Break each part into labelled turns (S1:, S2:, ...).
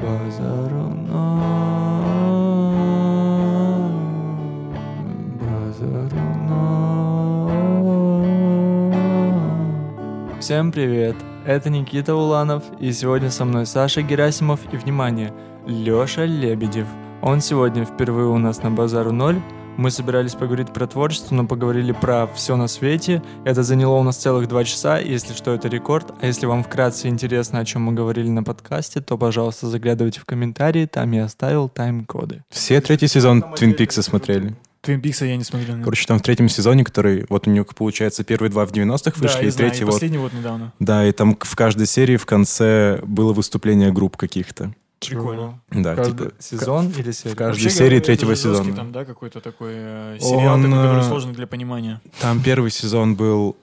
S1: Базару ноль, базару ноль. Всем привет! Это Никита Уланов, и сегодня со мной Саша Герасимов и, внимание, Лёша Лебедев. Он сегодня впервые у нас на Базару ноль, мы собирались поговорить про творчество, но поговорили про все на свете. Это заняло у нас целых два часа, если что, это рекорд. А если вам вкратце интересно, о чем мы говорили на подкасте, то, пожалуйста, заглядывайте в комментарии, там я оставил тайм-коды.
S2: Все третий сезон Твин Пикса смотрели.
S3: Твин Пикса я не смотрел. нет.
S2: Короче, там в третьем сезоне, который, вот у него, получается, первые два в 90-х
S3: да,
S2: вышли,
S3: я
S2: и третий
S3: и
S2: вот.
S3: последний вот недавно.
S2: Да, и там в каждой серии в конце было выступление групп каких-то.
S3: Прикольно.
S2: Да,
S1: Каждый
S2: типа,
S1: сезон или серия?
S2: в каждой
S3: Вообще,
S2: серии третьего сезона.
S3: там, да, какой-то такой э, сериал,
S2: Он,
S3: такой, который сложный для понимания.
S2: Там первый сезон был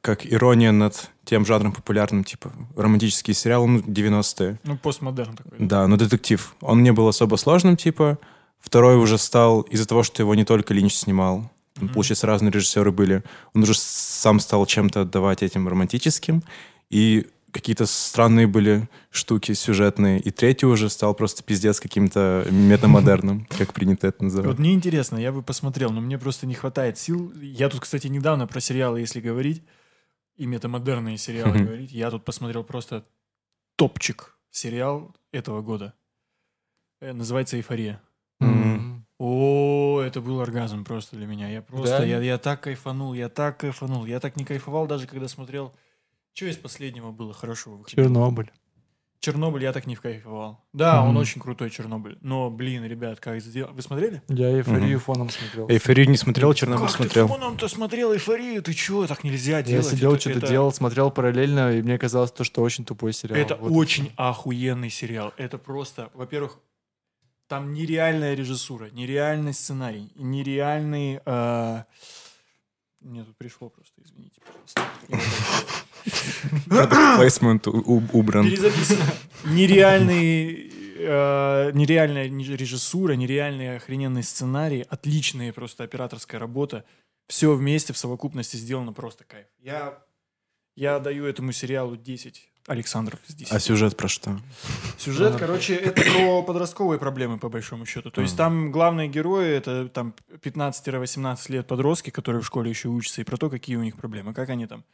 S2: как ирония над тем жанром популярным, типа романтический сериал, ну, 90-е.
S3: Ну, постмодерн такой.
S2: Да, но детектив. Он не был особо сложным, типа. Второй уже стал из-за того, что его не только Линч снимал.
S3: Мгм.
S2: Получается, разные режиссеры были. Он уже сам стал чем-то отдавать этим романтическим. И какие-то странные были штуки сюжетные. И третий уже стал просто пиздец каким-то метамодерном, как принято это
S3: Вот
S2: называть.
S3: мне интересно, я бы посмотрел, но мне просто не хватает сил. Я тут, кстати, недавно про сериалы, если говорить, и метамодерные сериалы говорить, я тут посмотрел просто топчик сериал этого года. Э, Называется «Эйфория». О, это был оргазм просто для меня. Я просто, я, я так кайфанул, я так кайфанул. Я так не кайфовал, даже когда смотрел... Что из последнего было хорошего?
S1: Чернобыль.
S3: Чернобыль я так не кайфовал. Да, он
S1: Мгм.
S3: очень крутой Чернобыль. Но, блин, ребят, как сделал... Вы смотрели?
S1: Я эйфорию
S2: Мгм.
S1: фоном смотрел.
S2: Эйфорию не смотрел, Чернобыль
S3: как
S2: смотрел.
S3: ты фоном-то смотрел эйфорию? Ты чё, так нельзя
S1: Я
S3: делать?
S1: сидел,
S3: Это-
S1: что-то
S3: это-
S1: делал, смотрел параллельно, и мне казалось, то, что очень тупой сериал.
S3: Это
S1: Вот
S3: очень
S1: всё.
S3: охуенный сериал. Это просто, во-первых, там нереальная режиссура, нереальный сценарий, нереальный... э, Мне тут пришло просто, извините,
S2: Плейсмент убран.
S3: Нереальный, э, нереальная режиссура, нереальный охрененный сценарий, отличная просто операторская работа. Все вместе в совокупности сделано просто кайф. Я, я даю этому сериалу 10 Александров 10.
S2: А сюжет про что?
S3: Сюжет, короче, это про подростковые проблемы, по большому счету. То есть
S2: А.
S3: там главные герои — это там 15-18 лет подростки, которые в школе еще учатся, и про то, какие у них проблемы, как они там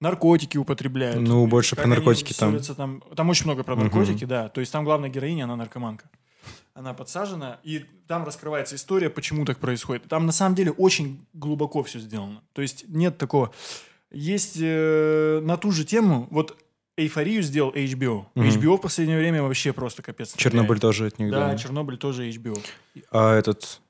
S3: наркотики употребляют.
S2: Ну, больше про наркотики там.
S3: там. Там очень много про наркотики, да. То есть там главная героиня, она наркоманка. Она подсажена, и там раскрывается история, почему так происходит. Там на самом деле очень глубоко все сделано. То есть нет такого... Есть э, на ту же тему, вот эйфорию сделал HBO.
S2: Мгм.
S3: HBO в последнее время вообще просто капец.
S2: Чернобыль
S3: стреляет.
S2: тоже от них,
S3: Да,
S2: да.
S3: Чернобыль тоже HBO.
S2: А этот,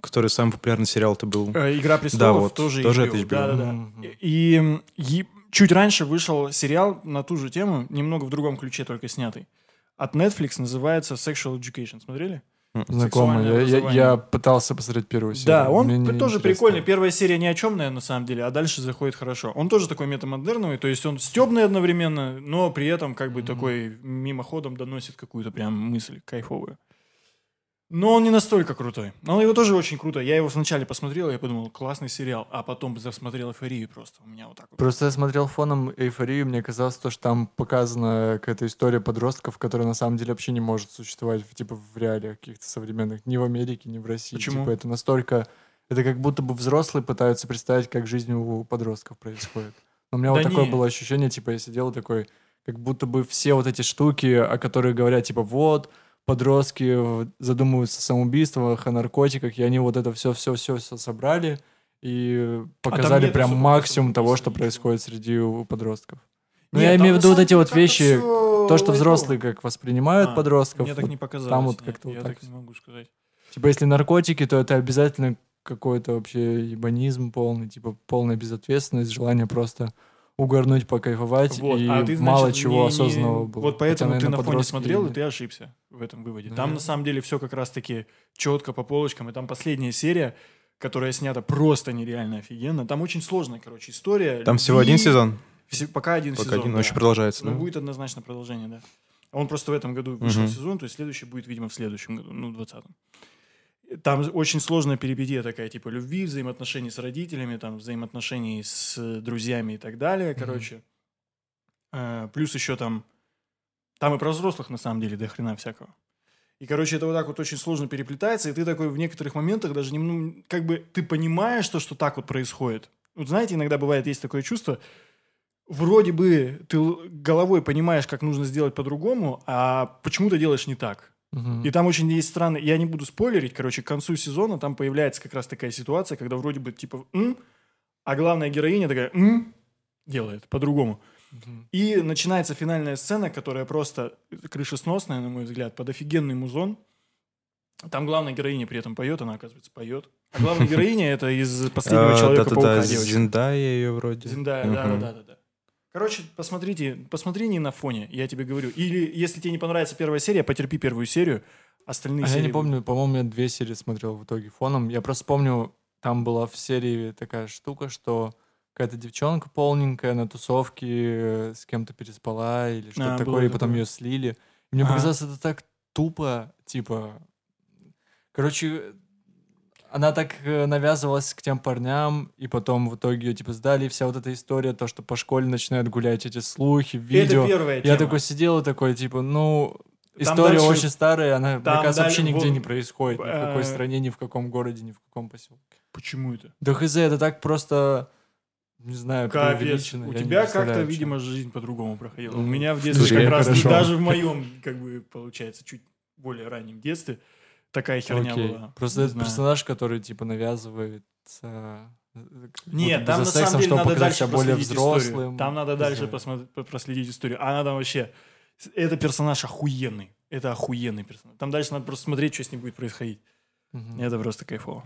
S2: который самый популярный сериал-то был?
S3: Э, Игра престолов
S2: вот,
S3: тоже,
S2: тоже
S3: HBO.
S2: это HBO.
S3: Да, да, да. И, и чуть раньше вышел сериал на ту же тему, немного в другом ключе, только снятый. От Netflix называется Sexual Education. Смотрели?
S1: Знакомый. Я, я- я пытался посмотреть первую серию.
S3: Да, он
S1: Мне не
S3: тоже
S1: интересно.
S3: прикольный. Первая серия ни о чем, наверное, на самом деле, а дальше заходит хорошо. Он тоже такой метамодерновый, то есть он стебный одновременно, но при этом как бы
S1: Мгм.
S3: такой мимоходом доносит какую-то прям мысль кайфовую. Но он не настолько крутой. Но его тоже очень круто. Я его вначале посмотрел, я подумал, классный сериал, а потом засмотрел эйфорию просто. У меня вот так вот.
S1: Просто я смотрел фоном эйфорию, мне казалось, то, что там показана какая-то история подростков, которая на самом деле вообще не может существовать типа в реалиях каких-то современных, ни в Америке, ни в России.
S3: Почему?
S1: Типа это настолько... Это как будто бы взрослые пытаются представить, как жизнь у подростков происходит. Но у меня
S3: Да
S1: вот такое было ощущение, типа я сидел такой, как будто бы все вот эти штуки, о которых говорят, типа вот, подростки задумываются о самоубийствах, о наркотиках, и они вот это все-все-все собрали и показали
S3: нет
S1: прям максимум того, что происходит среди подростков. Ну, я имею в виду вот эти вот вещи, то, что взрослые как воспринимают
S3: А,
S1: подростков.
S3: Мне так не показалось.
S1: там вот как-то вот так
S3: не могу сказать.
S1: Типа, если наркотики, то это обязательно какой-то вообще ебанизм полный, типа полная безответственность, желание просто угорнуть, покайфовать,
S3: Вот,
S1: и
S3: а ты,
S1: мало
S3: значит,
S1: чего
S3: не- не-
S1: осознанного было.
S3: Вот
S1: Хотя,
S3: поэтому ты
S1: наверное,
S3: на фоне
S1: подростки
S3: смотрел, и ты ошибся в этом выводе.
S1: Да.
S3: Там на самом деле все как раз-таки четко по полочкам. И там последняя серия, которая снята просто нереально офигенно. Там очень сложная, короче, история.
S2: Там всего
S3: любви.
S2: один сезон?
S3: Все- пока один
S2: Пока
S3: сезон.
S2: один, но
S3: да.
S2: еще продолжается.
S3: Но
S2: да?
S3: будет однозначно продолжение, да. Он просто в этом году вышел
S2: Мгм.
S3: сезон, то есть следующий будет, видимо, в следующем году, ну, в 20-м. Там очень сложная перипетия такая, типа любви, взаимоотношений с родителями, там, взаимоотношений с друзьями и так далее, короче. Э, плюс еще там Там и про взрослых, на самом деле, до хрена всякого. И, короче, это вот так вот очень сложно переплетается, и ты такой в некоторых моментах даже не, ну, как бы ты понимаешь то, что так вот происходит. Вот знаете, иногда бывает, есть такое чувство, вроде бы ты головой понимаешь, как нужно сделать по-другому, а почему-то делаешь не так. И там очень есть странно, я не буду спойлерить, короче, к концу сезона там появляется как раз такая ситуация, когда вроде бы типа «м», а главная героиня такая «м», делает по-другому. И начинается финальная сцена, которая просто крышесносная, на мой взгляд, под офигенный музон. Там главная героиня при этом поет, она, оказывается, поет. А главная героиня это из последнего
S2: А,
S3: Человека-паука
S2: Да-да-да,
S3: девочка.
S2: Зиндая ее вроде.
S3: Зиндая, да, да, да. Короче, посмотрите, посмотри не на фоне, я тебе говорю. Или если тебе не понравится первая серия, потерпи первую серию, остальные
S1: А
S3: серии...
S1: я не помню, по-моему, я две серии смотрел в итоге фоном. Я просто помню, там была в серии такая штука, что какая-то девчонка полненькая на тусовке э, с кем-то переспала или что-то
S3: А,
S1: такое, и потом
S3: такое.
S1: ее слили. И мне
S3: Ага.
S1: показалось это так тупо, типа... Короче, она так э, навязывалась к тем парням, и потом в итоге ее типа сдали, и вся вот эта история, то, что по школе начинают гулять эти слухи, видео.
S3: Это первая
S1: Я
S3: тема.
S1: такой сидел и такой, типа, ну,
S3: Там
S1: история
S3: дальше-
S1: очень старая, она, мне
S3: там
S1: кажется, вообще
S3: даль-
S1: нигде
S3: вот,
S1: не происходит, ни в какой
S3: э,
S1: стране, ни в каком городе, ни в каком поселке.
S3: Почему это?
S1: Да хз, это так просто, не знаю,
S3: Капец.
S1: преувеличено.
S3: У
S1: я
S3: тебя как-то, видимо, жизнь по-другому проходила. У
S1: Ну,
S3: меня в
S1: в
S3: детстве как раз,
S1: хорошо.
S3: даже в моем, как бы, получается, чуть более раннем детстве, такая херня
S1: Окей.
S3: была.
S1: Просто
S3: Не
S1: это
S3: знаю.
S1: персонаж, который, типа, навязывается... э, как
S3: Нет, там на
S1: сексом,
S3: самом деле
S1: чтобы
S3: надо
S1: показать
S3: дальше
S1: себя более
S3: проследить историю.
S1: взрослым.
S3: Там надо дальше
S1: знаю.
S3: посмотреть, по- проследить историю. А она там вообще... Это персонаж охуенный. Это охуенный персонаж. Там дальше надо просто смотреть, что с ним будет происходить.
S1: Мгм.
S3: Это просто кайфово.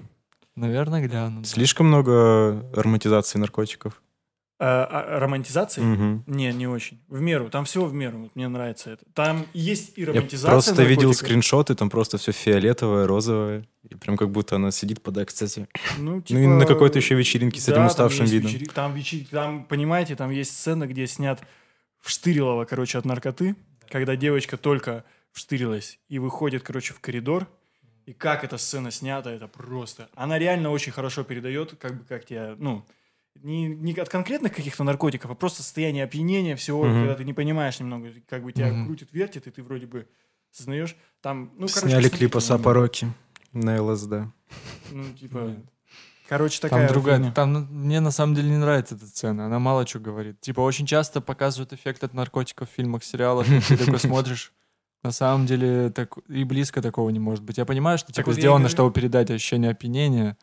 S1: Наверное, гляну. да.
S2: Слишком много романтизации наркотиков.
S3: А, а романтизация?
S2: Мгм.
S3: Не, не очень. В меру. Там все в меру. Вот мне нравится это. Там есть и
S2: Я
S3: романтизация
S2: просто видел
S3: наркотиков.
S2: скриншоты, там просто все фиолетовое, розовое. И прям как будто она сидит под экстази.
S3: Ну,
S2: Ну и на какой-то еще вечеринке с этим
S3: там
S2: уставшим
S3: есть
S2: видом.
S3: вечери- Там, вечер- там, понимаете, там есть сцена, где снят вштырилово, короче, от наркоты, когда девочка только вштырилась и выходит, короче, в коридор. И как эта сцена снята, это просто... Она реально очень хорошо передает, как бы, как тебя, ну, не, не от конкретных каких-то наркотиков, а просто состояние опьянения всего,
S2: Мгм.
S3: когда ты не понимаешь немного, как бы тебя
S1: Мгм.
S3: крутит, вертит, и ты вроде бы сознаешь. Там, ну, короче,
S2: Сняли клип о. Сапороке на ЛСД.
S3: Ну, типа...
S1: Нет.
S3: Короче, такая
S1: Там другая,
S3: фигня.
S1: там мне на самом деле не нравится эта сцена, она мало что говорит. Типа очень часто показывают эффект от наркотиков в фильмах, сериалах, и ты такой смотришь, на самом деле так, и близко такого не может быть. Я понимаю, что типа сделано, чтобы передать ощущение опьянения.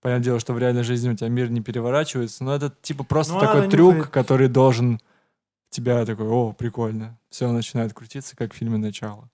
S1: Понятное дело, что в реальной жизни у тебя мир не переворачивается, но это типа просто
S3: Ну,
S1: такой трюк,
S3: нюхает.
S1: который должен тебя такой, о, прикольно. Все начинает крутиться, как в фильме «Начало».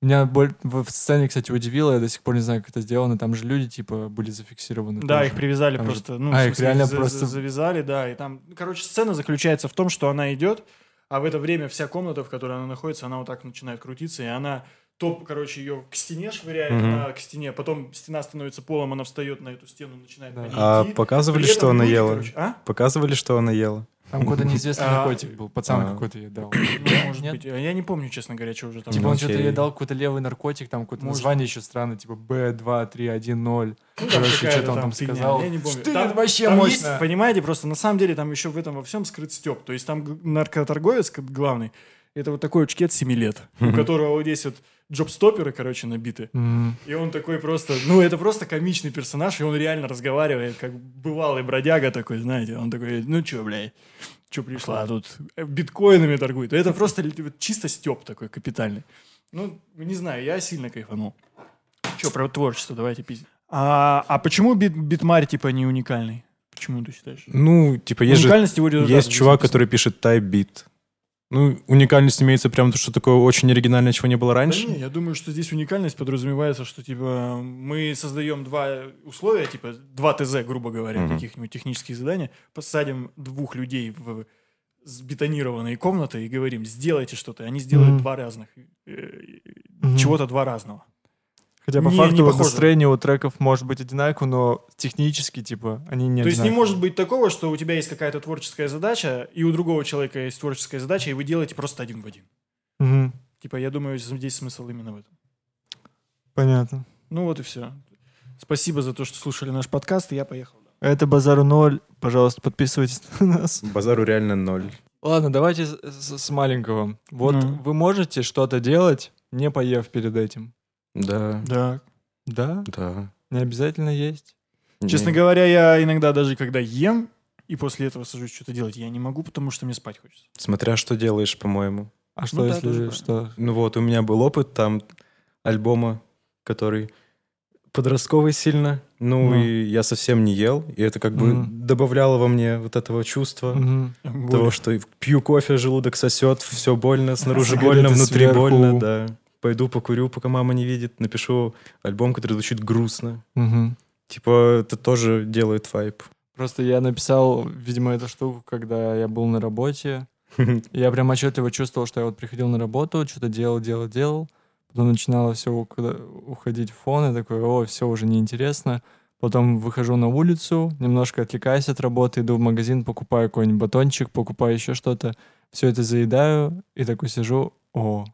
S1: Меня боль... в сцене, кстати, удивило, я до сих пор не знаю, как это сделано. Там же люди, типа, были зафиксированы.
S3: Да,
S1: тоже.
S3: их привязали
S1: Там же-
S3: просто. Ну,
S1: А,
S3: в
S1: их
S3: смысле,
S1: реально
S3: за-
S1: просто-
S3: за- завязали, да. И там, короче, сцена заключается в том, что она идет, а в это время вся комната, в которой она находится, она вот так начинает крутиться, и она топ, короче, ее к стене швыряет,
S2: Мгм.
S3: она к стене, потом стена становится полом, она встает на эту стену, начинает
S1: Да.
S2: А
S3: идти.
S2: показывали,
S3: При
S2: что она
S3: люди,
S2: ела?
S3: короче, а?
S2: Показывали, что она ела?
S1: Там какой-то неизвестный
S3: А,
S1: наркотик был. Пацан
S2: а.
S1: какой-то ей дал.
S3: Ну, может
S1: Нет?
S3: быть. А Я не помню, честно говоря, что уже там.
S1: Типа он что-то ей дал какой-то левый наркотик, там какое-то название еще странное, типа Б2310.
S3: Ну,
S1: Короче, что-то он там сказал.
S3: Там,
S1: вообще мощно.
S3: понимаете, просто на самом деле там еще в этом во всем скрыт степ. То есть там наркоторговец главный, это вот такой вот чкет 7 лет, у которого вот здесь вот джобстоперы, короче, набиты. И он такой просто, ну, это просто комичный персонаж, и он реально разговаривает, как бывалый бродяга такой, знаете. Он такой, ну, чё, блядь, чё пришла тут, э, биткоинами торгует. Это просто чисто степ такой капитальный. Ну, не знаю, я сильно кайфанул. Че, про творчество, давайте пиздить. А, а почему бит, битмарь, типа, не уникальный? Почему ты считаешь?
S2: Ну, типа, есть же
S3: Уникальность его
S2: есть чувак, который пишет beat. Ну, уникальность имеется прям то, что такое очень оригинальное, чего не было
S3: Да
S2: раньше.
S3: не, я думаю, что здесь уникальность подразумевается, что типа мы создаем два условия, типа два ТЗ, грубо говоря,
S2: Мгм.
S3: каких-нибудь технических заданий, посадим двух людей в с бетонированные комнаты и говорим, сделайте что-то. Они сделают
S1: Мгм.
S3: два разных, э,
S1: Мгм.
S3: чего-то два разного.
S1: Хотя по
S3: Не-
S1: факту
S3: не
S1: вот настроение у треков может быть одинаково, но технически, типа, они не
S3: То есть не
S1: одинаковые.
S3: может быть такого, что у тебя есть какая-то творческая задача, и у другого человека есть творческая задача, и вы делаете просто один в один.
S1: Мгм.
S3: Типа, я думаю, здесь смысл именно в этом.
S1: Понятно.
S3: Ну вот и все. Спасибо за то, что слушали наш подкаст, и я поехал.
S1: Это Базару ноль. Пожалуйста, подписывайтесь на нас.
S2: Базару реально ноль.
S1: Ладно, давайте с, с- с маленького. Вот
S3: Ну.
S1: вы можете что-то делать, не поев перед этим?
S2: Да,
S3: Да.
S1: Да?
S2: да.
S1: Не обязательно есть?
S3: Честно
S2: Не.
S3: говоря, я иногда даже когда ем, и после этого сажусь что-то делать, я не могу, потому что мне спать хочется.
S2: Смотря что делаешь, по-моему.
S1: А что
S3: да, тоже
S1: если
S3: правильно.
S1: что?
S2: Ну вот, у меня был опыт там альбома, который подростковый сильно. Ну,
S1: Ну.
S2: и я совсем не ел. И это как бы добавляло во мне вот этого чувства.
S1: Мгм.
S2: Того, что пью кофе, желудок сосет, все больно, снаружи больно, внутри больно, да. Пойду покурю, пока мама не видит, напишу альбом, который звучит грустно.
S1: Мгм.
S2: Типа, это тоже делает вайп.
S1: Просто я написал, видимо, эту штуку, когда я был на работе. Я прям отчетливо чувствовал, что я вот приходил на работу, что-то делал, делал, делал. Потом начинало все уходить в фон, и такой, о, все уже неинтересно. Потом выхожу на улицу, немножко отвлекаюсь от работы, иду в магазин, покупаю какой-нибудь батончик, покупаю еще что-то. Все это заедаю, и такой сижу, о,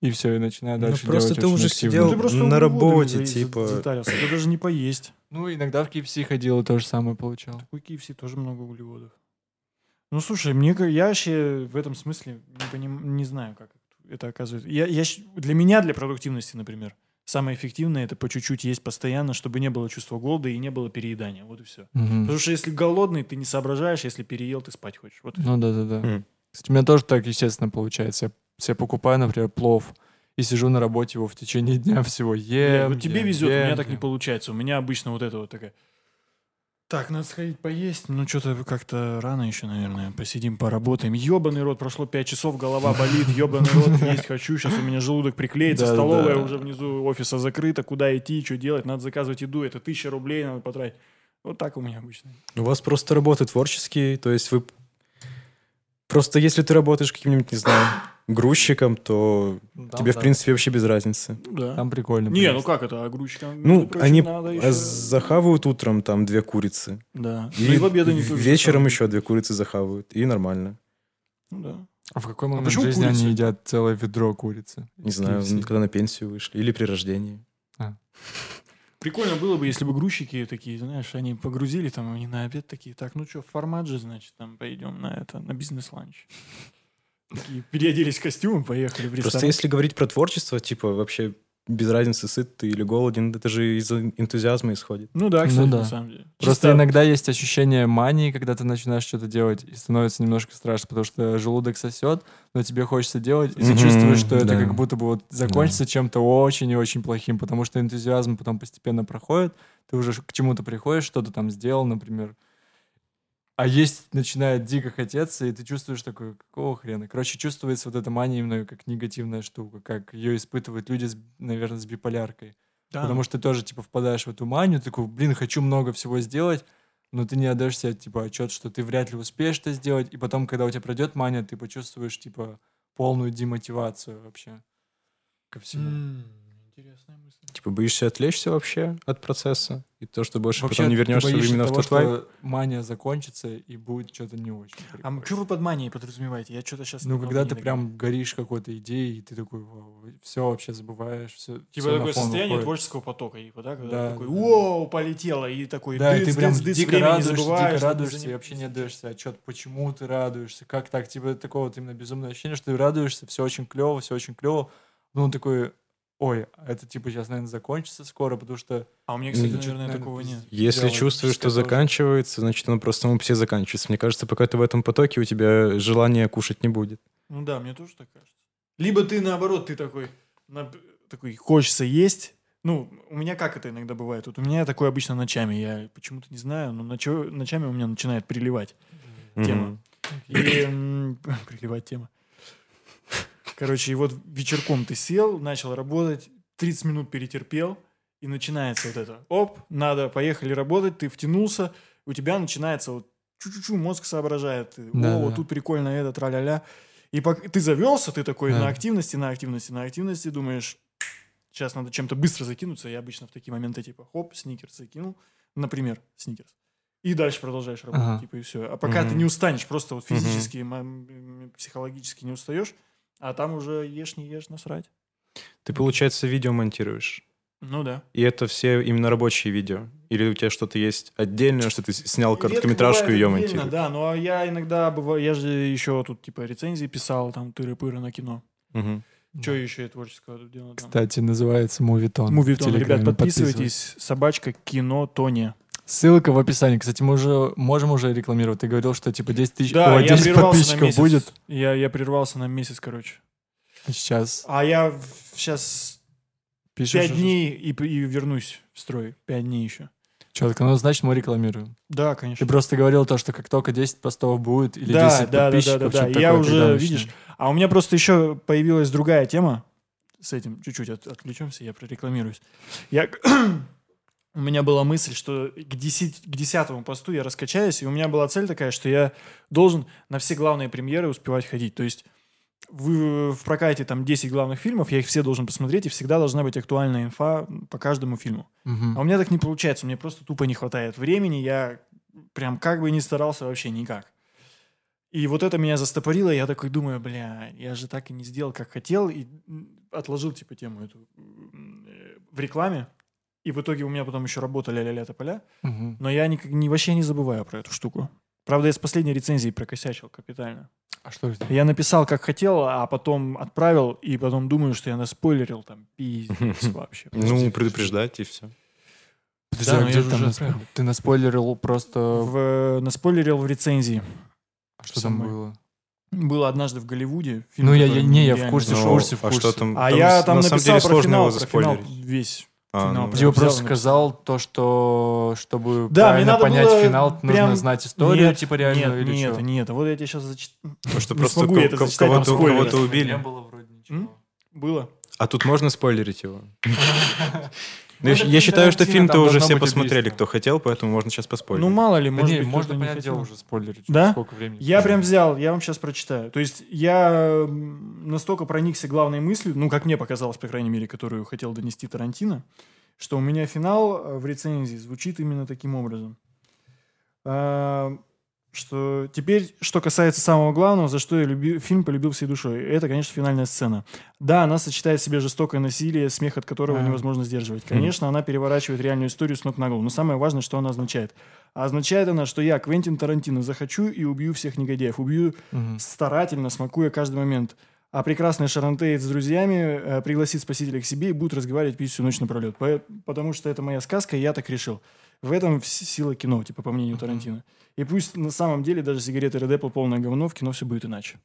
S1: и все, и начинаю
S2: Ну,
S1: дальше
S2: просто
S1: делать
S2: ты
S1: очень
S2: уже
S1: активно.
S2: сидел
S3: ты просто
S2: на работе,
S3: за-
S2: типа.
S3: затарился. Это даже не поесть.
S1: Ну, иногда в KFC ходил и то же самое получал.
S3: У KFC тоже много углеводов. Ну, слушай, мне, я вообще в этом смысле не, поним- не знаю, как это оказывается. Я, я, для меня, для продуктивности, например, самое эффективное — это по чуть-чуть есть постоянно, чтобы не было чувства голода и не было переедания. Вот и все.
S1: Мгм.
S3: Потому что если голодный, ты не соображаешь, если переел, ты спать хочешь. Вот и всё.
S1: Ну да-да-да.
S2: Мгм.
S1: Кстати, у меня тоже так, естественно, получается. Я себе покупаю, например, плов, и сижу на работе его в течение дня всего ем.
S3: вот тебе
S1: ем,
S3: везет, у меня
S1: ем,
S3: так не
S1: ем.
S3: получается. У меня обычно вот это вот такая. Так, надо сходить поесть. Ну, что-то как-то рано еще, наверное. Посидим, поработаем. Ебаный рот, прошло 5 часов, голова болит. Ебаный рот, есть хочу. Сейчас у меня желудок приклеится.
S1: Да-да-да.
S3: Столовая уже внизу офиса закрыта. Куда идти, что делать? Надо заказывать еду. Это тысяча рублей надо потратить. Вот так у меня обычно.
S2: У вас просто работы творческие, то есть вы... Просто если ты работаешь каким-нибудь, не знаю, грузчиком, то
S1: Там,
S2: тебе, в
S1: да.
S2: принципе, вообще без разницы.
S3: Ну Да.
S1: Там прикольно.
S3: Не, ну как это, а грузчикам?
S2: Ну,
S3: прочим,
S2: они
S3: надо
S2: а,
S3: еще-
S2: захавают утром там две курицы.
S3: Да.
S2: И,
S3: Ну, и в обед они
S2: в-
S3: тоже
S2: вечером еще две курицы захавают. И нормально.
S3: Ну да.
S1: А в какой момент
S3: почему
S1: жизни
S3: курица?
S1: они едят целое ведро курицы?
S2: Не знаю,
S1: KFC?
S2: ну, когда на пенсию вышли. Или при рождении.
S3: Прикольно было бы, если бы грузчики такие, знаешь, они погрузили там, они на обед такие, так, ну что, формат же, значит, там пойдем на это, на бизнес-ланч. Такие переоделись в костюмы, поехали в ресторан.
S2: Просто если говорить про творчество, типа вообще без разницы, сыт ты или голоден, это же из энтузиазма исходит.
S3: Ну да, кстати,
S1: Ну да.
S3: на самом деле.
S1: Просто
S3: Чисто-
S1: иногда есть ощущение мании, когда ты начинаешь что-то делать, и становится немножко страшно, потому что желудок сосет, но тебе хочется делать, и ты чувствуешь, что это
S2: да.
S1: как будто бы вот закончится чем-то очень и очень плохим, потому что энтузиазм потом постепенно проходит, ты уже к чему-то приходишь, что-то там сделал, например, а есть начинает дико хотеться, и ты чувствуешь такой, какого хрена? Короче, чувствуется вот эта мания именно как негативная штука, как ее испытывают люди, с, наверное, с биполяркой.
S3: Да.
S1: Потому что ты тоже, типа, впадаешь в эту манию, такой, блин, хочу много всего сделать, но ты не отдаешь себе, типа, отчет, что ты вряд ли успеешь это сделать, и потом, когда у тебя пройдет мания, ты почувствуешь, типа, полную демотивацию вообще ко всему.
S3: Интересная мысль.
S2: Типа боишься отвлечься вообще от процесса? И то, что больше
S1: Вообще,
S2: потом не вернешься
S1: боишься
S2: именно в
S1: того,
S2: тот вайб?
S1: что мания закончится, и будет что-то не очень.
S3: А
S1: прикольно.
S3: что вы под манией подразумеваете? Я что-то сейчас...
S1: Ну, когда ты прям горишь какой-то идеей, и ты такой, все вообще забываешь, все.
S3: Типа такое состояние творческого потока, типа, да? Когда
S1: Да,
S3: ты такой, воу, полетело, и такой,
S1: Да, и
S3: дыц,
S1: ты прям
S3: дыц, дыц,
S1: дико радуешься,
S3: забываешь,
S1: дико радуешься, и вообще не отдаешься отчет, почему ты радуешься, как так, тебе такого вот именно безумное ощущение, что ты радуешься, все очень клево, все очень клево, ну он такой, ой, а это типа сейчас, наверное, закончится скоро, потому что
S3: А у меня, кстати,
S2: Ну,
S3: наверное,
S1: наверное,
S3: такого нет.
S2: Если
S1: дело
S2: чувствуешь, что
S1: тоже.
S2: заканчивается, значит, оно просто само по себе заканчивается. Мне кажется, пока ты в этом потоке, у тебя желания кушать не будет.
S3: Ну да, мне тоже так кажется. Либо ты наоборот, ты такой, на- такой хочется есть. Ну, у меня как это иногда бывает? Вот у меня такое обычно ночами. Я почему-то не знаю, но ночо- ночами у меня начинает приливать тема. И м, приливать тема. Короче, и вот вечерком ты сел, начал работать, 30 минут перетерпел, и начинается вот это. Оп, надо, поехали работать, ты втянулся, у тебя начинается вот чу-чу-чу, мозг соображает. ты, О, вот тут прикольно это, тра-ля-ля. И ты завелся, ты такой
S1: Да.
S3: на активности, на активности, на активности, думаешь, сейчас надо чем-то быстро закинуться. Я обычно в такие моменты типа, хоп, сникерс закинул, например, сникерс. И дальше продолжаешь работать,
S1: Ага.
S3: типа, и все. А пока ты
S2: Мгм.
S3: не устанешь, просто вот физически, м- психологически не устаешь, а там уже ешь, не ешь, насрать.
S2: Ты, получается, видео монтируешь.
S3: Ну да.
S2: И это все именно рабочие видео? Или у тебя что-то есть отдельное, что ты снял короткометражку и ее монтируешь?
S3: Да, но я иногда бываю, я же еще тут типа рецензии писал, там тыры-пыры на кино.
S2: Мгм.
S3: Что еще я творческого тут делал? там?
S1: Кстати, называется Мувитон.
S3: Мувитон, ребят, подписывайтесь. Собачка кино Тони.
S1: Ссылка в описании. Кстати, мы уже можем уже рекламировать. Ты говорил, что типа 10 тысяч,
S3: Да,
S1: о,
S3: я
S1: 10
S3: прервался на
S1: подписчиков будет.
S3: Я, я прервался на месяц, короче.
S1: Сейчас
S3: А я сейчас
S1: пишешь.
S3: пять
S1: уже?
S3: дней и, и вернусь в строй. Пять дней еще.
S1: Четко. Ну, значит, мы рекламируем.
S3: Да,
S1: Ты
S3: конечно.
S1: просто говорил то, что как только 10 постов будет или
S3: Да,
S1: 10
S3: да, да, да,
S1: подписчиков,
S3: да,
S1: что-то
S3: да. Я
S1: такое,
S3: уже,
S1: тогда
S3: видишь. А у меня просто еще появилась другая тема. С этим чуть-чуть от- отвлечемся, я прорекламируюсь. Я... у меня была мысль, что к, 10, к десятому посту я раскачаюсь, и у меня была цель такая, что я должен на все главные премьеры успевать ходить. То есть в, в прокате там 10 главных фильмов, я их все должен посмотреть, и всегда должна быть актуальная инфа по каждому фильму.
S1: Мгм.
S3: А у меня так не получается, мне просто тупо не хватает времени, я прям как бы не старался вообще никак. И вот это меня застопорило, я такой думаю, бля, я же так и не сделал, как хотел, и отложил, типа, тему эту э, в рекламе. И в итоге у меня потом еще работа ля-ля-ля тополя,
S1: Мгм.
S3: но я никак, не, вообще не забываю про эту штуку. Правда, я с последней рецензией прокосячил капитально.
S1: А что это?
S3: Я написал, как хотел, а потом отправил, и потом думаю, что я наспойлерил там пиздец вообще.
S2: Ну, предупреждать и все.
S1: Подожди,
S3: Да,
S1: а где там
S3: уже
S1: насп-. Ты наспойлерил просто...
S3: В, наспойлерил в рецензии.
S1: А Что там было?
S3: Было однажды в Голливуде. фильм,
S1: Ну, я- я- не, я в курсе, в
S3: зашел.
S1: курсе, в
S2: а
S1: курсе.
S2: что там?
S3: А я там
S2: на самом
S3: написал
S2: деле
S3: про финал, про финал весь.
S2: А, ну.
S1: Типа просто
S3: и
S1: сказал то, что чтобы
S3: Да,
S1: правильно понять
S3: было
S1: финал, нужно
S3: прям-
S1: знать историю,
S3: Нет,
S1: типа реальную
S3: нет,
S1: или
S3: нет,
S1: что?
S3: нет, вот я тебе сейчас зачитаю.
S2: Потому что
S3: Не
S2: просто кого-то кого-то убили.
S1: Не было вроде ничего.
S3: М? Было.
S2: А тут можно спойлерить его?
S1: Ну,
S2: Я считаю, что фильм-то уже все посмотрели,
S1: убийство.
S2: кто хотел, поэтому можно сейчас поспорить.
S3: Ну, мало ли,
S1: Да
S3: может
S1: не,
S3: быть,
S1: можно
S3: кто-то не
S1: дело
S3: хотел.
S1: уже спойлерить.
S3: Да?
S1: Сколько времени?
S3: Я прям взял, я вам сейчас прочитаю. То есть я настолько проникся главной мыслью, ну, как мне показалось, по крайней мере, которую хотел донести Тарантино, что у меня финал э, в рецензии звучит именно таким образом. Что теперь, что касается самого главного, за что я люби- фильм полюбил всей душой, это, конечно, финальная сцена. Да, она сочетает в себе жестокое насилие, смех от которого
S1: А.
S3: невозможно сдерживать. Конечно, она переворачивает реальную историю с ног на голову. Но самое важное, что она означает. А означает она, что я, Квентин Тарантино, захочу и убью всех негодяев. Убью
S1: Мгм.
S3: старательно, смакуя каждый момент. А прекрасный Шарон Тейт с друзьями э, пригласит спасителя к себе и будет разговаривать пить всю ночь напролет. По- Потому что это моя сказка, и я так решил. В этом сила кино, типа, по мнению Тарантино. И пусть на самом деле даже сигареты Red Apple полное говно, в кино все будет иначе.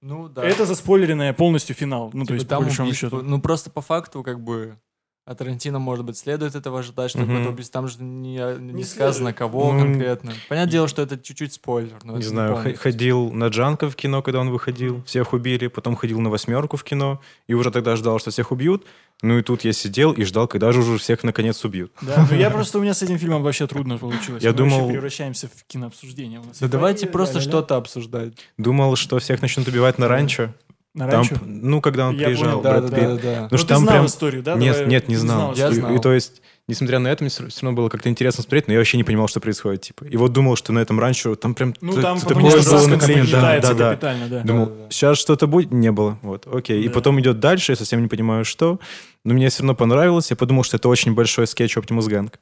S1: Ну да.
S3: Это заспойлеренное полностью финал. Ну, то
S1: Типа
S3: есть, по большому
S1: убийство.
S3: счету.
S1: Ну просто по факту как бы от Тарантино, может быть, следует этого ожидать, что
S2: Мгм.
S1: какое-то убийство. Там же не, не
S3: Не
S1: сказано,
S3: следует.
S1: кого
S2: Ну,
S1: конкретно. Понятное дело, что это чуть-чуть спойлер. Но
S2: Не знаю, х-
S1: полностью.
S2: ходил на Джанка в кино, когда он выходил, всех убили, потом ходил на восьмерку в кино, и уже тогда ждал, что всех убьют. Ну и тут я сидел и ждал, когда же уже всех наконец убьют.
S3: Да, ну я просто, у меня с этим фильмом вообще трудно получилось.
S2: Я
S3: Мы вообще
S2: думал-
S3: превращаемся в кинообсуждение.
S1: Да давайте просто что-то обсуждать.
S2: Думал, что всех начнут убивать на ранчо.
S3: На
S2: Там, ну, когда он
S3: Я
S2: приезжал,
S3: понял,
S1: Да,
S2: Брэд
S1: да,
S2: Питт.
S1: да, да.
S2: Ну,
S3: Ну,
S2: что
S3: ты
S2: там
S3: знал
S2: прям...
S3: историю, да?
S2: Нет,
S3: Давай-
S2: нет, не знал.
S1: Я знал.
S2: И, то есть, несмотря на это, мне все равно было как-то интересно смотреть, но я вообще не понимал, что происходит. Типа. И вот думал, что на этом ранчо там прям
S3: Ну, там
S2: такое было накопление. Да, да, да.
S3: капитально, да.
S2: Думал, сейчас что-то будет, не было. Вот, окей. И
S3: Да.
S2: потом идет дальше, я совсем не понимаю, что. Но мне все равно понравилось. Я подумал, что это очень большой скетч Optimus Gang.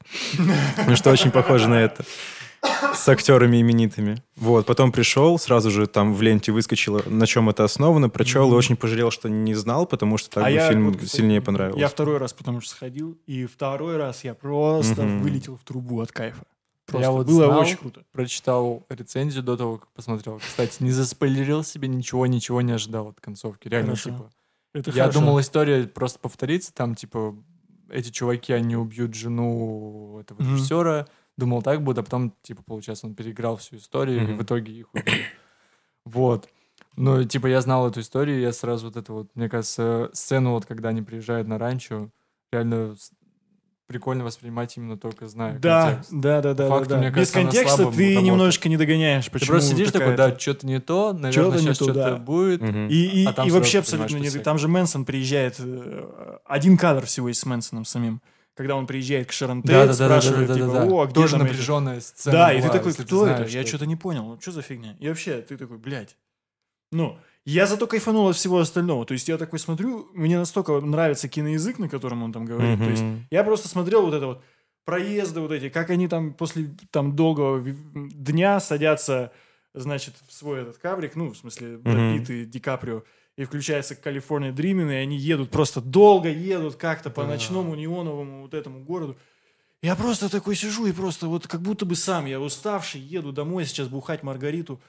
S2: Потому что очень похоже на это. С актерами именитыми. Вот, потом пришел, сразу же там в ленте выскочило, на чем это основано, прочел и
S3: Мгм.
S2: очень пожалел, что не знал, потому что так
S3: А
S2: бы
S3: я
S2: фильм
S3: вот, кстати,
S2: сильнее понравился.
S3: Я второй раз потому что сходил, и второй раз я просто
S2: Мгм.
S3: вылетел в трубу от кайфа. Просто
S1: Я вот
S3: было
S1: знал,
S3: очень круто.
S1: Прочитал рецензию до того, как посмотрел. Кстати, не заспойлерил себе ничего, ничего не ожидал от концовки. Реально,
S3: Хорошо.
S1: типа.
S3: Это
S1: Я
S3: хорошо.
S1: думал, история просто повторится, там, типа, эти чуваки, они убьют жену этого режиссера. Думал, так будет, а потом, типа, получается, он переиграл всю историю, и
S2: Мгм.
S1: в итоге их убили. Вот. Ну, типа, я знал эту историю, и я сразу вот эту вот, мне кажется, сцену, вот, когда они приезжают на ранчо, реально прикольно воспринимать именно только зная
S3: Да,
S1: контекст.
S3: да, да, да,
S1: факту,
S3: да, да.
S1: мне
S3: Без
S1: кажется, она
S3: контекста
S1: слабо
S3: ты
S1: работает.
S3: немножечко не догоняешь,
S1: Ты
S3: почему
S1: просто сидишь такой,
S3: такая-
S1: да, что-то не то, наверное,
S3: Чё-то не
S1: сейчас
S3: то,
S1: что-то
S3: да.
S1: будет.
S2: Мгм.
S3: И, и,
S1: А
S3: и вообще абсолютно не... Там же Мэнсон приезжает... э, Один кадр всего есть с Мэнсоном самим. Когда он приезжает к Шарон Тейт,
S1: Да, да, да, да, да,
S3: спрашивает,
S1: да,
S3: типа, о, а где
S1: Тоже
S3: там эти?»
S1: напряженная сцена.
S3: Да, и ты
S1: была,
S3: такой,
S1: если ты
S3: кто это?
S1: знаешь,
S3: Я
S1: что
S3: что-то не понял. Что за фигня? И вообще, ты такой, блядь. Ну, Я зато кайфанул от всего остального. То есть я такой смотрю, мне настолько нравится киноязык, на котором он там говорит. То есть я просто смотрел вот это вот проезды вот эти, как они там после там долгого дня садятся, значит, в свой этот кабрик, ну, в смысле, и Ди Каприо, и включается Калифорния Дримин, и они едут, просто долго едут как-то по
S1: Да.
S3: ночному неоновому вот этому городу. Я просто такой сижу и просто вот как будто бы сам, я уставший, еду домой сейчас бухать Маргариту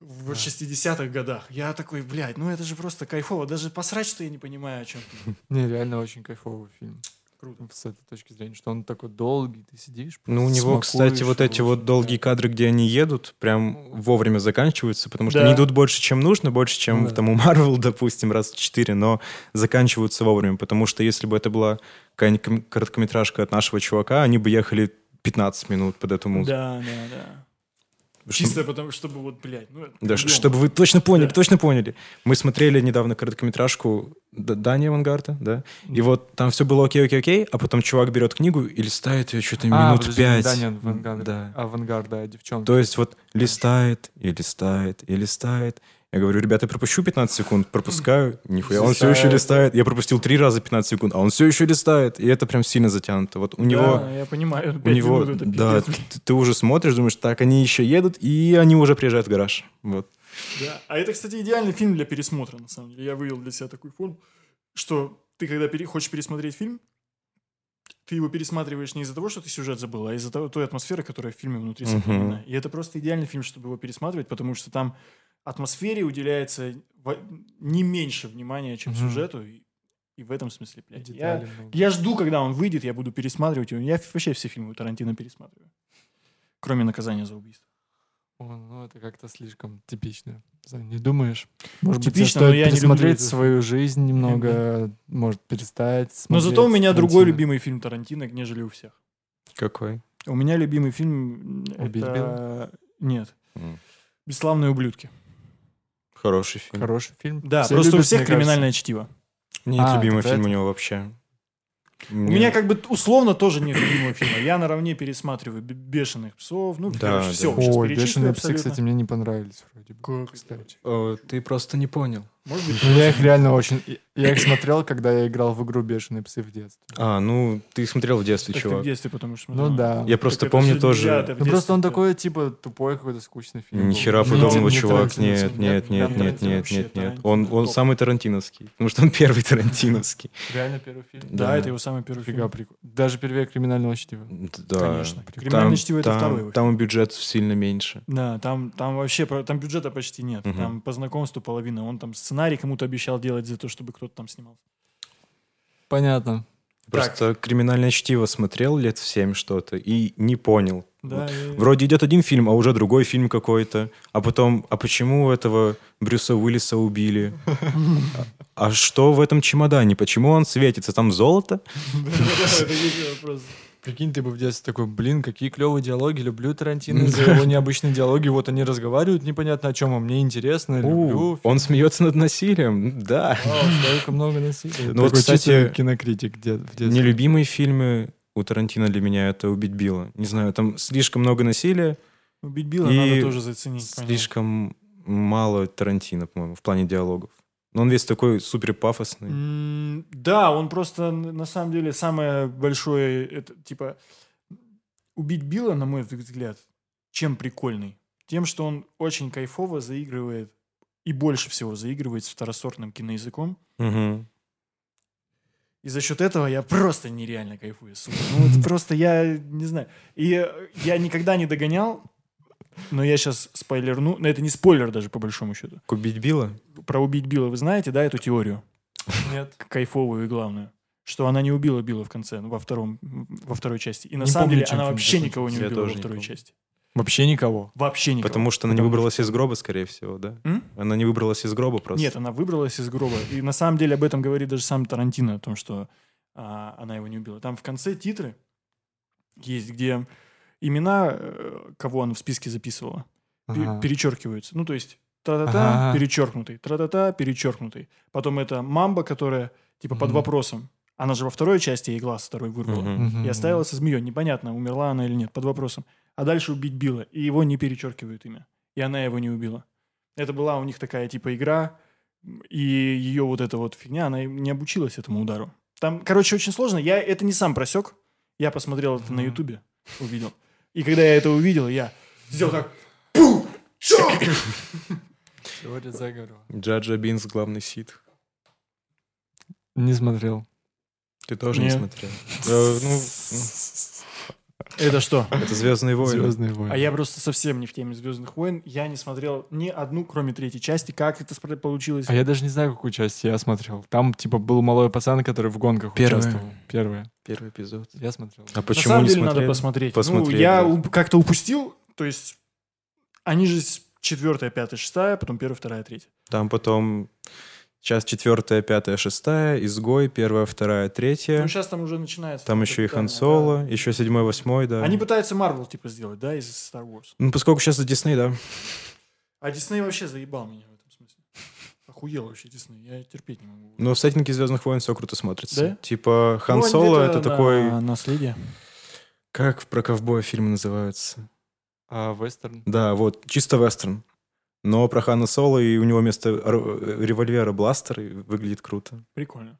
S3: в 60-х годах. Я такой, блядь, ну это же просто кайфово. Даже посрать, что я не понимаю, о чем ты.
S1: Не, реально очень кайфовый фильм.
S3: Круто.
S1: С этой точки зрения, что он такой долгий, ты сидишь.
S2: Ну, у него, кстати, вот эти вот долгие
S1: да.
S2: кадры, где они едут, прям вовремя заканчиваются, потому что
S3: Да.
S2: они идут больше, чем нужно, больше, чем
S1: Ну да.
S2: там у Марвел, допустим, раз в четыре, но заканчиваются вовремя, потому что если бы это была какая-нибудь ком- короткометражка от нашего чувака, они бы ехали 15 минут под эту музыку.
S3: Да, да, да. Чисто потому, чтобы вот, блядь, ну,
S2: Да, ш- чтобы вы точно поняли,
S3: Да.
S2: точно поняли. Мы смотрели недавно короткометражку Дани Авангарда, да? И вот там все было окей, окей, окей, а потом чувак берет книгу и листает ее что-то
S1: А,
S2: минут
S1: подожди,
S2: пять.
S1: да, нет, авангард,
S2: Да.
S1: авангард, да, девчонка.
S2: То есть вот листает и листает и листает. Я говорю, ребята, я пропущу 15 секунд, пропускаю, нихуя, он все еще
S1: Листает.
S2: Я пропустил три раза 15 секунд, а он все еще листает. И это прям сильно затянуто. Вот у него...
S3: я понимаю,
S2: У него, да, ты, уже смотришь, думаешь, так, они еще едут, и они уже приезжают в гараж. Вот.
S3: Да. А это, кстати, идеальный фильм для пересмотра, на самом деле. Я вывел для себя такую форму, что ты, когда пере- хочешь пересмотреть фильм, ты его пересматриваешь не из-за того, что ты сюжет забыл, а из-за того, той атмосферы, которая в фильме внутри сохранена. И это просто идеальный фильм, чтобы его пересматривать, потому что там атмосфере уделяется не меньше внимания, чем
S1: Мгм.
S3: сюжету. И, и в этом смысле, блядь. Я,
S1: много.
S3: я жду, когда он выйдет, я буду пересматривать его. Я вообще все фильмы Тарантино пересматриваю. Кроме наказания за убийство.
S1: О, ну это как-то слишком типично. Не думаешь? Может быть,
S3: Типично,
S1: тебе
S3: но
S1: стоит
S3: я не люблю
S1: свою жизнь немного, может, перестать
S3: Но зато у
S1: смотреть
S3: меня другой
S1: Тарантино.
S3: любимый фильм Тарантино, нежели у всех.
S2: Какой?
S3: У меня любимый фильм
S1: «Убить
S3: это... Нет.
S2: М.
S3: «Бесславные ублюдки».
S2: Хороший фильм.
S1: Хороший фильм.
S3: Да,
S1: Все
S3: просто у
S1: любят,
S3: всех
S1: мне кажется.
S3: криминальное чтиво.
S2: Нет
S1: А,
S2: любимый фильм у
S1: это-
S2: него вообще.
S3: У меня как бы условно тоже нет любимого фильма. Я наравне пересматриваю «Б- «Бешеных псов». Ну,
S2: Да,
S3: короче,
S2: да.
S3: все.
S1: Ой, «Бешеные псы», кстати, мне не понравились вроде бы.
S3: Как?
S1: Кстати.
S2: О, ты просто не понял.
S3: Может быть,
S1: Ну, я их реально очень... Я их смотрел, когда я играл в игру «Бешеные псы» в детстве.
S2: А, ну, ты их смотрел в детстве,
S3: так ты в
S2: чувак.
S3: детстве, потому что...
S1: Ну да.
S2: Я просто помню
S3: же
S2: тоже...
S1: Ну просто он такой, типа, тупой какой-то скучный фильм. был.
S2: Ни хера
S1: Мне
S2: подобного, чувак. Нет, нет, нет, нет, нет, нет, нет. Он, он самый тарантиновский. Потому что он первый тарантиновский.
S1: Реально первый фильм?
S3: Да, это его самый первый
S1: Фига
S3: фильм.
S1: прикольно. Даже первее криминального чтива.
S2: Да.
S3: Конечно. «Криминальное чтиво» — это второй
S2: Там бюджет сильно меньше.
S3: Да, там, там вообще там бюджета почти нет. Там по знакомству половина. Он там сценарий кому-то обещал делать за то, чтобы кто-то там снимался.
S1: Понятно.
S2: Просто криминальное чтиво смотрел лет в 7 что-то и не понял.
S3: Да, и-
S2: Вроде идет один фильм, а уже другой фильм какой-то. А потом, а почему этого Брюса Уиллиса убили? А, а что в этом чемодане? Почему он светится? Там золото?
S1: Прикинь, ты бы в детстве такой, блин, какие клевые диалоги, люблю Тарантино за его необычные диалоги, вот они разговаривают непонятно о чем, а мне интересно, люблю.
S2: Он смеется над насилием? Да.
S1: Столько много насилия.
S2: Ну вот, кстати,
S1: кинокритик в детстве.
S2: Нелюбимые фильмы у Тарантино для меня это «Убить Билла». Не знаю, там слишком много насилия,
S3: Убить Билла надо тоже заценить.
S2: слишком мало Тарантино, по-моему, в плане диалогов. Но он весь такой супер пафосный.
S3: М, Да, он просто на самом деле самое большое, это типа убить Билла, на мой взгляд, чем прикольный? Тем, что он очень кайфово заигрывает и больше всего заигрывает с второсортным киноязыком.
S2: Мгм.
S3: И за счет этого я просто нереально кайфую, сука. Ну, это просто я не знаю. И я никогда не догонял, но я сейчас спойлерну. Но это не спойлер даже, по большому счету.
S2: «Убить Билла»?
S3: Про убить Билла вы знаете, да, эту теорию?
S1: Нет.
S3: Кайфовую и главную. Что она не убила Билла в конце, ну, во, втором, во второй части. И на
S1: Не
S3: самом
S1: помню,
S3: деле она вообще никого не убила во второй части.
S1: Вообще никого.
S3: Вообще никого.
S2: Потому что она не выбралась из гроба, скорее всего, да?
S3: М?
S2: Она не выбралась из гроба просто.
S3: Нет, она выбралась из гроба. И на самом деле об этом говорит даже сам Тарантино, о том, что а, она его не убила. Там в конце титры есть, где имена, э, кого она в списке записывала,
S1: Ага.
S3: перечеркиваются. Ну, то есть тра-та-та,
S1: Ага.
S3: перечеркнутый, тра-та-та, перечеркнутый. Потом это мамба, которая типа под
S1: Мгм.
S3: вопросом. Она же во второй части ей глаз второй вырвала.
S2: Мгм.
S3: И оставила со змеей. Непонятно, умерла она или нет, под вопросом. А дальше убить Билла. И его не перечеркивают имя. И она его не убила. Это была у них такая типа игра, и ее вот эта вот фигня, она не обучилась этому удару. Там, короче, очень сложно. Я это не сам просек. Я посмотрел это на
S1: Мгм.
S3: Ютубе, увидел. И когда я это увидел, я сделал так. «Пу! Чё?»
S1: Теория заговора.
S2: Джаджа Бинс главный сит.
S1: Не смотрел.
S2: Ты тоже не
S3: Нет.
S2: смотрел. Ну,
S3: Это что?
S2: это Звездные войны.
S1: Звездные войны.
S3: А я просто совсем не в теме Звездных войн. Я не смотрел ни одну, кроме третьей части. Как это получилось?
S1: А я даже не знаю, какую часть я смотрел. Там, типа, был малой пацан, который в гонках
S2: Первая.
S1: участвовал. Первая.
S2: Первый эпизод.
S1: Я смотрел.
S2: А
S3: На
S2: почему
S3: самом
S2: не
S3: деле
S2: смотрели?
S3: надо посмотреть.
S2: Посмотреть,
S3: ну, я
S2: да.
S3: как-то упустил. То есть они же четвертая, пятая, шестая, потом первая, вторая, третья.
S2: Там потом часть четвертая, пятая, шестая, изгой, первая, вторая, третья.
S3: Ну, сейчас там уже начинается.
S2: Там еще и Хан Соло,
S3: да.
S2: еще седьмой, восьмой, да.
S3: Они пытаются Марвел типа сделать, да, из Star Wars.
S2: Ну, поскольку сейчас это Дисней, да.
S3: А Дисней вообще заебал меня в этом смысле. Охуел вообще Дисней. Я терпеть не могу.
S2: Но в сеттинге Звездных войн все круто смотрится.
S3: Да?
S2: Типа Хан
S3: Ну,
S2: Соло это
S3: на
S2: такой.
S3: Наследие.
S2: Как про ковбоя фильмы называются?
S1: А вестерн?
S2: Да, вот, чисто вестерн. Но про Хана Соло, и у него вместо револьвера бластер, и выглядит круто.
S3: Прикольно.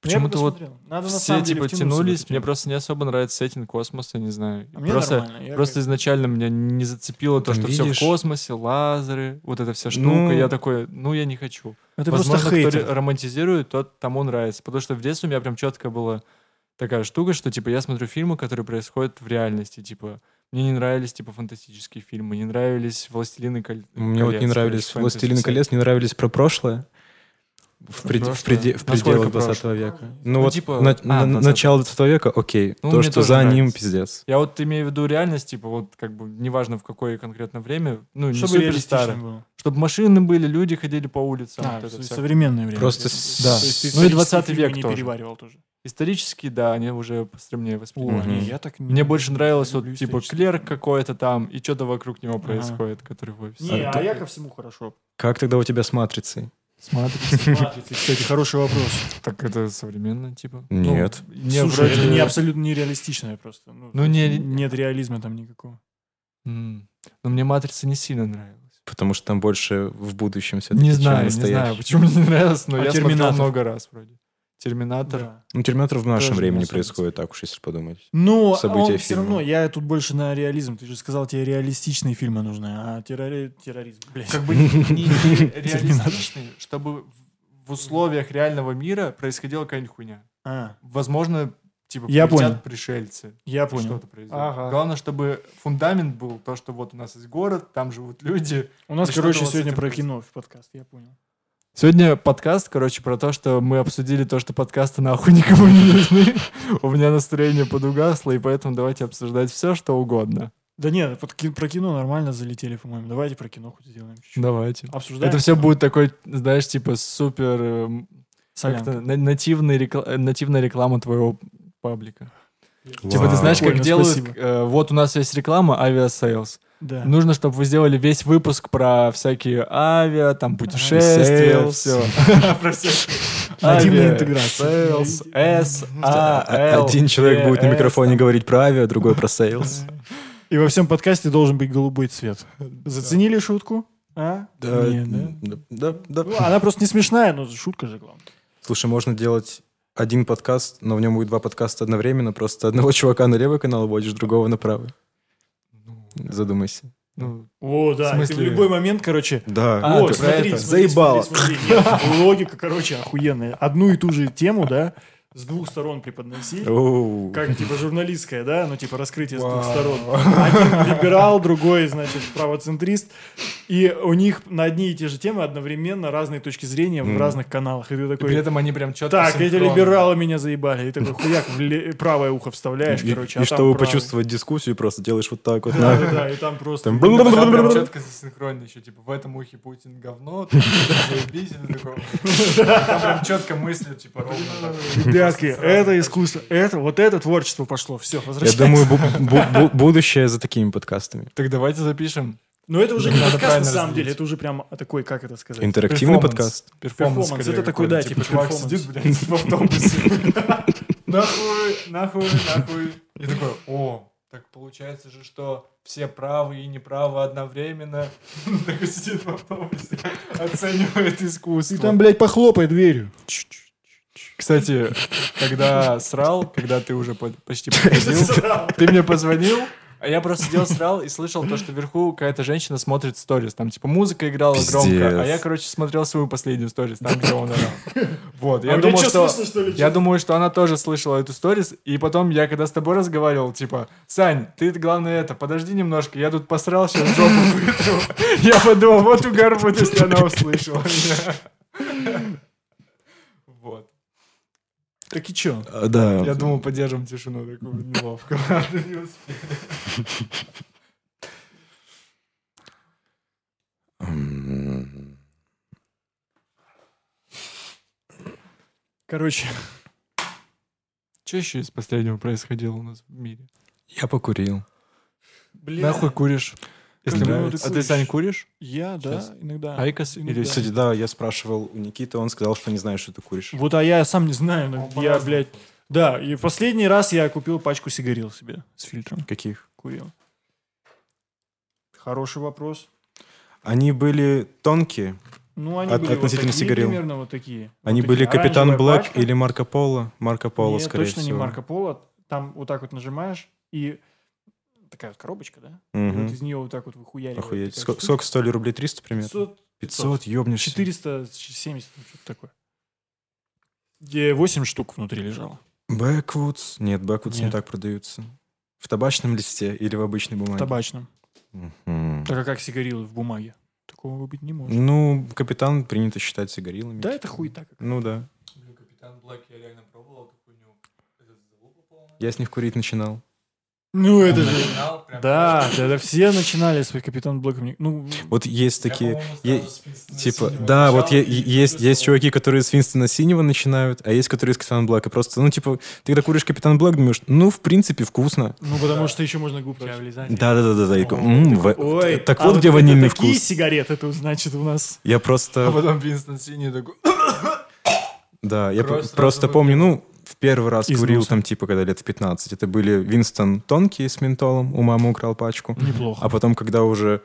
S1: Почему-то
S3: Я бы
S1: вот.
S3: Надо, на
S1: Все, типа, тянулись. Мне просто не особо нравится сеттинг космоса, не знаю.
S3: А мне
S1: просто просто
S3: как-
S1: изначально меня не зацепило то,
S2: Там
S1: что все в
S2: видишь-
S1: космосе, лазеры, вот эта вся штука.
S2: Ну-
S1: Я такой, ну, я не хочу.
S3: Это
S1: Возможно,
S3: просто
S1: кто
S3: хейтер.
S1: ре- романтизирует, тот тому нравится. Потому что в детстве у меня прям четко была такая штука, что, типа, я смотрю фильмы, которые происходят в реальности. Типа, мне не нравились, типа, фантастические фильмы, не нравились «Властелины коль- колец».
S2: Мне вот не нравились «Властелины колец», не нравились про прошлое. В, пред- в преде- в пределах 20
S1: прошлое?
S2: века.
S3: Ну,
S2: Ну, вот
S1: типа-
S2: на-
S1: а,
S2: на-
S1: 20.
S2: начало 20 века, окей.
S1: Ну,
S2: То, что за ним,
S1: нравится.
S2: пиздец.
S1: Я вот имею в виду реальность, типа, вот, как бы, неважно в какое конкретно время, ну, не
S3: Чтобы
S1: супер
S3: реалистично
S1: старое.
S3: было.
S1: Чтобы машины были, люди ходили по улицам.
S3: А,
S1: вот
S3: современное время.
S2: Просто
S3: То
S1: Да.
S3: есть ты
S1: Ну и
S3: исторические
S1: 20
S3: фильмы
S1: век
S3: не
S1: тоже.
S3: переваривал тоже.
S1: Исторические, да, они уже постремнее
S3: О,
S1: воспринимаются.
S3: Не, я так не
S1: Мне больше нравилось вот, типа, клерк какой-то там, и что-то вокруг него
S3: Ага.
S1: происходит, который в офисе.
S3: Не, а
S2: да.
S3: я ко всему хорошо.
S2: Как тогда у тебя с «Матрицей»?
S1: Смотрите.
S3: Матрица, кстати, хороший вопрос.
S1: Так это современно, типа?
S2: Нет.
S1: Ну, мне
S3: Слушай,
S1: вроде...
S3: это не абсолютно нереалистичное просто. Ну,
S1: Ну, не-
S3: Нет реализма там никакого.
S1: Но мне «Матрица» не сильно нравилась.
S2: Потому что там больше в будущем все-таки,
S1: Не
S2: чем
S1: знаю, не знаю, почему мне не нравилось, но
S3: А
S1: я смотрел
S3: «Терминатор»?
S1: много раз вроде. «Терминатор».
S3: Да.
S2: Ну, «Терминатор» в нашем
S3: Тоже не
S2: времени происходит, так уж если подумать.
S3: Но
S2: События
S3: он все равно, я тут больше на реализм. Ты же сказал, тебе реалистичные фильмы нужны, а террори- терроризм, блядь.
S1: как бы не, реалистичный, чтобы в- условиях реального мира происходила какая-нибудь хуйня.
S3: А,
S1: Возможно, типа
S3: Я понял.
S1: пришельцы.
S3: я понял.
S1: Что-то произойдет.
S3: Ага.
S1: Главное, чтобы фундамент был то, что вот у нас есть город, там живут люди.
S3: У нас, короче, сегодня про кино в подкаст, я понял.
S1: Сегодня подкаст, короче, про то, что мы обсудили то, что подкасты нахуй никому не нужны. У меня настроение подугасло, и поэтому давайте обсуждать все, что угодно.
S3: Да нет, под ки- про кино нормально залетели, по-моему. Давайте про кино хоть сделаем чуть-чуть.
S1: Давайте.
S3: Обсуждаем.
S1: Это все будет такой, знаешь, типа супер эм,
S3: Солянка.
S1: как-то на- нативный рекла- э, нативная реклама твоего паблика. Типа ты
S2: Вау.
S1: знаешь, как делают, э, вот у нас есть реклама Aviasales.
S3: Да.
S1: Нужно, чтобы вы сделали весь выпуск про всякие авиа, там путешествия,
S2: Sales.
S1: все. Про всякие
S3: Нативная
S1: авиа,
S3: интеграция.
S1: Sales, S, A,
S2: А- Один человек будет на микрофоне говорить про авиа, другой про Sales.
S3: И во всем подкасте должен быть голубой цвет. Заценили шутку? А?
S2: Да,
S3: Нет, да?
S2: да, да, да.
S3: Ну, она просто не смешная, но шутка же главное.
S2: Слушай, можно делать один подкаст, но в нем будет два подкаста одновременно. Просто одного чувака на левый канал вводишь, другого на правый. Задумайся.
S1: Ну,
S3: О, да.
S1: В
S3: и ты
S1: смысле?
S3: в любой момент, короче,
S2: Да.
S1: А,
S3: вот,
S1: ты про
S3: смотри,
S1: это?
S3: смотри,
S2: Заебало.
S3: смотри, смотри. Нет, логика, короче, охуенная. Одну и ту же тему, да, с двух сторон преподноси.
S2: Оу.
S3: Как, типа, журналистская, да? Ну, типа, раскрытие с двух сторон. Один либерал, другой, значит, правоцентрист. И у них на одни и те же темы одновременно разные точки зрения в разных каналах. И ты
S1: и при
S3: такой,
S1: этом они прям четко
S3: так, эти
S1: синхронно.
S3: либералы меня заебали. И такой, хуяк, в ле- правое ухо вставляешь,
S2: И,
S3: короче,
S2: и
S3: а там
S2: чтобы
S3: правое.
S2: почувствовать дискуссию, просто делаешь вот так вот.
S3: Да,
S2: на.
S3: да, да, и там просто...
S2: Там
S1: прям четко засинхронно еще, типа, в этом ухе Путин говно, там, заебись, и ты такой. Там прям четко мысли, типа, ровно Сразу
S3: это искусство, это, вот это творчество пошло. Все,
S2: Я
S3: возвращаемся.
S2: думаю, бу- бу- бу- будущее за такими подкастами.
S1: Так давайте запишем.
S3: Но это уже не подкаст на самом
S1: разделить.
S3: деле, это уже прям такой, как это сказать?
S2: Интерактивный
S1: Перформанс.
S2: подкаст.
S1: Перформанс.
S3: Это такой, да, типа
S1: чувак
S3: перформанс.
S1: сидит, блядь, в автобусе. Нахуй, нахуй, нахуй. И такой, о, Так получается же, что все правы и неправы одновременно. Так и сидит в автобусе, оценивает искусство.
S3: И там, блядь, похлопай дверью.
S1: Кстати, когда срал, когда ты уже по- почти подходил, ты мне позвонил, а я просто сидел срал и слышал то, что вверху какая-то женщина смотрит сторис. Там типа музыка играла громко, а я,
S2: Пиздец.
S1: короче, смотрел свою последнюю сторис, там, где он орал. Вот,
S3: А
S1: я
S3: тебя
S1: думал, что...
S3: слышно, что ли,
S1: Я думаю, что она тоже слышала эту сторис, и потом я, когда с тобой разговаривал, типа, Сань, ты главное это, подожди немножко, я тут посрал, сейчас жопу вытру. Я подумал, вот угар будет, если она услышала меня.
S3: Так и чё?
S2: А, Да.
S1: Я думал, поддержим тишину такую неловко. Ладно, не
S3: Короче,
S1: Что еще из последнего происходило у нас в мире?
S2: Я покурил.
S3: бля,
S1: Нахуй куришь? Если
S3: Когда
S1: мы-
S3: ты
S1: А ты? Сань, куришь?
S3: я, да,
S1: Сейчас.
S3: иногда.
S1: IQOS или.
S2: Кстати, да, я спрашивал у Никиты, он сказал, что не знает, что ты куришь.
S3: Вот, а я сам не знаю, но
S1: Он
S3: я,
S1: по-разному.
S3: блядь... Да, и последний раз я купил пачку сигарил себе с фильтром.
S2: Каких?
S3: Курил. Хороший вопрос.
S2: Они были тонкие.
S3: Ну, они
S2: От-
S3: были
S2: относительно
S3: вот такие,
S2: сигарил.
S3: примерно вот такие.
S2: Они
S3: Вот
S2: были
S3: такие.
S2: Капитан
S3: Оранжевая
S2: Black
S3: пачка.
S2: или Марко Поло. Марко Поло,
S3: Нет,
S2: скорее
S3: точно
S2: всего.
S3: не Марко Поло. Там вот так вот нажимаешь, и такая вот коробочка, да? И
S2: Мгм.
S3: вот из нее вот так вот выхуяривает.
S2: Охуеть. Сколько, сколько стоили рублей? 300 примерно?
S3: 500,
S2: 500, ёбнешься.
S3: 470, ну, что-то такое. Где 8 штук внутри лежало.
S2: Бэквудс? Нет, Бэквудс не так продаются. В табачном листе или в обычной
S3: В
S2: бумаге?
S3: табачном.
S2: Мгм.
S3: Так а как сигарилы в бумаге? Такого быть не может.
S2: Ну, капитан принято считать сигарилами.
S3: Да, это хуй так.
S2: Ну да.
S1: Блин, Капитан Блэк, я реально пробовал эту хуйню. Это залупа полная.
S2: Я с них курить начинал.
S3: Ну, это же... Да, да, все начинали свой Капитан Блэк. Ну,
S2: Вот есть такие... Типа,
S1: Синего
S2: да, вот есть, есть чуваки, которые с Винстона Синего начинают, а есть, которые с Капитан Блэка. Просто, ну, типа, ты когда куришь Капитан Блэк, думаешь, ну, в принципе, вкусно.
S3: ну, потому
S1: Да.
S3: что еще можно губки облизать.
S2: Да-да-да-да.
S3: О,
S2: да Так
S3: а
S2: вот, где
S3: это
S2: ванильный
S3: такие
S2: вкус.
S3: сигареты тут, значит, у нас.
S2: Я
S1: А
S2: просто...
S1: потом Винстон Синий такой...
S2: Да, я просто помню, ну, в первый раз
S3: Из
S2: курил
S3: носа.
S2: там, типа, когда лет в 15. Это были Винстон тонкие с ментолом, у мамы украл пачку.
S3: Неплохо.
S2: А потом, когда уже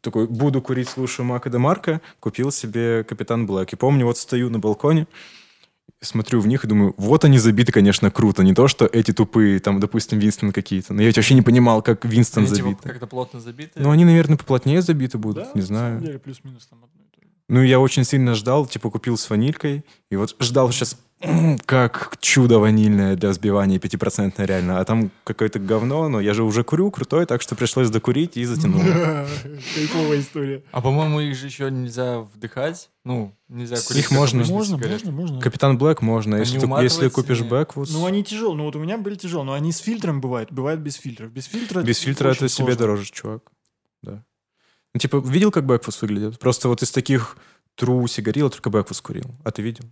S2: такой, буду курить, слушаю Мака де Марка, купил себе Капитан Блэк. И помню, вот стою на балконе, смотрю в них и думаю, вот они забиты, конечно, круто. Не то, что эти тупые, там, допустим, Винстон какие-то. Но я вообще не понимал, как Винстон
S1: Они типа
S2: забиты.
S1: как-то плотно забиты.
S2: Ну, они, наверное, поплотнее забиты будут,
S3: Да,
S2: не знаю.
S3: деле, плюс-минус там одно.
S2: Ну, я очень сильно ждал, типа, купил с ванилькой, и вот ждал сейчас, как чудо ванильное для взбивания 5% реально, а там какое-то говно, но я же уже курю крутой, так что пришлось докурить и затянул.
S3: Кайфовая история.
S1: А по-моему, их же еще нельзя вдыхать. Ну, нельзя курить.
S2: Их можно.
S3: Можно, можно, можно.
S2: Капитан Блэк можно, если, ты- если купишь? Бэквудс.
S3: Ну, они тяжелые. Ну, вот у меня были тяжелые, но они с фильтром бывают. Бывают без фильтров. Без фильтра...
S2: Без фильтра это себе дороже, чувак. Да. Ну, типа, видел, как Бэквудс выглядит? Просто вот из таких тру сигарил только Бэквудс курил. А ты видел?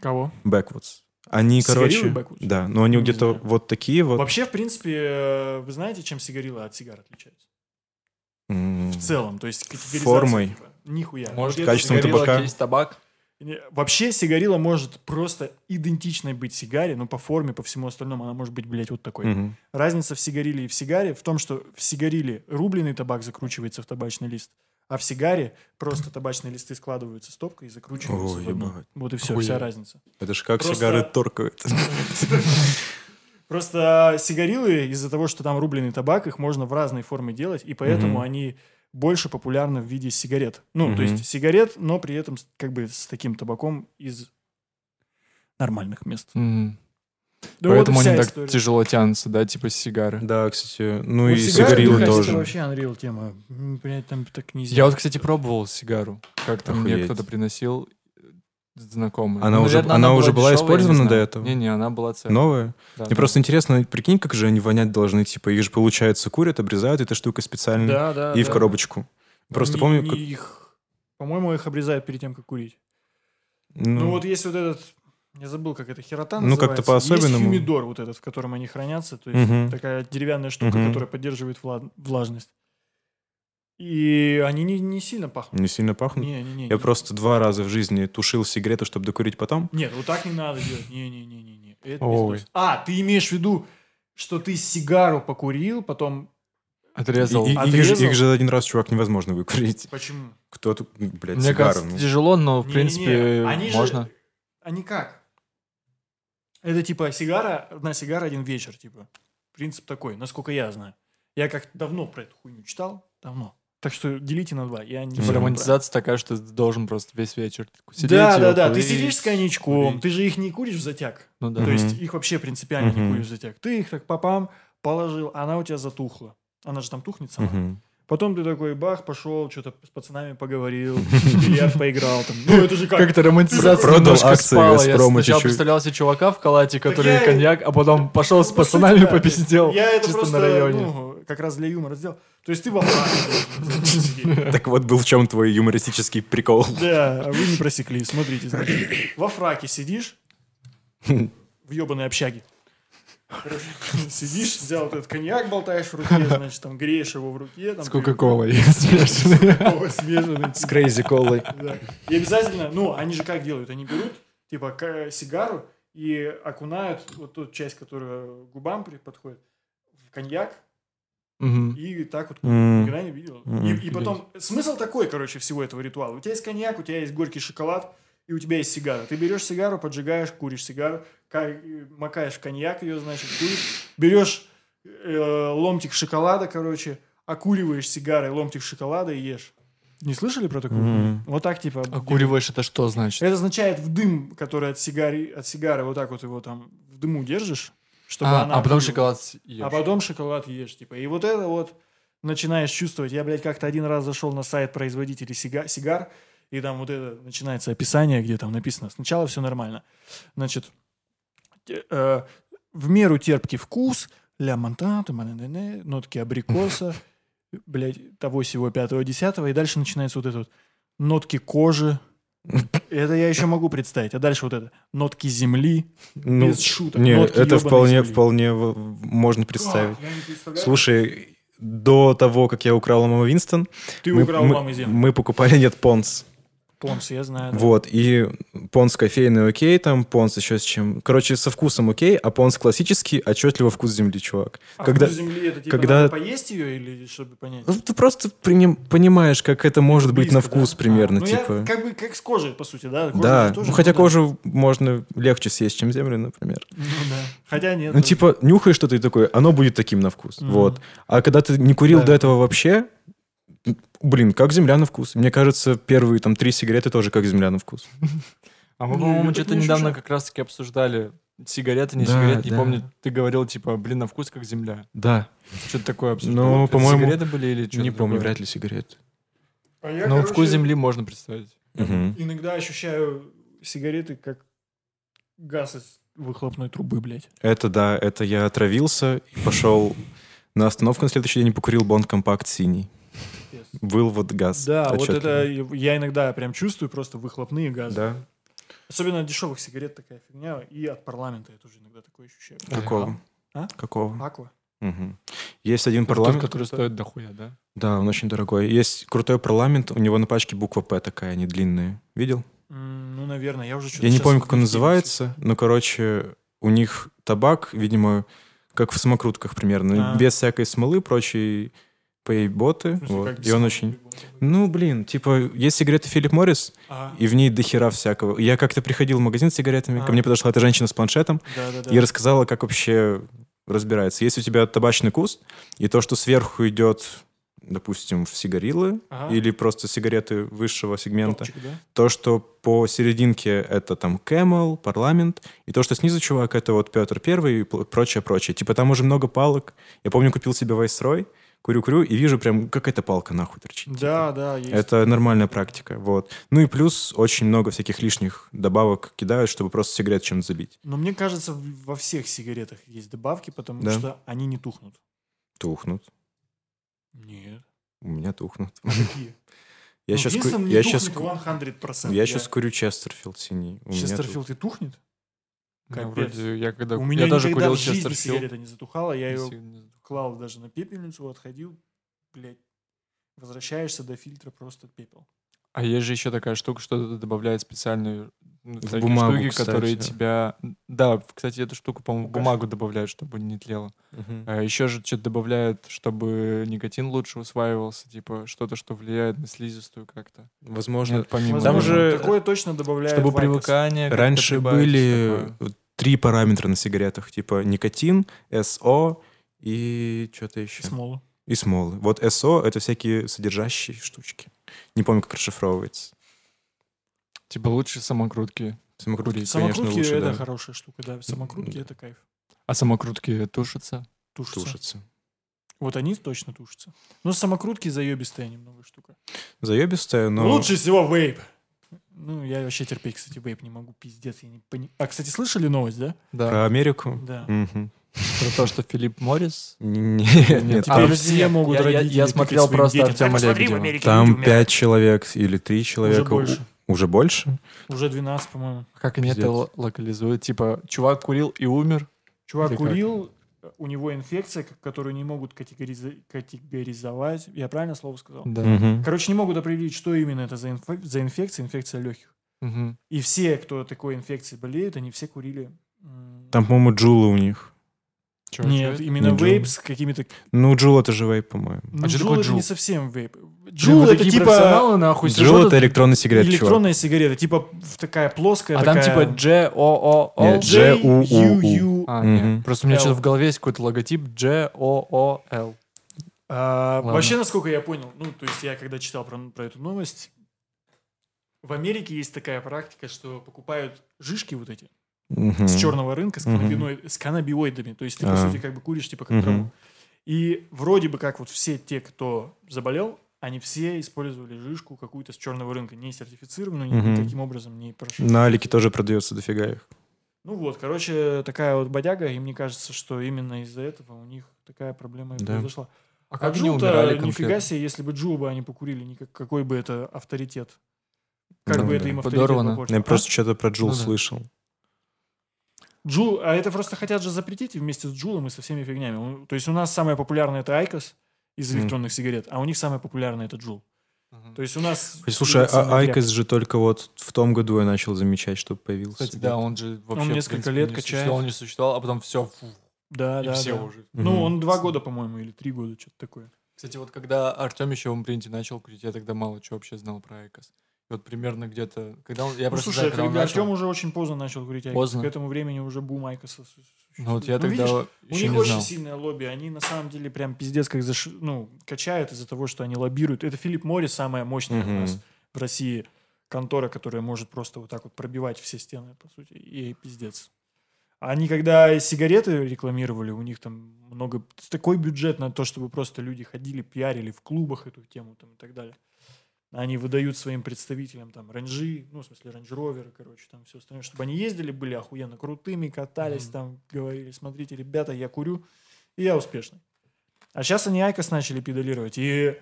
S3: Кого?
S2: Бэквудс. Они,
S3: Сигарилы
S2: короче...
S3: Backwoods?
S2: Да, но они
S3: Не
S2: где-то
S3: знаю.
S2: вот такие вот.
S3: Вообще, в принципе, э, вы знаете, чем сигарилы от сигар отличаются?
S2: м,
S3: В целом, то есть категоризация.
S2: Формой.
S3: типа, Нихуя.
S1: Может,
S3: Вот
S2: качеством табака.
S1: есть табак?
S3: Вообще сигарила может просто идентичной быть сигаре, но по форме, по всему остальному она может быть, блядь, вот такой.
S2: мгм.
S3: Разница в сигариле и в сигаре в том, что в сигариле рубленый табак закручивается в табачный лист, а в сигаре просто табачные листы складываются стопкой и закручиваются
S2: Ой,
S3: в одну. Вот и все,
S1: Охуеть.
S3: вся разница.
S2: Это же как
S3: Просто-
S2: сигары торкают.
S3: Просто сигарилы из-за того, что там рубленый табак, их можно в разной форме делать, и поэтому они больше популярны в виде сигарет. Ну, то есть сигарет, но при этом как бы с таким табаком из нормальных мест. Да вот
S1: Поэтому
S3: вся
S1: они так
S3: история.
S1: тяжело тянутся, да, типа сигары.
S2: Да, кстати, ну
S3: Вот
S2: и
S3: сигары
S2: сигарилы тоже.
S3: Это вообще Unreal тема. Блядь, там так нельзя.
S1: Я вот, кстати, пробовал сигару. Как-то мне кто-то приносил э, знакомый.
S2: Она
S1: Ну,
S2: уже-
S1: наверное,
S2: она уже была
S1: дешевая,
S2: использована до этого?
S1: Не-не, она была целая.
S2: Новые?
S1: Да,
S2: Мне
S1: да.
S2: просто интересно, прикинь, как же они вонять должны, типа, их же, получается, курят, обрезают этой штукой специально
S3: да, да,
S2: и в
S3: да.
S2: коробочку. Просто
S3: Не-
S2: помню,
S3: не
S2: как...
S3: их, по-моему, их обрезают перед тем, как курить.
S2: Ну,
S3: Ну, вот есть вот этот, я забыл, как это, херотан
S2: Ну, как-то по-особенному.
S3: Есть хумидор вот этот, в котором они хранятся, то есть
S2: Мгм.
S3: такая деревянная штука,
S2: Мгм.
S3: которая поддерживает вла- влажность. И они не, не сильно пахнут.
S2: не сильно пахнут.
S3: Не, не, не.
S2: Я
S3: не.
S2: просто два раза в жизни тушил сигарету, чтобы докурить потом.
S3: Нет, вот так не надо делать. Не, не, не, не, не. Это
S1: Ой.
S3: А, ты имеешь в виду, что ты сигару покурил, потом...
S1: Отрезал.
S2: И- и- их,
S3: Отрезал?
S2: же- их же один раз, чувак, невозможно выкурить.
S3: Почему?
S2: Кто тут, блядь,
S1: Мне
S2: сигару?
S1: кажется,
S2: ну.
S1: тяжело, но в
S3: Не-не-не,
S1: принципе
S3: они же-
S1: можно.
S3: Они как? Это типа сигара, одна сигара, один вечер, типа. Принцип такой, насколько я знаю. Я как давно про эту хуйню читал, давно. Так что делите на два. Я не
S1: Типа романтизация такая, что ты должен просто весь вечер сидеть.
S3: Да, да, да. Ты сидишь с коньячком,
S1: курить.
S3: ты же их не куришь в затяг.
S1: Ну да.
S3: То есть их вообще принципиально не куришь в затяг. Ты их так попам положил, она у тебя затухла. Она же там тухнет сама. Потом ты такой бах, пошел, что-то с пацанами поговорил, в бильярд поиграл. Там. Ну, это же как?
S1: Как-то романтизация
S2: Продал акции
S1: спала. Я сначала
S2: чуть-чуть.
S1: представлял себе чувака в халате, который
S3: я-
S1: коньяк, а потом пошел с
S3: Ну,
S1: пацанами
S3: да.
S1: попиздел
S3: Я это
S1: чисто
S3: просто,
S1: на районе.
S3: ну, как раз для юмора сделал. То есть ты во фраке должен сидеть.
S2: Так вот был в чем твой юмористический прикол.
S3: Да, а вы не просекли. Смотрите. Во фраке сидишь, в ебаной общаге. Короче, сидишь, взял вот этот коньяк, болтаешь в руке, значит, там греешь его в руке. Там,
S1: С Кока-Колой смешанной.
S2: С Крейзи Колой.
S3: Да. И обязательно, ну, они же как делают? Они берут, типа, сигару и окунают вот ту часть, которая губам подходит, в коньяк, и так вот никогда не видел. И, и потом, смысл такой, короче, всего этого ритуала. У тебя есть коньяк, у тебя есть горький шоколад, и у тебя есть сигара. Ты берешь сигару, поджигаешь, куришь сигару, макаешь коньяк ее, значит, куришь. Берешь э, ломтик шоколада, короче, окуриваешь сигарой ломтик шоколада и ешь. Не слышали про такую? Хуйню? Вот так, типа.
S1: Окуриваешь это что значит?
S3: Это означает в дым, который от сигары, от сигары вот так вот его там в дыму держишь, чтобы
S1: А,
S3: она...
S1: а потом шоколад съешь.
S3: А потом шоколад ешь, типа. И вот это вот начинаешь чувствовать. Я, блядь, как-то один раз зашел на сайт производителей сига- сигар, и там вот это начинается описание, где там написано. Сначала все нормально. Значит, э, в меру терпкий вкус, ля монтанта, нотки абрикоса, блядь, того всего пятого, десятого, и дальше начинается вот это вот нотки кожи. Это я еще могу представить. А дальше вот это. Нотки земли.
S2: Ну,
S3: без шуток.
S2: не,
S3: Нотки
S2: это вполне,
S3: земли.
S2: вполне можно представить.
S3: Как? Я не представляю.
S2: Слушай, до того, как я украл у мамы Винстон,
S3: Ты
S2: мы,
S3: украл
S2: мы-
S3: мамы землю.
S2: мы покупали нет понс.
S3: Понс, я знаю. да.
S2: Вот, и понс кофейный окей, там понс еще с чем. Короче, со вкусом окей, а понс классический, отчетливо вкус земли, чувак.
S3: А
S2: когда
S3: вкус земли это типа
S2: когда-
S3: надо поесть ее или чтобы понять?
S2: Ну, ты просто приним- понимаешь, как это может быть на
S3: Близко,
S2: вкус
S3: да?
S2: примерно,
S3: А, ну, я
S2: типа.
S3: как бы как с кожей, по сути, да? Кожа
S2: Да,
S3: же тоже
S2: ну, хотя кожу можно легче съесть, чем землю, например.
S3: Ну да. Хотя нет.
S2: Ну,
S3: тоже.
S2: типа, нюхаешь что-то и такой, оно будет таким на вкус.
S3: Мгм.
S2: Вот. А когда ты не курил
S1: Да.
S2: до этого вообще, блин, как земля на вкус. Мне кажется, первые там три сигареты тоже как земля на вкус.
S1: А мы, по-моему,
S3: так
S1: что-то
S3: не
S1: недавно как раз-таки обсуждали сигареты, не
S2: Да,
S1: сигареты. Не
S2: да.
S1: помню, ты говорил, типа, блин, на вкус как земля.
S2: Да.
S1: Что-то такое обсуждал.
S2: Ну, по-моему,
S1: Сигареты были или что-то
S2: не помню, вряд ли сигареты.
S3: А я,
S1: Ну,
S3: короче,
S1: вкус земли можно представить.
S3: Иногда ощущаю сигареты как газ из выхлопной трубы, блядь.
S2: Это да, это я отравился и пошел на остановку на следующий день и покурил Бонд Компакт синий. Был вот газ.
S3: Да, вот
S2: отчетливо.
S3: это я иногда прям чувствую просто выхлопные газы.
S2: Да.
S3: Особенно от дешевых сигарет такая фигня. И от парламента я тоже иногда такое ощущаю.
S2: Какого?
S3: А?
S2: Какого?
S3: Аква.
S2: Мгм. Есть один
S1: Тот,
S2: парламент.
S1: который стоит дохуя, да?
S2: Да, он очень дорогой. Есть крутой парламент, у него на пачке буква П такая, они длинные. Видел?
S3: М, Ну, наверное, я уже что-то
S2: Я не помню, как он называется, но, короче, у них табак, видимо, как в самокрутках примерно,
S3: А.
S2: без всякой смолы, прочей пейботы.
S3: В смысле,
S2: вот. И он очень... Ну, блин, типа, есть сигареты Филипп Моррис,
S3: Ага.
S2: и в ней дохера всякого. Я как-то приходил в магазин с сигаретами,
S3: А.
S2: ко мне подошла эта женщина с планшетом
S3: Да-да-да.
S2: и рассказала, как вообще разбирается. Если у тебя табачный вкус, и то, что сверху идет, допустим, в сигарилы,
S3: Ага.
S2: или просто сигареты высшего сегмента,
S3: Топчик, да?
S2: то, что по серединке это там Camel, парламент, и то, что снизу, чувак, это вот Петр Первый и прочее, прочее. Типа там уже много палок. Я помню, купил себе Вайсрой, курю-курю, и вижу прям, как эта палка нахуй торчит.
S3: Да, да, есть.
S2: Это нормальная практика, вот. Ну и плюс очень много всяких лишних добавок кидают, чтобы просто сигарет чем-то забить.
S3: Но мне кажется, во всех сигаретах есть добавки, потому
S2: Да.
S3: что они не тухнут.
S2: Тухнут.
S3: Нет.
S2: У меня тухнут.
S3: Какие?
S2: Я
S3: Ну,
S2: сейчас,
S3: Винстон не
S2: я сейчас,
S3: тухнет 100%.
S2: я сейчас курю Честерфилд синий. У
S3: Честерфилд и тухнет?
S1: Ну,
S3: Капец.
S1: вроде я когда...
S3: У меня
S1: я
S3: никогда
S1: курил
S3: в жизни
S1: Честерфилд.
S3: сигарета не затухала. Я ее клал даже на пепельницу, отходил, блядь. Возвращаешься до фильтра, просто пепел.
S1: А есть же еще такая штука, что добавляет специальные ну,
S2: В бумагу,
S1: штуки, которые
S2: кстати.
S1: тебя Да, кстати, эту штуку, по-моему, бумагу добавляют, чтобы не тлело.
S2: Мгм.
S1: А еще же что-то добавляют, чтобы никотин лучше усваивался, типа что-то, что влияет на слизистую как-то.
S2: Возможно.
S1: Нет, помимо
S3: Возможно,
S2: Там же-
S3: такое точно добавляют
S1: чтобы
S3: в IQOS.
S1: привыкание.
S2: Раньше были
S1: такое.
S2: три параметра на сигаретах, типа никотин, СО и что-то еще.
S3: Смолу.
S2: И смолы. Вот СО — это всякие содержащие штучки. Не помню, как расшифровывается.
S1: Типа лучше самокрутки.
S2: Самокрутки,
S1: Курить.
S2: конечно,
S3: Самокрутки
S2: лучше,
S3: это
S2: да,
S3: хорошая штука, да. Самокрутки это кайф.
S1: А самокрутки тушатся.
S3: Тушатся.
S2: тушится.
S3: Вот они точно тушатся. Но самокрутки заебистая немного штука.
S2: Заебистая, но...
S3: Лучше всего вейп. Ну, я вообще терпеть, кстати, вейп не могу, пиздец. Я не пони- А, кстати, слышали новость, да?
S1: Да.
S2: Про Америку?
S3: Да.
S2: Мгм.
S1: Про то, что Филипп Моррис.
S2: Нет,
S1: Нет.
S3: Теперь
S1: А,
S3: все могут
S1: я- я- смотрел просто. Артема
S3: «Так, посмотри, в
S1: Лебедева».
S2: Там
S3: умирают».
S2: пять человек или три человека. У-
S3: больше.
S2: Уже больше?
S3: Уже 12, по-моему.
S1: Как они
S2: Пиздец.
S1: это локализуют? Типа, чувак курил и умер.
S3: Чувак
S1: Или как?
S3: курил, у него инфекция, которую не могут категориза- категоризовать. Я правильно слово сказал?
S1: Да.
S2: Мгм.
S3: Короче, не могут определить, что именно это за, инфе- за инфекция, инфекция легких.
S1: Мгм.
S3: И все, кто такой инфекцией болеет, они все курили.
S2: Там, по-моему, джулы у них.
S1: Чё,
S3: Нет,
S1: чё это?
S3: именно
S2: Не JUUL.
S3: вейп с какими-то...
S2: Ну, JUUL — это же вейп, по-моему.
S3: Ну,
S1: чё
S3: JUUL
S1: такое
S3: это
S1: JUUL?
S3: не совсем вейп.
S1: JUUL
S3: это типа
S1: профессионалы, нахуй, JUUL —
S2: это электронная сигарета, чувак.
S3: электронная сигарета, типа такая плоская,
S1: А там
S3: такая...
S1: типа G-O-O-O.
S2: Нет, G-U-U-U.
S3: J-U-U.
S1: А, нет. Просто у меня что-то в голове есть какой-то логотип G-O-O-L.
S3: А, вообще, насколько я понял, ну, то есть я когда читал про, про эту новость, в Америке есть такая практика, что покупают жишки вот эти С черного рынка с,
S2: Мгм.
S3: каннабиной- с каннабиоидами. То есть ты, по
S2: А.
S3: сути, как бы куришь типа как траву. И вроде бы как вот все те, кто заболел, они все использовали жишку какую-то с черного рынка, не сертифицированную, никаким образом не прошли.
S2: На Алике тоже продается дофига их.
S3: Ну вот, короче, такая вот бодяга, и мне кажется, что именно из-за этого у них такая проблема и
S2: Да.
S3: произошла.
S1: А
S3: А
S1: как они
S3: Джул-то
S1: умирали
S3: нифига себе, если бы Джул бы они покурили, никак, какой бы это авторитет. Как
S2: Ну
S3: бы
S2: да.
S3: это им авторитет
S1: Подорвано.
S2: Я
S3: А?
S2: просто что-то про джул
S1: Ну да.
S3: Джул, а это просто хотят же запретить вместе с Джулом и со всеми фигнями. То есть у нас самое популярное это Айкос из электронных сигарет, а у них самое популярное это Джул.
S1: Мгм.
S3: То есть у нас...
S2: Слушай, а. IQOS же только вот в том году я начал замечать, что появился.
S1: Кстати, да, он же вообще...
S3: Он несколько
S1: принципе,
S3: лет
S1: не
S3: качает.
S1: существовал, не существовал, а потом все,
S3: Да,
S1: и
S3: да,
S1: все
S3: да.
S1: уже.
S3: Ну, он два года, по-моему, или три года, что-то такое.
S1: Кстати, вот когда Артем еще в импринте начал курить, я тогда мало чего вообще знал про IQOS. Вот примерно где-то... Когда он, я
S3: ну,
S1: просто
S3: слушай,
S1: знаю, когда он
S3: Артем
S1: начал.
S3: уже очень поздно начал курить IQOS.
S1: Поздно.
S3: К этому времени уже бум Айкоса
S1: Ну вот я
S3: Ну,
S1: тогда
S3: видишь, У
S1: еще
S3: них
S1: не
S3: очень
S1: знал.
S3: сильное лобби. Они на самом деле прям пиздец как заш... ну, качают из-за того, что они лоббируют. Это Philip Morris, самая мощная у
S2: Мгм.
S3: нас в России контора, которая может просто вот так вот пробивать все стены, по сути. И пиздец. Они когда сигареты рекламировали, у них там много... Такой бюджет на то, чтобы просто люди ходили, пиарили в клубах эту тему там и так далее. Они выдают своим представителям там рейнджи, ну, в смысле, рейндж-роверы, короче, там все остальное, чтобы они ездили, были охуенно крутыми, катались
S1: Мгм.
S3: там, говорили, смотрите, ребята, я курю, и я успешный. А сейчас они IQOS начали педалировать. И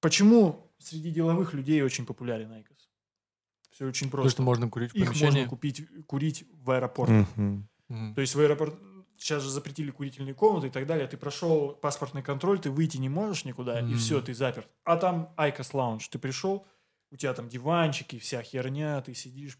S3: почему среди деловых людей очень популярен IQOS? Все очень
S1: Потому
S3: просто.
S1: что можно курить в
S3: Их можно купить, курить в аэропортах.
S2: Мгм.
S1: Мгм.
S3: То есть в аэропорт сейчас же запретили курительные комнаты и так далее. Ты прошел паспортный контроль, ты выйти не можешь никуда, и
S1: Мгм.
S3: все, ты заперт. А там IQOS lounge. Ты пришел, у тебя там диванчики, вся херня, ты сидишь,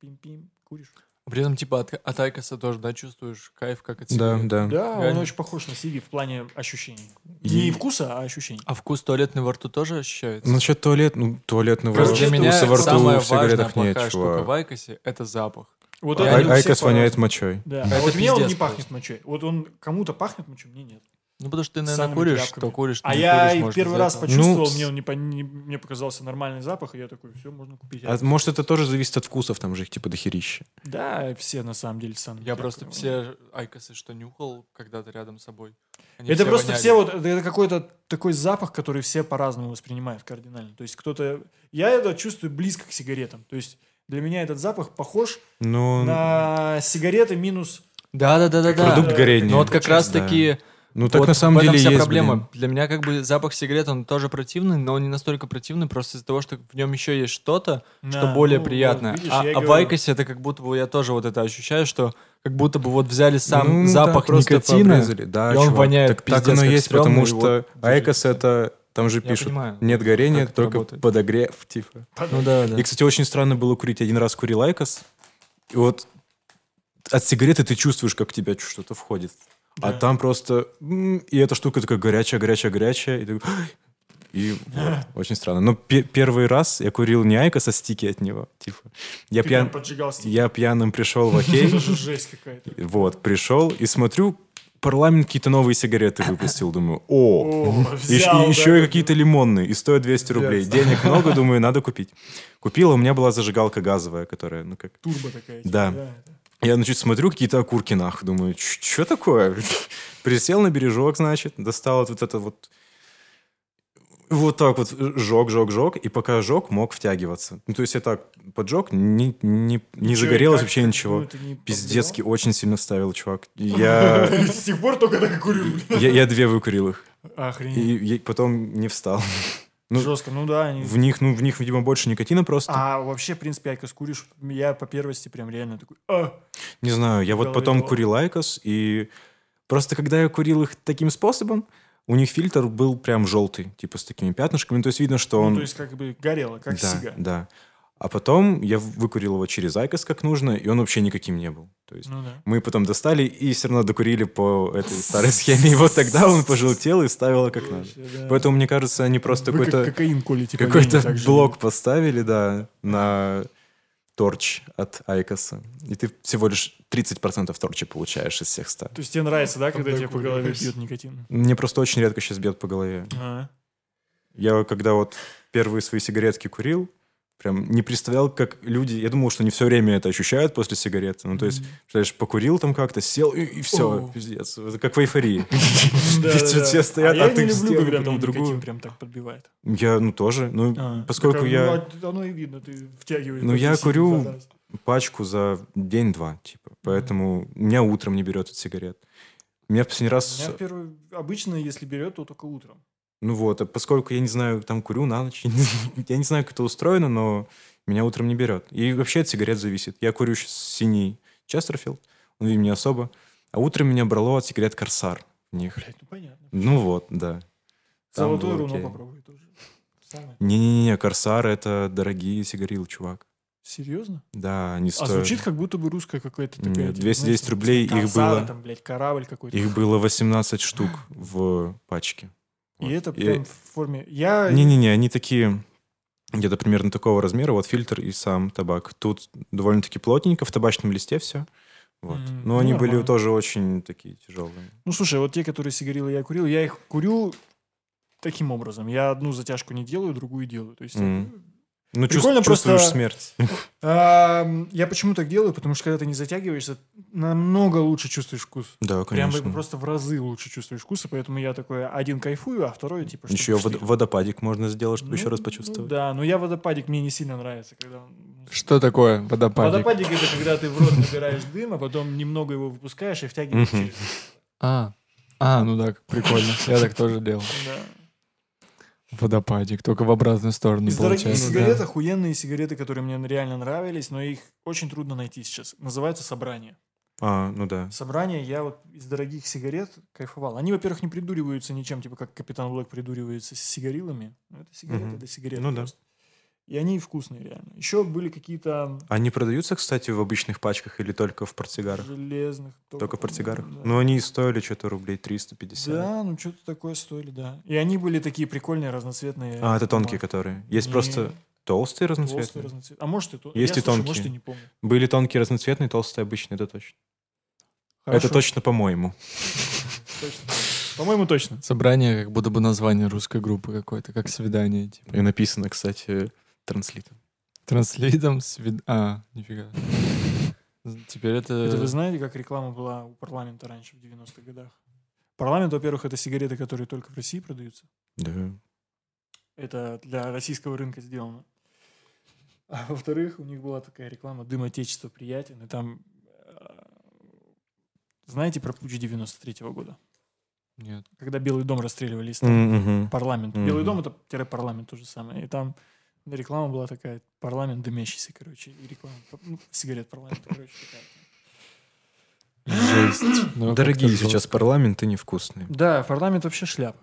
S3: пим-пим, куришь.
S1: При этом, типа, от, от Айкоса тоже, да, чувствуешь кайф, как от
S2: Да, да.
S3: Да, он
S1: Реально.
S3: очень похож на CD в плане ощущений.
S2: И-
S3: Не вкуса, а ощущений.
S1: А вкус туалетный во рту тоже ощущается?
S2: Ну, насчет туалет, ну, туалетного
S1: Просто для меня
S2: во рту
S1: самая
S2: в сигаретах
S1: важная
S2: нет,
S1: плохая штука
S2: чувак.
S1: в Айкосе — это запах.
S3: Вот
S1: А-
S3: это
S2: Ай-
S3: у всех
S2: IQOS воняет мочой.
S3: Да.
S1: Это
S3: А вот мне он
S1: пиздец
S3: не пахнет
S1: просто.
S3: мочой. Вот он кому-то пахнет мочой, мне нет.
S1: Ну, потому что ты, наверное,
S3: самыми
S1: куришь,
S3: тряпками.
S1: то куришь, то
S3: А
S1: не
S3: я
S1: куришь, может,
S3: первый раз почувствовал,
S2: Ну,
S3: мне, он не, по- не- мне показался нормальный запах, и я такой, все, можно купить.
S2: А может, это тоже зависит от вкусов, там же их типа дохерища.
S3: Да, все на самом деле сами.
S1: Я просто все Айкосы, что нюхал когда-то рядом с собой. они
S3: Это
S1: все
S3: просто
S1: воняли.
S3: все вот, это какой-то такой запах, который все по-разному воспринимают кардинально. То есть кто-то... Я это чувствую близко к сигаретам. То есть для меня этот запах похож
S2: Ну,
S3: на сигареты минус...
S1: Да-да-да-да-да.
S2: продукт горения.
S1: Ну вот как раз
S2: Да.
S1: таки...
S2: Ну, так
S1: вот
S2: на самом
S1: в этом
S2: деле
S1: вся
S2: есть,
S1: проблема.
S2: блин.
S1: Для меня как бы запах сигарет, он тоже противный, но он не настолько противный, просто из-за того, что в нем еще есть что-то, что
S3: Да,
S1: более
S3: ну,
S1: приятное.
S3: вот видишь,
S1: а а в
S3: говорю.
S1: Айкосе это как будто бы я тоже вот это ощущаю, что как будто бы вот взяли сам
S2: Ну,
S1: запах никотина.
S2: Да,
S1: и он
S2: чувак,
S1: воняет
S2: Так, так
S1: пиздец
S2: оно
S1: как
S2: есть,
S1: стрёмно,
S2: потому что
S1: вот IQOS
S2: это... Там же
S1: Я
S2: пишут,
S1: понимаю,
S2: нет горения, только
S1: работает.
S2: подогрев, типа.
S1: Ну да, да.
S2: И, кстати, очень странно было курить. Один раз курил IQOS, и вот от сигареты ты чувствуешь, как в тебя что-то входит. А
S3: Да.
S2: там просто... И эта штука такая горячая, горячая, горячая. И, ты и вот, очень странно. Но пе- первый раз я курил не IQOS, а стики от него. Типа, я, пьян... я пьяным пришел в окей.
S3: Жесть какая-то.
S2: Вот, пришел и смотрю, парламент какие-то новые сигареты выпустил. Думаю, о,
S3: О,
S2: еще,
S3: взял,
S2: еще
S3: да,
S2: и какие-то лимонные, и стоят 200 рублей. Денег много, думаю, надо купить. Купил, а у меня была зажигалка газовая, которая, ну как...
S3: Турбо такая. типа,
S2: Да. Я, значит, смотрю, какие-то окурки, нах, думаю, что такое? Присел на бережок, значит, достал вот это вот... Вот так вот жег, жег, жег, и пока жег, мог втягиваться. Ну, то есть я так поджег, не, не, не загорелось вообще ничего.
S3: ну,
S2: Пиздецки очень сильно ставил, чувак. Я,
S3: С тех пор только так и курю.
S2: я, две выкурил их.
S3: Охренеть.
S2: И потом не встал. ну,
S3: Жестко, ну да. они-
S2: В них, ну, в них, видимо, больше никотина просто.
S3: А вообще, в принципе, Айкос куришь, я по первости прям реально такой, а,
S2: Не знаю, я вот потом курил Айкос, и просто когда я курил их таким способом, у них фильтр был прям желтый, типа с такими пятнышками. То есть видно, что
S3: ну,
S2: он...
S3: то есть как бы горело, как
S2: да,
S3: сига.
S2: да. А потом я выкурил его через Айкос как нужно, и он вообще никаким не был. То есть
S3: Ну да.
S2: мы потом достали и все равно докурили по этой старой схеме. И вот тогда он пожелтел и ставило как надо.
S3: Да.
S2: Поэтому, мне кажется, они просто
S3: Вы как
S2: какой-то какой-то блок поставили, да, на торч от Айкоса. И ты всего лишь 30% торча получаешь из всех 100.
S3: То есть тебе нравится, да, когда тебе по голове бьет никотин?
S2: Мне просто очень редко сейчас бьет по голове.
S3: А,
S2: Я когда вот первые свои сигаретки курил, прям не представлял, как люди... Я думал, что не все время это ощущают после сигареты. Ну, то есть, представляешь, покурил там как-то, сел, и, все,
S3: О.
S2: пиздец. Это как в эйфории. Все- стоят,
S3: а
S2: а ты сделал потом другую.
S3: прям так подбивает.
S2: Я, ну, тоже. Ну,
S3: А,
S2: поскольку я...
S3: ну, а оно и видно, ты втягиваешь.
S2: Ну, я курю- пачку за день-два, типа. Поэтому меня утром не берет от сигарет. Меня в последний раз...
S3: Меня первый... Обычно, если берет, то только утром.
S2: Ну вот, а поскольку я не знаю, там курю на ночь, я не знаю, как это устроено, но меня утром не берет. И вообще от сигарет зависит. Я курю сейчас синий Честерфилд, он видимо не особо. А утром меня брало от сигарет Корсар в них.
S3: Блять, ну понятно.
S2: Ну вот, да. Там
S3: руно
S2: окей.
S3: попробуй тоже.
S2: Не-не-не, Корсар это дорогие сигарилы, чувак.
S3: Серьезно?
S2: Да, они
S3: А
S2: стоят...
S3: звучит как будто бы русская какая-то такая...
S2: Нет,
S3: типа,
S2: 210
S3: знаешь,
S2: рублей, их было-
S3: там, блядь, корабль какой-то.
S2: Их было 18 штук в пачке.
S3: И
S2: Вот.
S3: это прям в форме... Я...
S2: Не-не-не, они такие где-то примерно такого размера, вот фильтр и сам табак. Тут довольно-таки плотненько, в табачном листе все. Вот.
S3: М,
S2: Но
S3: ну,
S2: они были
S3: нормально.
S2: тоже очень такие тяжелые.
S3: Ну, слушай, вот те, которые сигарилы я курил, я их курю таким образом. Я одну затяжку не делаю, другую делаю. То есть...
S2: Мгм. Ну,
S3: Прикольно
S2: чувств- чувствуешь
S3: просто-
S2: смерть.
S3: Ам, я почему так делаю? Потому что когда ты не затягиваешься, намного лучше чувствуешь вкус.
S2: Да,
S3: Прям
S2: конечно.
S3: просто в разы лучше чувствуешь вкус, и поэтому я такой один кайфую, а второй типа...
S2: Еще вод- водопадик можно сделать, чтобы
S3: Ну,
S2: еще раз
S3: ну
S2: почувствовать.
S3: да, но я водопадик мне не сильно нравится, когда... он-
S1: Что такое водопадик?
S3: Водопадик это когда ты в рот набираешь дым, а потом немного его выпускаешь и втягиваешь через...
S1: А, а, ну да, прикольно. Я так тоже делал.
S3: Да.
S1: Водопадик, только в обратную сторону
S3: Из дорогих сигарет охуенные сигареты, которые мне реально нравились, но их очень трудно найти сейчас. Называется «Собрание».
S2: А, ну да.
S3: «Собрание» я вот из дорогих сигарет кайфовал. Они, во-первых, не придуриваются ничем, типа как Капитан Блэк придуривается с сигарилами. Ну, Это сигареты,
S2: Мгм.
S3: это сигареты
S2: Ну да.
S3: И они вкусные реально. Еще были какие-то
S2: Они продаются, кстати, в обычных пачках или только в портсигарах?
S3: железных.
S2: Только в портсигарах?
S3: да.
S2: Ну, они стоили что-то рублей 350.
S3: Да, ну что-то такое стоили, да. И они были такие прикольные, разноцветные.
S2: А, это тонкие,
S3: бумаги.
S2: которые. Есть
S3: Не,
S2: просто толстые
S3: толстые,
S2: разноцветные.
S3: разноцветные. А может и то.
S2: Есть
S3: я,
S2: и
S3: слушай,
S2: тонкие.
S3: Может, и не помню.
S2: Были тонкие разноцветные, толстые обычные, это точно.
S3: Хорошо.
S2: Это точно по-моему.
S3: Точно. По-моему, точно.
S1: Собрание как будто бы название русской группы какой-то, как свидание. Типа.
S2: И написано, кстати, транслитом.
S1: Транслитом свид... А, нифига. Теперь это...
S3: Это вы знаете, как реклама была у парламента раньше, в 90-х годах? Парламент, во-первых, это сигареты, которые только в России продаются.
S2: Да.
S3: Это для российского рынка сделано. А во-вторых, у них была такая реклама «Дым Отечества приятен». И там... э, Знаете про путь 93-го года?
S1: Нет.
S3: Когда Белый дом расстреливали из
S2: Мгм.
S3: парламент.
S2: Мгм.
S3: Белый дом это тире парламент то же самое. И там реклама была такая, парламент дымящийся, короче, и реклама, ну, сигарет парламента, короче, такая.
S1: Жесть. Ну,
S2: Дорогие
S1: как-то
S2: сейчас парламенты невкусные.
S3: Да, парламент вообще шляпа.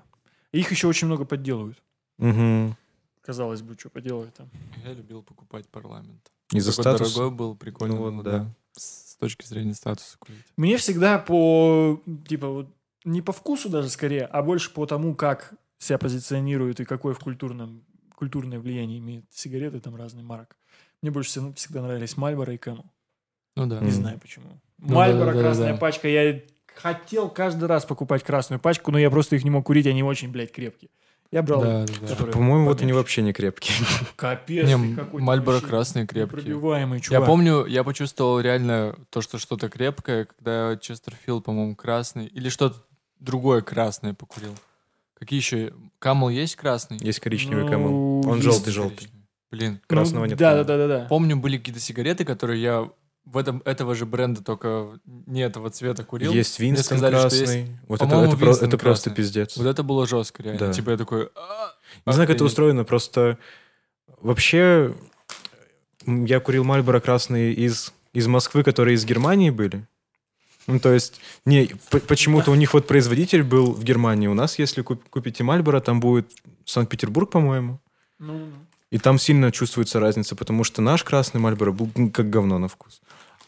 S3: Их еще очень много подделывают.
S2: Угу.
S3: Казалось бы, что поделывать там.
S1: Я любил покупать парламент.
S2: И за
S1: Такой
S2: статус.
S1: дорогой был, прикольно.
S2: Ну вот,
S1: было,
S2: да.
S1: С- точки зрения статуса курить.
S3: Мне всегда по, типа, вот, не по вкусу даже скорее, а больше по тому, как себя позиционируют и какое в культурном, культурное влияние имеют сигареты там разных марок. Мне больше всего- всегда нравились Мальборо и Camel.
S1: Ну да.
S3: Не знаю почему.
S1: Ну
S3: Мальборо,
S1: да, да, да,
S3: красная
S1: да.
S3: пачка. Я хотел каждый раз покупать красную пачку, но я просто их не мог курить, они очень, блядь, крепкие. Я брал,
S1: Да, да,
S2: По-моему, вот они вообще не крепкие.
S3: Капец,
S1: Не,
S3: ты какой-то
S1: Мальборо красные крепкие.
S3: непробиваемый чувак.
S1: Я помню, я почувствовал реально то, что что-то крепкое, когда Честерфилд, по-моему, красный, или что-то другое красное покурил. Какие еще? Камел есть красный?
S2: Есть коричневый
S3: Ну,
S2: камел. Он желтый-желтый.
S1: Блин.
S2: Красного
S3: Ну,
S2: нет,
S3: Да, да, да, да, да.
S1: Помню, были какие-то сигареты, которые я в этом, этого же бренда, только не этого цвета курил.
S2: Есть Винстон
S1: сказали, что есть-
S2: красный. Вот это, это, про- это просто
S1: красный.
S2: пиздец.
S1: Вот это было жестко, реально.
S2: Да.
S1: Типа я такой... «А,
S2: Не знаю, как это
S1: охренеть».
S2: устроено, просто вообще я курил Мальборо красные из, из Москвы, которые из Германии были. Ну, то есть, не, почему-то у них вот производитель был в Германии. У нас, если куп- купите Мальборо, там будет Санкт-Петербург, по-моему.
S3: Ну, ну.
S2: И там сильно чувствуется разница, потому что наш красный Мальборо был как говно на вкус.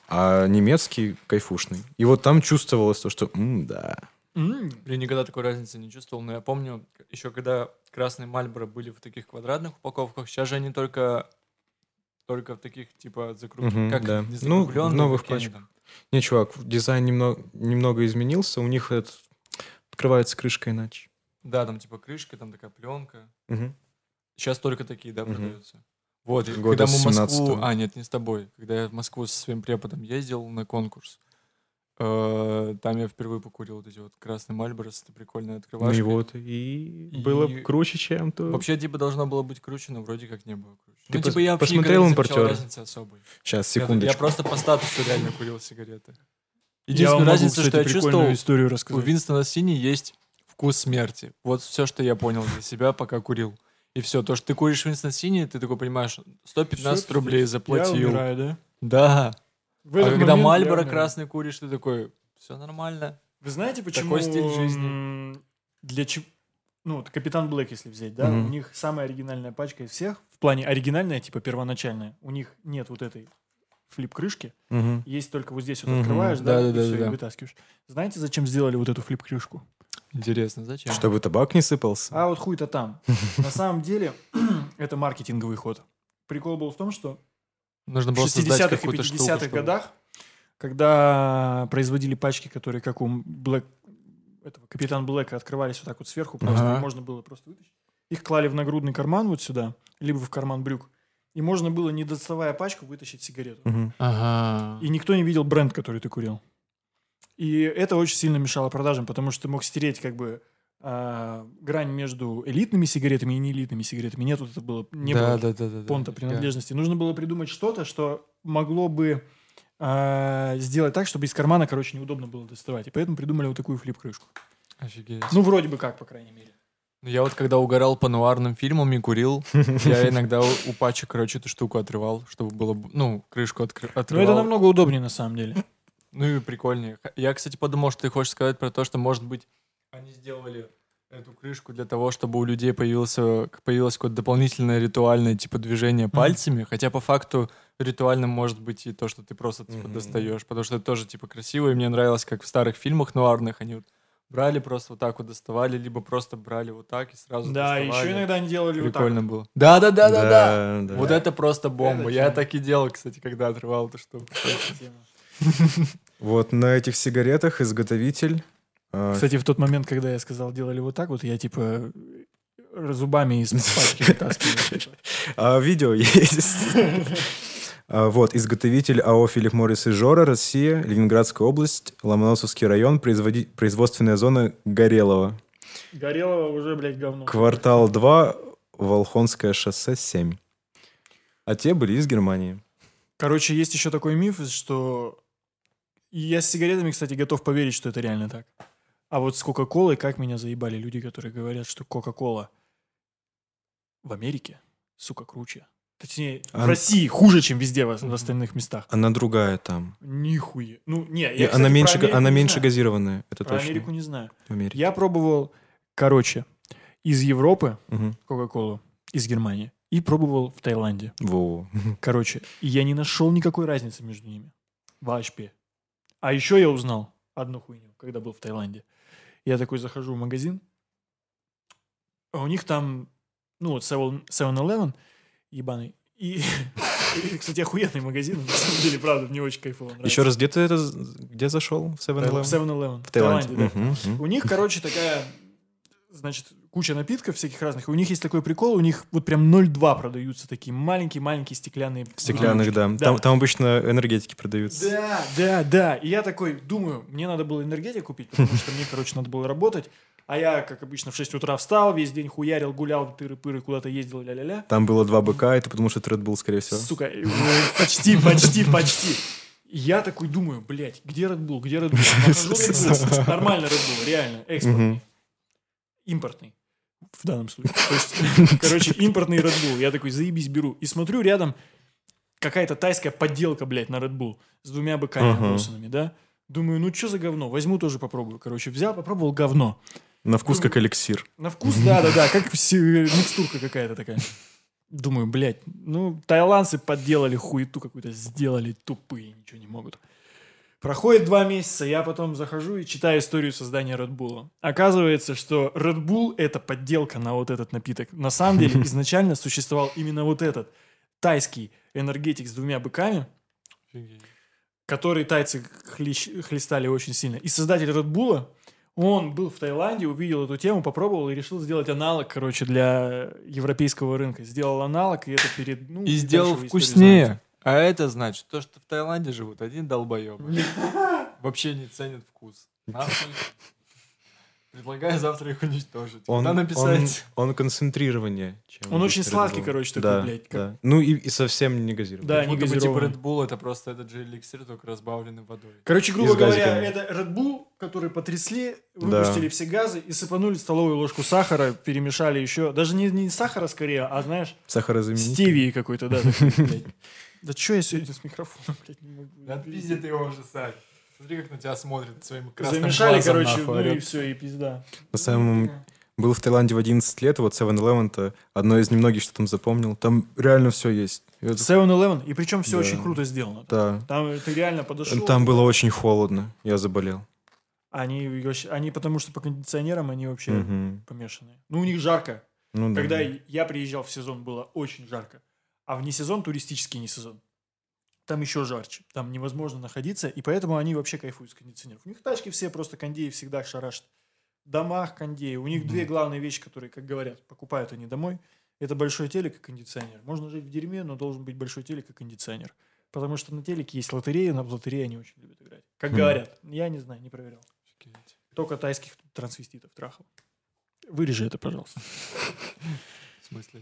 S2: А немецкий кайфушный. И вот там чувствовалось то, что м, да.
S3: М,
S1: Блин, никогда такой разницы не чувствовал, но я помню, еще когда красные Мальборо были в таких квадратных упаковках, сейчас же они только только в таких, типа, закруг...
S2: Мгм,
S1: как
S2: да.
S1: не
S2: Ну, новых пачках. Не, чувак, дизайн немного, немного изменился. У них это открывается крышка иначе.
S1: Да, там типа крышка, там такая пленка.
S2: Мгм.
S1: Сейчас только такие, да, продаются. Вот, и
S2: Года
S1: когда мы в Москву...
S2: 17-го.
S1: А, нет, не с тобой. Когда я в Москву со своим преподом ездил на конкурс, э, там я впервые покурил вот эти вот красные Мальборо с этой прикольной
S2: Ну и вот, и,
S1: И-
S2: было круче, чем то.
S1: Вообще, типа, должно было быть круче, но вроде как не было круче.
S2: Ты
S1: ну,
S2: пос-
S1: типа, я
S2: посмотрел
S1: особой.
S2: Сейчас,
S1: Я-
S2: секундочку.
S1: Я, просто по статусу реально курил сигареты.
S3: Я
S1: Единственная
S3: могу,
S1: разница,
S3: кстати,
S1: что я чувствовал,
S3: историю
S1: у
S3: рассказать.
S1: Винстона Сини есть вкус смерти. Вот все, что я понял для себя, пока курил. И все, то, что ты куришь Винстон Сини, ты такой понимаешь, 115
S3: Всё,
S1: рублей
S3: Я
S1: заплатил.
S3: умираю, да?
S1: Да.
S3: В
S1: А когда
S3: я
S1: Мальборо красный куришь, ты такой, все нормально.
S3: Вы знаете, почему...
S1: Такой стиль жизни.
S3: Для чего... Ну, вот Капитан Блэк, если взять, да,
S2: Мгм.
S3: у них самая оригинальная пачка из всех. В плане оригинальная, типа первоначальная. У них нет вот этой флип-крышки.
S2: Мгм.
S3: Есть только вот здесь вот
S2: Мгм.
S3: открываешь, да, и
S1: Да-да-да-да-да.
S3: всё, и вытаскиваешь. Знаете, зачем сделали вот эту флип-крышку?
S1: Интересно, зачем?
S2: Чтобы табак не сыпался.
S3: А вот хуй-то там. На самом деле, это маркетинговый ход. Прикол был в том, что
S1: Нужно
S3: в
S1: было создать
S3: 60-х и
S1: какую-то штуку,
S3: 50-х
S1: чтобы-
S3: годах, когда производили пачки, которые, как у Блэк, этого Капитан Блэка, открывались вот так вот сверху, просто
S1: Ага.
S3: можно было просто вытащить. Их клали в нагрудный карман вот сюда, либо в карман брюк. И можно было, не доставая пачку, вытащить сигарету.
S2: Мгм.
S1: Ага.
S3: И никто не видел бренд, который ты курил. И это очень сильно мешало продажам, потому что ты мог стереть как бы а, грань между элитными сигаретами и неэлитными сигаретами. Нет, вот это было, не
S1: да,
S3: было
S1: да, да, да, да.
S3: понта принадлежности. Нужно было придумать что-то, что могло бы а, сделать так, чтобы из кармана, короче, неудобно было доставать. И поэтому придумали вот такую флип-крышку.
S1: Офигеть.
S3: Ну, вроде бы как, по крайней мере.
S1: Ну, Я вот когда угорал по нуарным фильмам и курил, я иногда у, пачек, короче, эту штуку отрывал, чтобы было, ну, крышку откры-
S3: Но
S1: отрывал.
S3: это намного удобнее, на самом деле.
S1: Ну и прикольнее. Я, кстати, подумал, что ты хочешь сказать про то, что, может быть, они сделали эту крышку для того, чтобы у людей появился, появилось какое-то дополнительное ритуальное типа движение пальцами, хотя по факту ритуальным может быть и то, что ты просто типа
S2: Мгм.
S1: достаешь, потому что это тоже типа красиво, и мне нравилось, как в старых фильмах нуарных они вот брали просто вот так вот доставали, либо просто брали вот так и сразу
S3: Да,
S1: доставали.
S3: еще иногда они делали вот так.
S1: Прикольно было. Да, да, да, да, да.
S2: да.
S1: Вот это просто бомба.
S3: Это
S1: Я так и делал, кстати, когда отрывал эту штуку.
S2: Вот на этих сигаретах изготовитель... а,
S3: Кстати, в тот момент, когда я сказал, делали вот так вот, я типа зубами из пачки вытаскивал. типа.
S2: А видео есть. А, Вот, изготовитель АО «Филипп Моррис и Жора», Россия, Ленинградская область, Ломоносовский район, производи- производственная зона Горелого.
S3: Горелого уже, блядь, говно.
S2: Квартал 2, Волхонское шоссе 7. А те были из Германии.
S3: Короче, есть еще такой миф, что... Я с сигаретами, кстати, готов поверить, что это реально так. А вот с Кока-Колой, как меня заебали люди, которые говорят, что Кока-Кола в Америке, сука, круче. Точнее, в
S2: А-
S3: России хуже, чем везде в, в остальных местах.
S2: Она другая там.
S3: Нихуя. Ну, не, я,
S2: И
S3: кстати,
S2: она меньше,
S3: Америку
S2: она меньше
S3: знаю.
S2: газированная, это
S3: Про
S2: точно.
S3: Америку не знаю.
S2: В Америке.
S3: Я пробовал, короче, из Европы. Кока-Колу, из Германии, и пробовал в Таиланде.
S2: Во.
S3: Короче, и я не нашел никакой разницы между ними. Вообще. А еще я узнал одну хуйню, когда был в Таиланде. Я такой захожу в магазин, а у них там, ну вот 7 7-Eleven ебаный. И, и, кстати, охуенный магазин. На самом деле, правда, мне очень кайфово нравится.
S2: Еще раз, где ты это, где зашел? В
S3: В
S2: 7-Eleven?
S3: 7-Eleven.
S2: В Таиланде.
S3: да.
S2: Мгм, мгм.
S3: У них, короче, такая, значит, куча напитков всяких разных. И у них есть такой прикол, у них вот прям 0,2 продаются такие маленькие-маленькие стеклянные.
S2: Стеклянных, да.
S3: Да.
S2: Там, там обычно энергетики продаются.
S3: Да, да, да. И я такой думаю, мне надо было энергетик купить, потому что мне, короче, надо было работать. А я, как обычно, в 6 утра встал, весь день хуярил, гулял, тыры-пыры, куда-то ездил, ля-ля-ля.
S2: Там было два быка, ты потому что это Red Bull, скорее всего.
S3: Сука, э, почти, почти, почти. Я такой думаю, блядь, где Red Bull, где Red Bull? Нахожу Red Bull. Реально, экспортный. Импортный. В данном случае. То есть, короче, импортный Red Bull. Я такой, заебись, беру. И смотрю рядом какая-то тайская подделка, блядь, на Red Bull. С двумя быками
S2: Ага.
S3: набросанными, да? Думаю, ну что за говно? Возьму тоже попробую. Короче, взял, попробовал говно.
S2: На вкус как эликсир.
S3: На вкус, да-да-да, как микстурка какая-то такая. Думаю, блядь, ну, тайландцы подделали хуету какую-то, сделали тупые, ничего не могут. Проходит два месяца, я потом захожу и читаю историю создания Red Bull. Оказывается, что Red Bull — это подделка на вот этот напиток. На самом деле, изначально существовал именно вот этот тайский энергетик с двумя быками, который тайцы хлестали очень сильно. И создатель Red Bull, он был в Таиланде, увидел эту тему, попробовал и решил сделать аналог, короче, для европейского рынка. Сделал аналог, и это перед... Ну,
S1: И сделал вкуснее. А это значит, то, что в Таиланде живут один долбоеб. Вообще не ценит вкус. Нахуй. Предлагаю завтра их уничтожить.
S2: Он,
S1: Надо написать.
S2: он, он концентрированнее. чем
S3: Он очень сладкий, короче, такой,
S2: да,
S3: блядь, как-
S2: да. Ну и, и совсем не газированный.
S3: Да,
S1: Как
S3: не
S1: бы, типа
S3: газированный.
S1: Red Bull это просто этот же эликсир, только разбавленный водой.
S3: Короче, грубо
S2: И
S3: говоря, это Red Bull, который потрясли,
S2: Да.
S3: выпустили все газы и сыпанули столовую ложку сахара, перемешали еще. Даже не, не сахара скорее, а, знаешь,
S2: Сахарозаменитель.
S3: стевии какой-то, да. Да что я сегодня с микрофоном, блядь, не могу.
S1: Да пиздит его уже, Сань. Смотри, как на тебя смотрит своим красным
S3: Замешали,
S1: глазом,
S3: короче,
S1: нахуй,
S3: ну и все, и пизда.
S2: На самом... Был в Таиланде в 11 лет, вот 7-Eleven это одно из немногих, что там запомнил. Там реально все есть. И вот-
S3: 7-Eleven, и причем все
S2: Да.
S3: очень круто сделано.
S2: да.
S3: Там ты реально подошел.
S2: Там было очень холодно. Я заболел.
S3: Они, вообще- они потому что по кондиционерам они вообще
S2: Мгм.
S3: помешаны. Ну, у них жарко.
S2: Ну, да.
S3: Когда я приезжал в сезон, было очень жарко. А вне сезон, туристический не сезон, там еще жарче. Там невозможно находиться, и поэтому они вообще кайфуют с кондиционеров. У них тачки все просто кондеи всегда шарашат. В домах кондеи. У них две главные вещи, которые, как говорят, покупают они домой. Это большой телек и кондиционер. Можно жить в дерьме, но должен быть большой телек и кондиционер. Потому что на телеке есть лотерея, на лотерее они очень любят играть. Как
S2: Хм.
S3: говорят. Я не знаю, не проверял.
S1: Офигеть.
S3: Только тайских трансвеститов трахал. Вырежи это, пожалуйста.
S1: В смысле?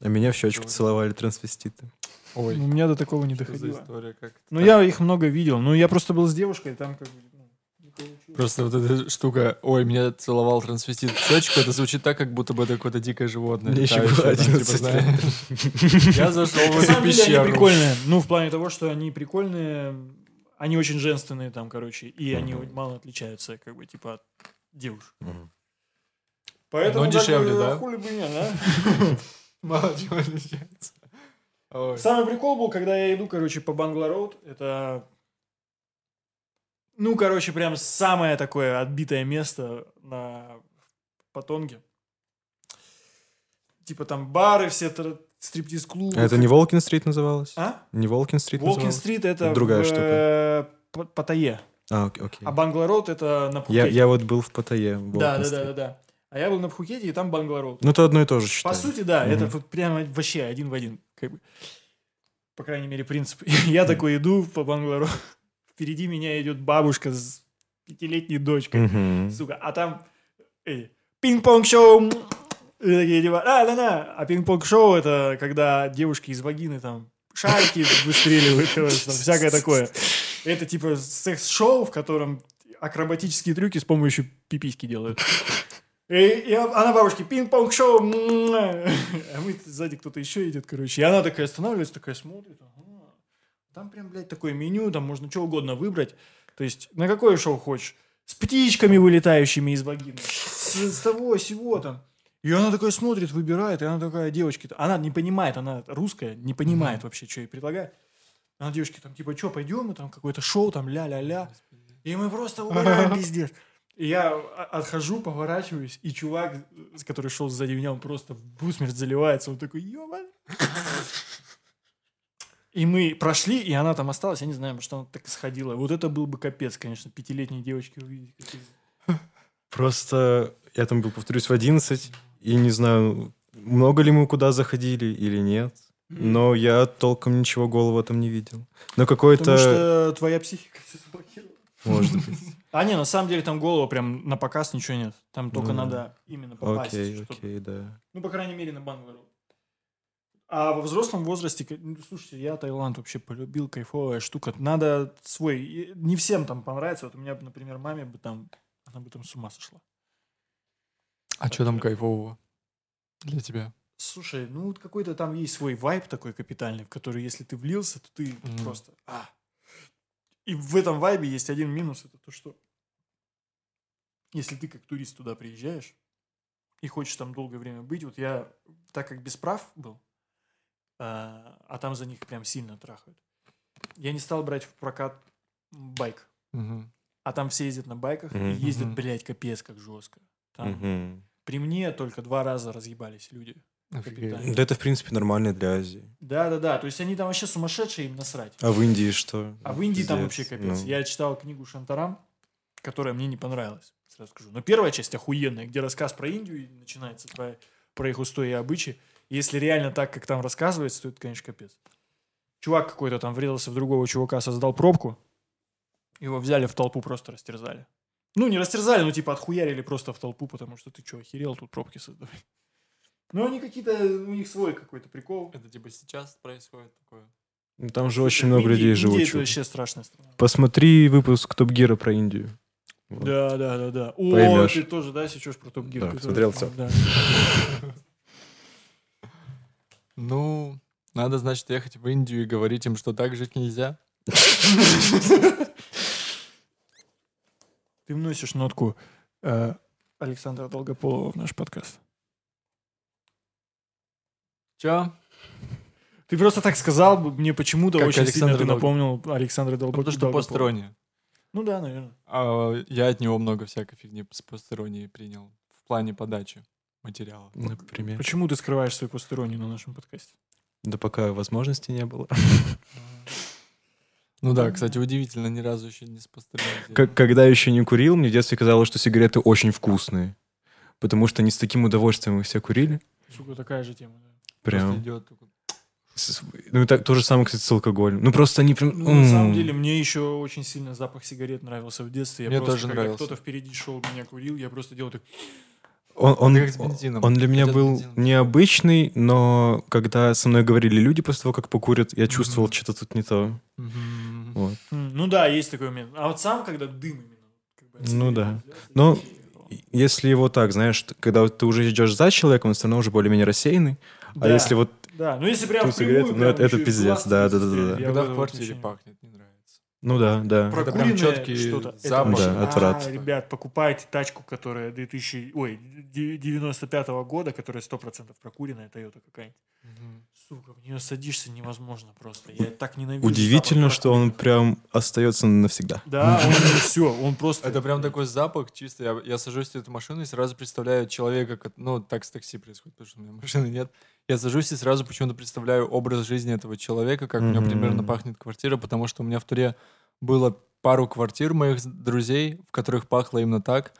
S2: А меня в щечку целовали трансвеститы.
S1: Ой,
S3: У меня до такого не
S1: что за
S3: доходило.
S1: история? Как
S3: Ну,
S1: так?
S3: я их много видел. Ну, я просто был с девушкой, там как бы... ну, не.
S1: Просто вот эта штука, ой, меня целовал трансвестит в щечку, это звучит так, как будто бы это какое-то дикое животное.
S2: Мне еще было
S1: там, типа,
S2: 11
S1: знаешь. Я зашел в эту
S3: деле они
S1: пещеру.
S3: прикольные. Ну, в плане того, что они прикольные, они очень женственные там, короче, и они мало отличаются, как бы, типа, от девушек. Поэтому
S1: Но
S3: как
S1: дешевле, да?
S3: хули бы нет, да?
S1: Мало чего отличается. Ой.
S3: Самый прикол был, когда я иду, короче, по Бангла-Роуд. Это, ну, короче, прям самое такое отбитое место на Патонге. Типа там бары все, тр- стриптиз-клубы.
S2: А это не Волкин-стрит называлось?
S3: А?
S2: Не Волкин-стрит?
S3: Волкин-стрит это
S2: Это другая
S3: в,
S2: штука.
S3: э, Паттайе.
S2: А, ок- окей.
S3: А Бангла-Роуд это на
S2: Я,
S3: Пхукете.
S2: я вот был в Паттайе.
S3: Да, да, да, да, да. А я был на Пхукете, и там Бангла-Роуд.
S2: Ну, это одно и то же,
S3: По
S2: считаю.
S3: сути, да, это
S2: Мгм.
S3: вот прямо вообще один в один. Как бы. По крайней мере, принцип. Я такой иду по Банглару. Впереди меня идет бабушка с пятилетней дочкой.
S2: Мгм.
S3: Сука, а там э, пинг-понг-шоу. И такие типа, а, да, да. А пинг-понг-шоу это когда девушки из вагины там шарики выстреливают, короче, там всякое такое. Это типа секс-шоу, в котором акробатические трюки с помощью пиписьки делают. И, и она бабушке пинг-понг-шоу. муа». А мы сзади кто-то еще идет, короче. И она такая останавливается, такая смотрит. ага. Там прям, блядь, такое меню, там можно что угодно выбрать. То есть на какое шоу хочешь? С птичками, вылетающими из вагины. С, с того, сего там. И она такая смотрит, выбирает, и она такая, девочки, она не понимает, она русская, не понимает вообще, что ей предлагают. Она девочки там, типа, что, пойдем, мы там какое-то шоу, там, ля-ля-ля. И мы просто угораем пиздец. И я о- отхожу, поворачиваюсь, и чувак, который шел сзади меня, он просто в усмерть заливается. Он такой, ёбан. И мы прошли, и она там осталась, я не знаю, что она так сходила. Вот это был бы капец, конечно, пятилетней девочки увидеть.
S2: Просто я там был, повторюсь, в 11, и не знаю, много ли мы куда заходили или нет. Но я толком ничего голого там не видел. Но
S3: Потому
S2: какой-то...
S3: что твоя психика все заблокировала.
S2: Может быть.
S3: А не, на самом деле там голова прям на показ ничего нет. Там только
S2: Ну,
S3: надо именно попасть.
S2: Окей,
S3: чтобы-
S2: окей, да.
S3: Ну, по крайней мере, на Бангалору. А во взрослом возрасте, ну, слушайте, я Таиланд вообще полюбил, кайфовая штука. Надо свой... Не всем там понравится. Вот у меня, например, маме бы там... Она бы там с ума сошла.
S1: А что там кайфового для тебя?
S3: Слушай, ну вот какой-то там есть свой вайб такой капитальный, в который, если ты влился, то ты
S1: Мгм.
S3: просто... А. И в этом вайбе есть один минус, это то, что если ты как турист туда приезжаешь и хочешь там долгое время быть, вот я, так как без прав был, а, а там за них прям сильно трахают, я не стал брать в прокат байк.
S1: Мгм.
S3: А там все ездят на байках и
S2: Мгм.
S3: ездят, блядь, капец как жестко. Там
S2: Мгм.
S3: при мне только два раза разъебались люди. Капитально.
S2: Да это, в принципе, нормально для Азии.
S3: Да-да-да, то есть они там вообще сумасшедшие, им насрать.
S2: А в Индии что?
S3: А в Индии там
S2: Пиздец.
S3: вообще капец.
S2: Ну,
S3: Я читал книгу Шантарам, которая мне не понравилась, сразу скажу. Но первая часть охуенная, где рассказ про Индию и начинается, про, про их устои и обычаи. Если реально так, как там рассказывается, то это, конечно, капец. Чувак какой-то там врезался в другого чувака, создал пробку, его взяли в толпу, просто растерзали. Ну, не растерзали, но типа отхуярили просто в толпу, потому что ты что, охерел тут пробки создавать? Ну, они какие-то, у них свой какой-то прикол.
S1: Это типа сейчас происходит такое.
S2: ну, Там же
S3: Слушай,
S2: очень
S3: в
S2: много людей
S3: Индия
S2: живут.
S3: это
S2: чувак.
S3: вообще страшная страна.
S2: Посмотри выпуск Топ Гира про Индию. Вот.
S3: Да, да, да, да. О,
S2: Поймешь.
S3: ты тоже, да, сечешь про Топ Гир?
S2: Да, смотрел
S3: да.
S1: Ну, надо, значит, ехать в Индию и говорить им, что так жить нельзя.
S3: Ты вносишь нотку э, Александра Долгополова в наш подкаст.
S1: Чё?
S3: Ты просто так сказал, бы, мне почему-то
S1: Как
S3: очень сильно
S1: Александр
S3: ты
S1: Дол-
S3: напомнил Александра Долго-
S1: Потому что
S3: Долгополова.
S1: постороннее.
S3: Ну да, наверное.
S1: А я от него много всякой фигни с посторонней принял в плане подачи материала.
S2: Например.
S3: Почему ты скрываешь свою постороннюю на нашем подкасте?
S2: Да пока возможности не было.
S1: Ну да, кстати, удивительно, ни разу еще не с
S2: Когда еще не курил, мне в детстве казалось, что сигареты очень вкусные. Потому что они с таким удовольствием их все курили.
S3: Сука, такая же тема. да.
S2: Прям.
S1: идет такой.
S2: Ну и так, то же самое, кстати, с алкоголем. Ну просто они прям...
S3: Ну, на самом деле, мне еще очень сильно запах сигарет нравился в детстве. Я
S1: Мне
S3: просто,
S1: тоже
S3: когда
S1: нравился.
S3: кто-то впереди шел, меня курил, я просто делал так...
S2: Он, он,
S1: Это как с бензином.
S2: он для меня
S1: Идет
S2: был
S1: бензин.
S2: необычный, но когда со мной говорили люди после того, как покурят, я чувствовал,
S1: Мгм.
S2: что-то тут не то.
S1: Мгм.
S2: Вот.
S3: М, Ну да, есть такой момент. А вот сам, когда дым именно. как бы,
S2: Ну да. И Если его так, знаешь, когда ты уже идешь за человеком, он все равно уже более-менее рассеянный. А если вот
S3: Да, ну если прям
S2: сигарету, ну, это- пиздец, да, да, да, да.
S1: Когда в квартире пахнет, не нравится.
S2: Ну да, да.
S3: Прокуренное
S1: чёткий
S3: что-то.
S1: запах.
S2: Да, отврат.
S3: А, ребят, покупайте тачку, которая 2000, ой, де- 95 года, которая 100% прокуренная, Toyota какая-нибудь. Сука, в нее садишься невозможно просто. Я так ненавижу.
S2: Удивительно,
S3: запах
S2: что он прям остается навсегда.
S3: Да, он все, он просто...
S1: Это прям такой запах чисто. Я, я сажусь в эту машину и сразу представляю человека, ну, так с такси происходит, потому что у меня машины нет. Я сажусь и сразу почему-то представляю образ жизни этого человека, как у него примерно пахнет квартира, потому что у меня в туре было пару квартир моих друзей, в которых пахло именно так.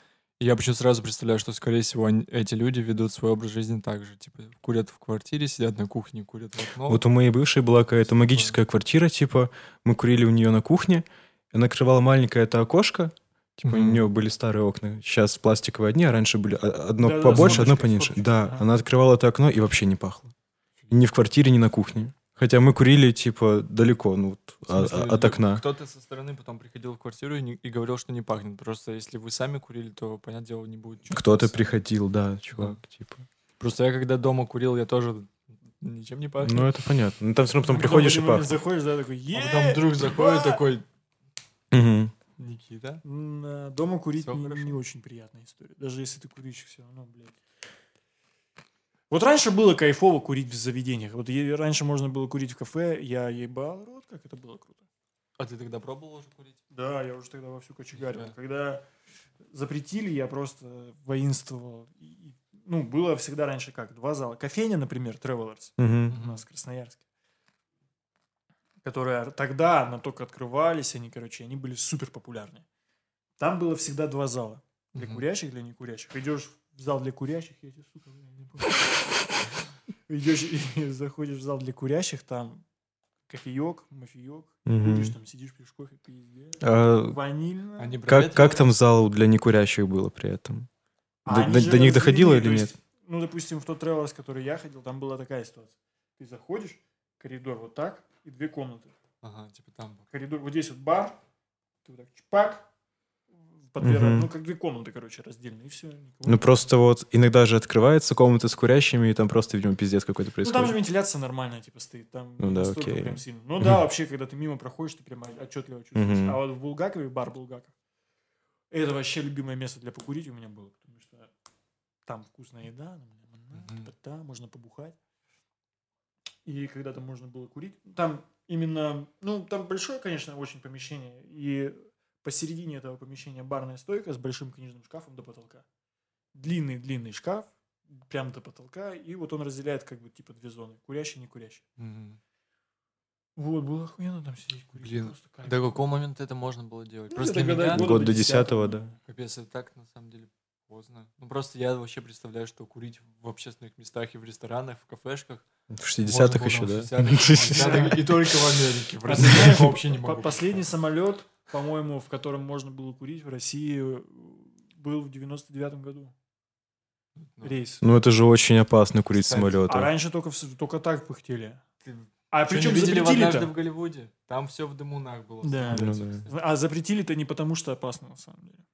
S1: Я почему сразу представляю, что, скорее всего, они- эти люди ведут свой образ жизни так же. Типа, курят в квартире, сидят на кухне, курят в окно.
S2: Вот у моей бывшей была какая-то магическая квартира, типа, мы курили у нее на кухне, и накрывала маленькое это окошко, типа, у
S1: Мгм.
S2: нее были старые окна, сейчас пластиковые одни, а раньше были а- одно
S3: Да-да,
S2: побольше, одно поменьше. Да, она открывала это окно и вообще не пахло. Ни в квартире, ни на кухне. Хотя мы курили, типа, далеко, ну, а-
S1: смысле,
S2: а- от
S1: лю-
S2: окна.
S1: Кто-то со стороны потом приходил в квартиру и, не- и говорил, что не пахнет. Просто если вы сами курили, то, понятное дело, не будет.
S2: Кто-то приходил, да, чувак, типа.
S1: Просто я когда дома курил, я тоже ничем не пахнет.
S2: Ну, это понятно. Ну, там все равно потом
S3: А
S2: приходишь и пахнет.
S3: Заходишь, да, такой,
S1: А
S3: е
S1: потом вдруг заходит
S3: ба!»
S1: такой,
S2: Мгм.
S1: Никита.
S3: А, Дома курить не, не очень приятная история. Даже если ты курильщик, все равно, блядь. Вот раньше было кайфово курить в заведениях. Вот е- раньше можно было курить в кафе, я ебал рот, как это было круто.
S1: А ты тогда пробовал уже курить?
S3: Да, я уже тогда вовсю кочегарил.
S1: Нифига.
S3: Когда запретили, я просто воинствовал. И- и, ну, было всегда раньше как? Два зала. Кофейня, например, Travelers
S2: Мгм.
S3: у нас в Красноярске. Которые тогда, на только открывались, они, короче, они были супер популярны. Там было всегда два зала. Для
S1: Мгм.
S3: курящих, для некурящих. Идешь в зал для курящих, я тебе, сука, блин. Идешь и заходишь в зал для курящих, там кофеек, мафиек, куришь, там сидишь, пьешь кофе, пиздец.
S2: А
S3: Ванильно.
S2: Как, как там зал для некурящих было при этом? До, них доходило или нет?
S3: ну, допустим, в тот Travelers, который я ходил, там была такая ситуация. Ты заходишь, коридор вот так, и две комнаты.
S1: Ага, типа там.
S3: Коридор, вот здесь вот бар, ты вот так чпак, по две
S2: Мгм.
S3: ра- ну, как две комнаты, короче, раздельные, и все.
S2: Ну просто вот иногда же открывается комната с курящими, и там просто, видимо, пиздец какой-то
S3: Ну, там же
S2: происходит.
S3: вентиляция нормальная, типа, стоит. Там
S2: Ну да, окей.
S3: прям сильно. Ну да, вообще, когда ты мимо проходишь, ты прям отчетливо чувствуешь.
S2: Мгм.
S3: А вот в Булгакове, бар Булгаков, это вообще любимое место для покурить у меня было, потому что там вкусная еда,
S1: Мгм.
S3: типа, да, можно побухать. И когда там можно было курить, там именно, ну, там большое, конечно, очень помещение, и посередине этого помещения барная стойка с большим книжным шкафом до потолка. Длинный-длинный шкаф, прям до потолка, и вот он разделяет как бы типа две зоны, курящий не курящий.
S1: Мгм.
S3: Вот, было охуенно там сидеть курить.
S1: Блин. До какого момента это можно было делать?
S3: Ну,
S1: Просто для
S3: года-
S1: меня,
S2: Год до
S3: 10-го,
S2: десятого, да.
S1: капец, это так на самом деле поздно. Ну просто я вообще представляю, что курить в общественных местах и в ресторанах, в кафешках.
S2: В
S1: можно
S2: 60-х
S1: было
S2: еще, да?
S1: 60-х, 70-х, И только в Америке. В России вообще не могу.
S3: Последний самолет, по-моему, в котором можно было курить в России, был в 99-м году.
S1: Ну,
S3: Рейс.
S2: Ну это же очень опасно курить
S1: Кстати,
S2: самолеты.
S3: А раньше только, только так пыхтели.
S1: ты
S3: А причем
S1: видели в однажды в. Голливуде? Там все в дымунах было.
S3: Да.
S2: Ну да.
S3: А запретили-то не потому, что опасно, на самом деле.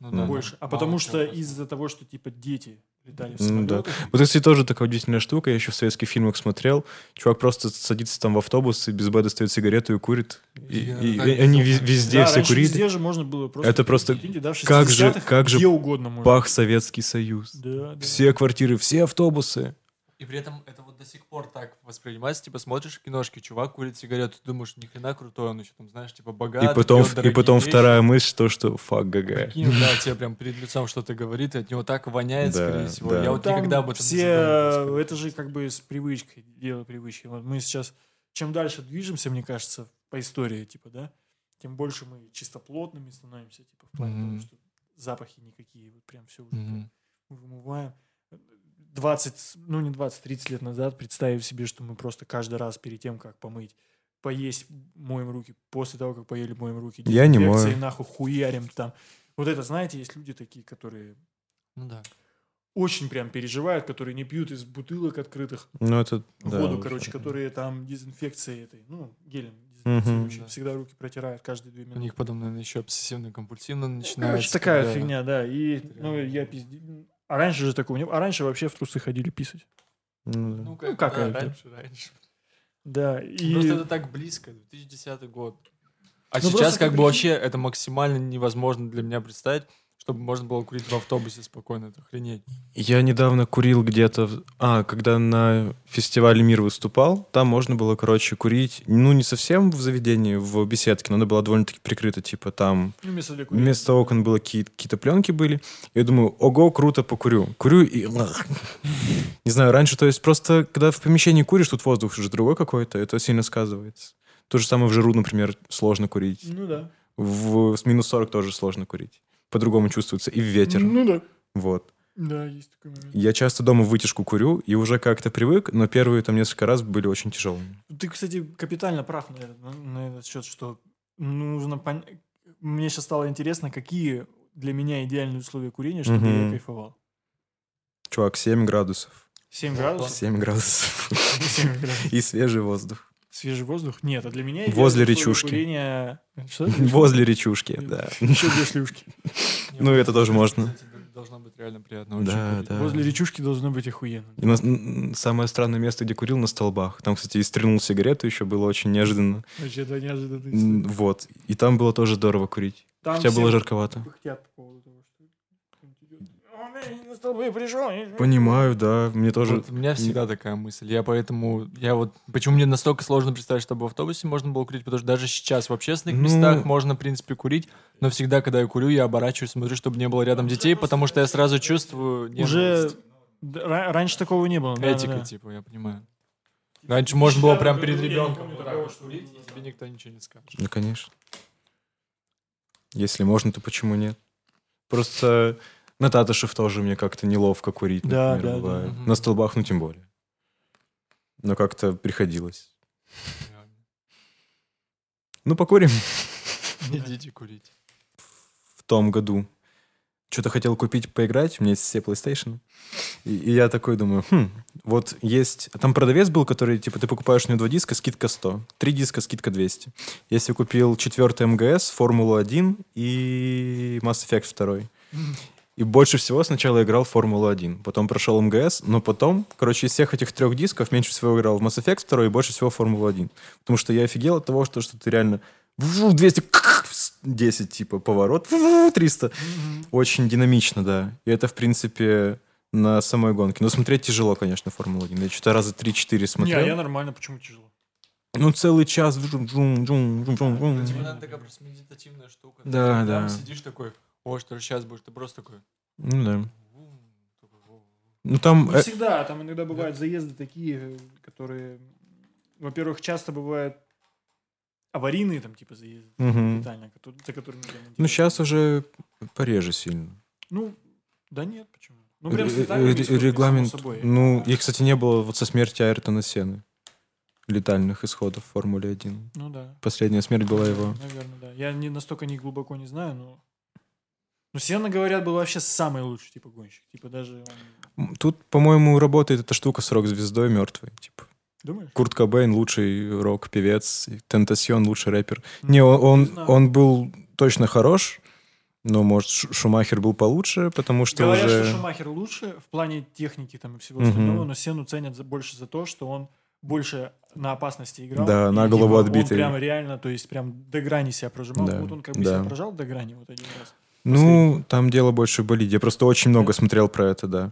S1: Ну да,
S3: Больше.
S1: там
S3: А потому что из-за того, что типа дети летали в
S2: Ну да.
S3: самолетах.
S2: Вот это, кстати, тоже такая удивительная штука. Я еще в советских фильмах смотрел. Чувак просто садится там в автобус и без Б достает сигарету и курит. И,
S1: Я
S2: и- и они везде
S3: Да,
S2: все курили.
S3: везде же можно было просто...
S2: Это просто
S3: Прикиньте, да,
S2: как же-
S3: 60-х
S2: как же
S3: угодно можно.
S2: Пах Советский Союз.
S3: Да, да.
S2: Все квартиры, все автобусы.
S1: И при этом это вот до сих пор так воспринимается, типа смотришь киношки, чувак курит сигарету, ты думаешь, ни хрена крутой, он еще там, знаешь, типа богатый,
S2: и потом, и потом
S1: вещи.
S2: вторая мысль, то, что фак ГГ.
S1: Прикинь, да, тебе прям перед лицом что-то говорит, и от него так воняет,
S2: Да,
S1: скорее всего.
S2: да.
S1: Я вот
S3: Там
S1: никогда об этом
S3: все,
S1: не задумывался.
S3: это же как бы с привычкой, дело привычки. Вот мы сейчас, чем дальше движемся, мне кажется, по истории, типа, да, тем больше мы чистоплотными становимся, типа, в плане
S1: Мгм.
S3: того, что запахи никакие, вот прям все уже
S1: Мгм.
S3: вымываем. 20, ну не 20, 30 лет назад представив себе, что мы просто каждый раз перед тем, как помыть, поесть, моем руки, после того, как поели, моем руки.
S2: Я не мою.
S3: нахуй хуярим там. Вот это, знаете, есть люди такие, которые
S1: Ну да.
S3: очень прям переживают, которые не пьют из бутылок открытых
S2: Ну, это... да,
S3: воду,
S2: уже.
S3: короче, которые там дезинфекцией этой, ну, гелем дезинфицирующим,
S1: Да.
S3: всегда руки протирают каждые две
S1: У
S3: минуты.
S1: них потом, наверное, еще обсессивно-компульсивно
S3: Ну,
S1: начинается.
S3: короче, такая
S1: когда-
S3: фигня, да. И, ну, я пизди... А раньше же такого не было. А раньше вообще в трусы ходили писать.
S2: Ну, да.
S1: Ну, как,
S3: как
S1: да,
S3: это?
S1: раньше, раньше.
S3: Да, и...
S1: Просто это так близко, 2010 год. А
S3: Ну,
S1: сейчас как бы вообще это максимально невозможно для меня представить, чтобы можно было курить в автобусе спокойно, это охренеть.
S2: Я недавно курил где-то... А, когда на фестивале «Мир» выступал, там можно было, короче, курить, ну, не совсем в заведении, в беседке, но она была довольно-таки прикрыта, типа там
S3: Ну, место для курения.
S2: вместо окон было какие- какие-то пленки были. Я думаю, ого, круто, покурю. Курю и... Не знаю, раньше, то есть просто, когда в помещении куришь, тут воздух уже другой какой-то, это сильно сказывается. То же самое в жару, например, сложно курить.
S3: Ну да.
S2: В с минус 40 тоже сложно курить. По-другому чувствуется. И в ветер.
S3: Ну да.
S2: Вот.
S3: Да, есть такой момент.
S2: Я часто дома вытяжку курю и уже как-то привык, но первые там несколько раз были очень тяжелыми.
S3: Ты, кстати, капитально прав на этот, на- этот счет, что нужно понять... Мне сейчас стало интересно, какие для меня идеальные условия курения, чтобы я
S2: Мгм.
S3: кайфовал.
S2: Чувак, 7 градусов.
S3: 7 градусов?
S2: 7 градусов.
S3: 7 градусов.
S2: И свежий воздух.
S3: Свежий воздух? Нет, а для меня
S2: Возле
S3: идеальные условия
S2: речушки.
S3: Курения... Что?
S2: Возле речушки, да.
S3: Еще две шлюшки.
S2: Ну, это тоже можно.
S1: Должно быть реально приятно.
S2: Да,
S1: курить.
S2: да.
S3: Возле речушки должно быть охуенно.
S2: И на- самое странное место, где курил, на столбах. Там, кстати, и стрельнул сигарету еще, было очень неожиданно.
S3: Вообще, это неожиданно.
S2: Вот. И там было тоже здорово курить.
S3: Там
S2: Хотя было жарковато.
S3: пыхтят по пришел.
S2: Понимаю, да, мне тоже...
S1: Вот у меня всегда такая мысль. Я поэтому... Я вот... Почему мне настолько сложно представить, чтобы в автобусе можно было курить? Потому что даже сейчас в общественных
S2: Ну-
S1: местах можно, в принципе, курить. Но всегда, когда я курю, я оборачиваюсь, смотрю, чтобы не было рядом детей, потому что я сразу чувствую...
S3: Уже
S1: ненависть.
S3: ра- раньше такого не было.
S1: Этика,
S3: да, да.
S1: типа, я понимаю. Раньше можно было прям перед ребенком вот так вот курить, и тебе никто ничего не скажет.
S2: Ну, конечно. Если можно, то почему нет? Просто на Татушев тоже мне как-то неловко курить,
S3: Да,
S2: например,
S3: да, да.
S2: бывает.
S1: Мгм.
S2: На столбах, ну, тем более. Но как-то приходилось. Ну, покурим.
S1: Идите курить.
S2: В том году что-то хотел купить, поиграть. У меня есть все PlayStation. И, и я такой думаю, хм, вот есть... Там продавец был, который, типа, ты покупаешь у него два диска, скидка 100. Три диска, скидка 200. Если купил четвертый МГС, Формулу-1 и Mass Effect 2. И больше всего сначала играл в Формулу-1, потом прошел МГС, но потом, короче, из всех этих трех дисков меньше всего играл в Mass Effect 2 и больше всего в Формулу-1. Потому что я офигел от того, что, что ты реально 200, 10, типа, поворот, 300. Очень динамично, да. И это, в принципе, на самой гонке. Но смотреть тяжело, конечно, Формулу-1. Я что-то раза 3-4
S3: Не,
S2: смотрел.
S3: а я нормально, почему тяжело?
S2: Ну, целый час. джум, джум, джум, джум, джум, джум.
S1: Тебе надо такая просто медитативная штука. Ты
S2: Да,
S1: там
S2: да.
S1: сидишь такой, о, что же сейчас будешь, ты просто такой...
S2: Ну, да.
S1: «Воу».
S2: Ну, там...
S3: Не
S2: э,
S3: всегда, там иногда бывают заезды такие, э, которые, во-первых, часто бывают аварийные, там, типа, заезды,
S2: Мгм.
S3: детально, за которыми
S2: Ну, сейчас уже пореже сильно.
S3: Ну, да нет, почему? Ну, прям исходами,
S2: регламент...
S3: собой.
S2: Ну, их, кстати, не было вот со смерти Айртона Сены. Летальных исходов в Формуле 1.
S3: Ну да.
S2: Последняя смерть была его.
S3: Наверное, да. Я не настолько не глубоко не знаю, но... Ну, Сена, говорят, был вообще самый лучший, типа, гонщик. Типа, даже... он-
S2: Тут, по-моему, работает эта штука с рок-звездой мертвой. Типа,
S3: Думаешь?
S2: Курт Кобейн лучший рок-певец, и Тентасьон лучший рэпер.
S3: Ну,
S2: Не, он, он,
S3: знаю.
S2: он был точно хорош, но, может, Шу- Шумахер был получше, потому что
S3: Говорят,
S2: уже...
S3: что Шумахер лучше в плане техники там и всего остального, но Сену ценят за- больше за то, что он больше на опасности играл.
S2: Да, на голову
S3: типа,
S2: отбитый.
S3: Он прям реально, то есть прям до грани себя прожимал.
S2: Да,
S3: Вот он как бы
S2: да.
S3: себя прожал до грани вот один раз.
S2: Ну, там дело больше в болиде. Я просто очень много смотрел про это, да.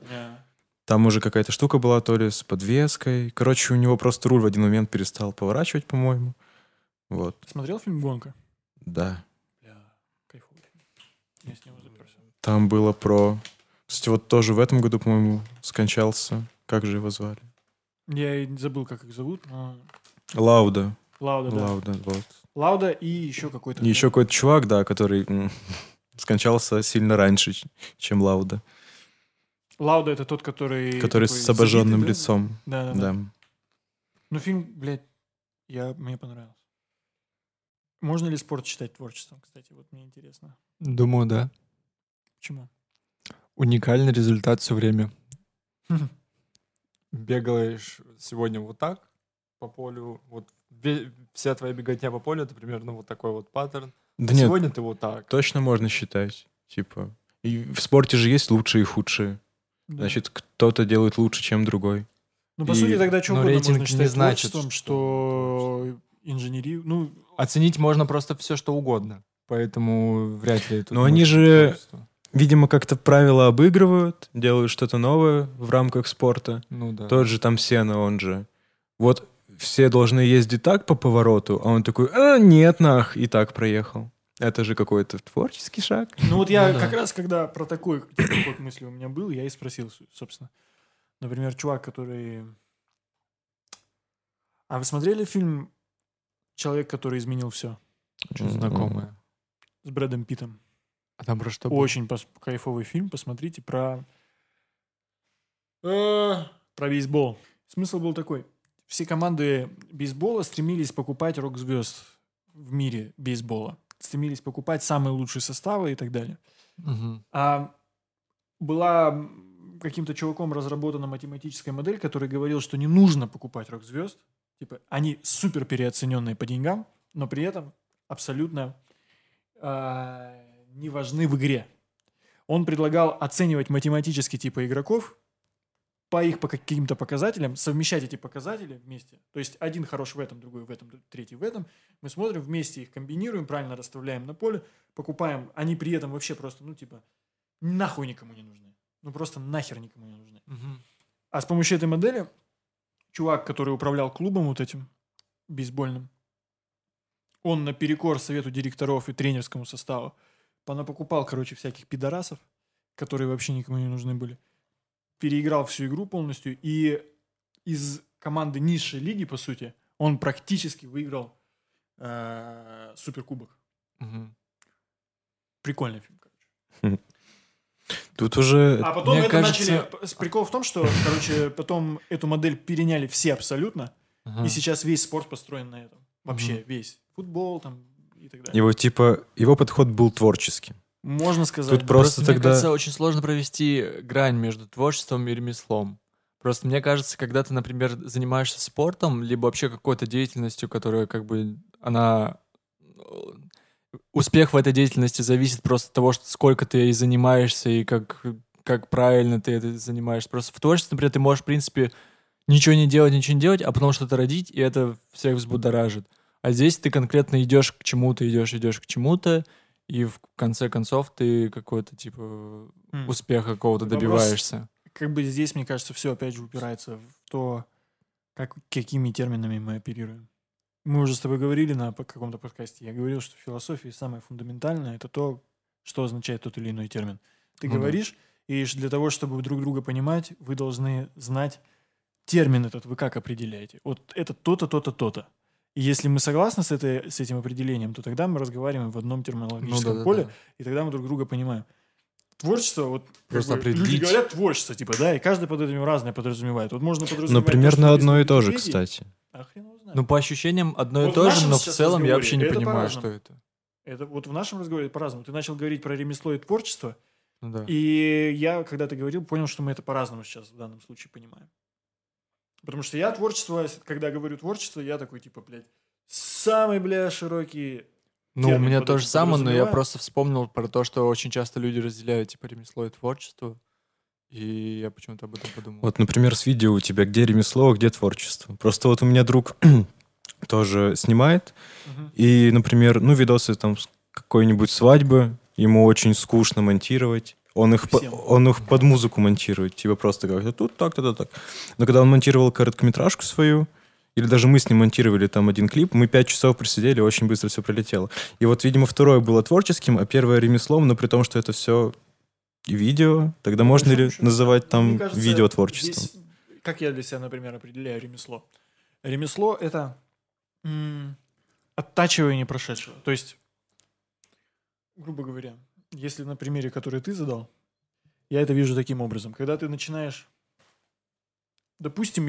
S2: Там уже какая-то штука была, то ли с подвеской. Короче, у него просто руль в один момент перестал поворачивать, по-моему. Вот,
S3: Смотрел фильм «Гонка»?
S2: да.
S3: Бля, кайфовый фильм. Я с него заперся.
S2: Там было про... Кстати, вот тоже в этом году, по-моему, скончался. Как же его звали?
S3: Я и забыл, как их зовут, но...
S2: Лауда.
S3: Лауда, да.
S2: Лауда, вот.
S3: Лауда и еще какой-то...
S2: И еще какой-то чувак, да, который скончался сильно раньше, чем Лауда.
S3: Лауда это тот, который...
S2: Который
S3: такой
S2: с обожженным
S3: забитый, да?
S2: лицом.
S3: Да, да, да.
S2: Да.
S3: Ну, фильм, блядь, я, мне понравился. Можно ли спорт считать творчеством, кстати? Вот мне интересно.
S1: Думаю, да.
S3: Почему?
S1: Уникальный результат все время. Бегаешь сегодня вот так по полю, вот вся твоя беготня по полю, это примерно вот такой вот паттерн.
S2: Да нет,
S1: Сегодня ты вот так.
S2: точно можно считать. Типа, и в спорте же есть лучшие и худшие.
S3: Да.
S2: Значит, кто-то делает лучше, чем другой.
S3: ну, по
S2: и-
S3: сути, тогда что
S1: но
S3: угодно можно
S1: не
S3: считать
S1: значит,
S3: творчеством,
S1: что
S3: что инженерию... Ну,
S1: Оценить можно просто все, что угодно. Поэтому вряд ли это
S2: Но они же-
S1: творчество.
S2: Видимо, как-то правила обыгрывают, делают что-то новое в рамках спорта.
S1: Ну да.
S2: Тот же там Сена, он же. Вот все должны ездить так по повороту, а он такой, а, нет, нах, и так проехал. Это же какой-то творческий шаг.
S3: ну вот я
S1: да.
S3: как раз, когда про такой такой ход мысли у меня был, я и спросил, собственно. Например, чувак, который... А вы смотрели фильм «Человек, который изменил все»
S1: Что-то знакомое.
S3: с Брэдом Питтом?
S1: А там про что?
S3: Очень пос- кайфовый фильм, посмотрите, про... э, Про бейсбол. Смысл был такой. Все команды бейсбола стремились покупать рок-звезд в мире бейсбола. Стремились покупать самые лучшие составы и так далее.
S1: Мгм.
S3: А была каким-то чуваком разработана математическая модель, который говорил, что не нужно покупать рок-звезд. Типа, они супер переоцененные по деньгам, но при этом абсолютно а, не важны в игре. Он предлагал оценивать математически типа игроков по их по каким-то показателям, совмещать эти показатели вместе. То есть один хорош в этом, другой в этом, третий в этом. Мы смотрим вместе их комбинируем, правильно расставляем на поле, покупаем. Они при этом вообще просто, ну, типа, нахуй никому не нужны. Ну просто нахер никому не нужны.
S1: Мгм.
S3: А с помощью этой модели чувак, который управлял клубом вот этим бейсбольным, он наперекор совету директоров и тренерскому составу понапокупал, короче, всяких пидорасов, которые вообще никому не нужны были. Переиграл всю игру полностью. И из команды низшей лиги, по сути, он практически выиграл э, суперкубок.
S1: Мгм.
S3: Прикольный фильм, короче.
S2: Тут уже...
S3: А потом
S1: Мне
S3: это
S1: кажется-
S3: начали... Прикол в том, что, короче, потом эту модель переняли все абсолютно.
S1: Ага.
S3: И сейчас весь спорт построен на этом. Вообще весь. Футбол там и так далее.
S2: Его типа, его подход был творческий.
S3: Можно сказать.
S2: Тут просто
S1: мне
S2: тогда-
S1: кажется, очень сложно провести грань между творчеством и ремеслом. Просто мне кажется, когда ты, например, занимаешься спортом, либо вообще какой-то деятельностью, которая как бы, она... э, Успех в этой деятельности зависит просто от того, что сколько ты ей занимаешься и как, как правильно ты это занимаешься. Просто в творчестве, например, ты можешь, в принципе, ничего не делать, ничего не делать, а потом что-то родить, и это всех взбудоражит. А здесь ты конкретно идешь к чему-то, идешь, идешь к чему-то, и в конце концов ты какой-то типа
S3: М.
S1: успеха какого-то
S3: Вопрос-
S1: добиваешься.
S3: Как бы здесь, мне кажется, все опять же упирается в то, как, какими терминами мы оперируем. Мы уже с тобой говорили на каком-то подкасте. Я говорил, что в философии самое фундаментальное это то, что означает тот или иной термин. Ты
S1: Ну да.
S3: говоришь, и ш- для того, чтобы друг друга понимать, вы должны знать термин этот, вы как определяете. Вот это то-то, то-то, то-то. И если мы согласны с, этой, с этим определением, то тогда мы разговариваем в одном терминологическом
S1: Ну да, да,
S3: поле,
S1: да.
S3: и тогда мы друг друга понимаем. Творчество, вот как
S1: Просто
S3: бы, люди говорят творчество, типа, да, и каждый под этим разное подразумевает. Вот можно подразумевать...
S2: Но
S3: то,
S2: примерно
S3: что
S2: одно и то же, кстати.
S3: А хрен его знает.
S1: Ну, по ощущениям одно
S3: Вот
S1: и то же, но в целом я вообще не понимаю, что это.
S3: Это вот в нашем разговоре по-разному. Ты начал говорить про ремесло и творчество,
S1: Ну да.
S3: и я, когда ты говорил, понял, что мы это по-разному сейчас в данном случае понимаем. Потому что я творчество, когда говорю творчество, я такой, типа, блядь, самый, бля, широкий...
S1: Ну, у меня то же самое, но я просто вспомнил про то, что очень часто люди разделяют типа ремесло и творчество. И я почему-то об этом подумал.
S2: Вот, например, с видео у тебя где ремесло, а где творчество. Просто вот у меня друг тоже снимает,
S3: Мгм.
S2: и, например, ну, видосы там с какой-нибудь свадьбы, ему очень скучно монтировать. Он их, по- он их под музыку монтирует, типа просто как-то тут так, то так. Но когда он монтировал короткометражку свою, или даже мы с ним монтировали там один клип, мы пять часов просидели, очень быстро все пролетело. И вот, видимо, второе было творческим, а первое ремеслом, но при том, что это все видео, тогда можно ли называть там
S3: кажется,
S2: видео творчеством?
S3: здесь- как я для себя, например, определяю ремесло? Ремесло — это оттачивание прошедшего. То есть, грубо говоря, если на примере, который ты задал, я это вижу таким образом. Когда ты начинаешь... Допустим,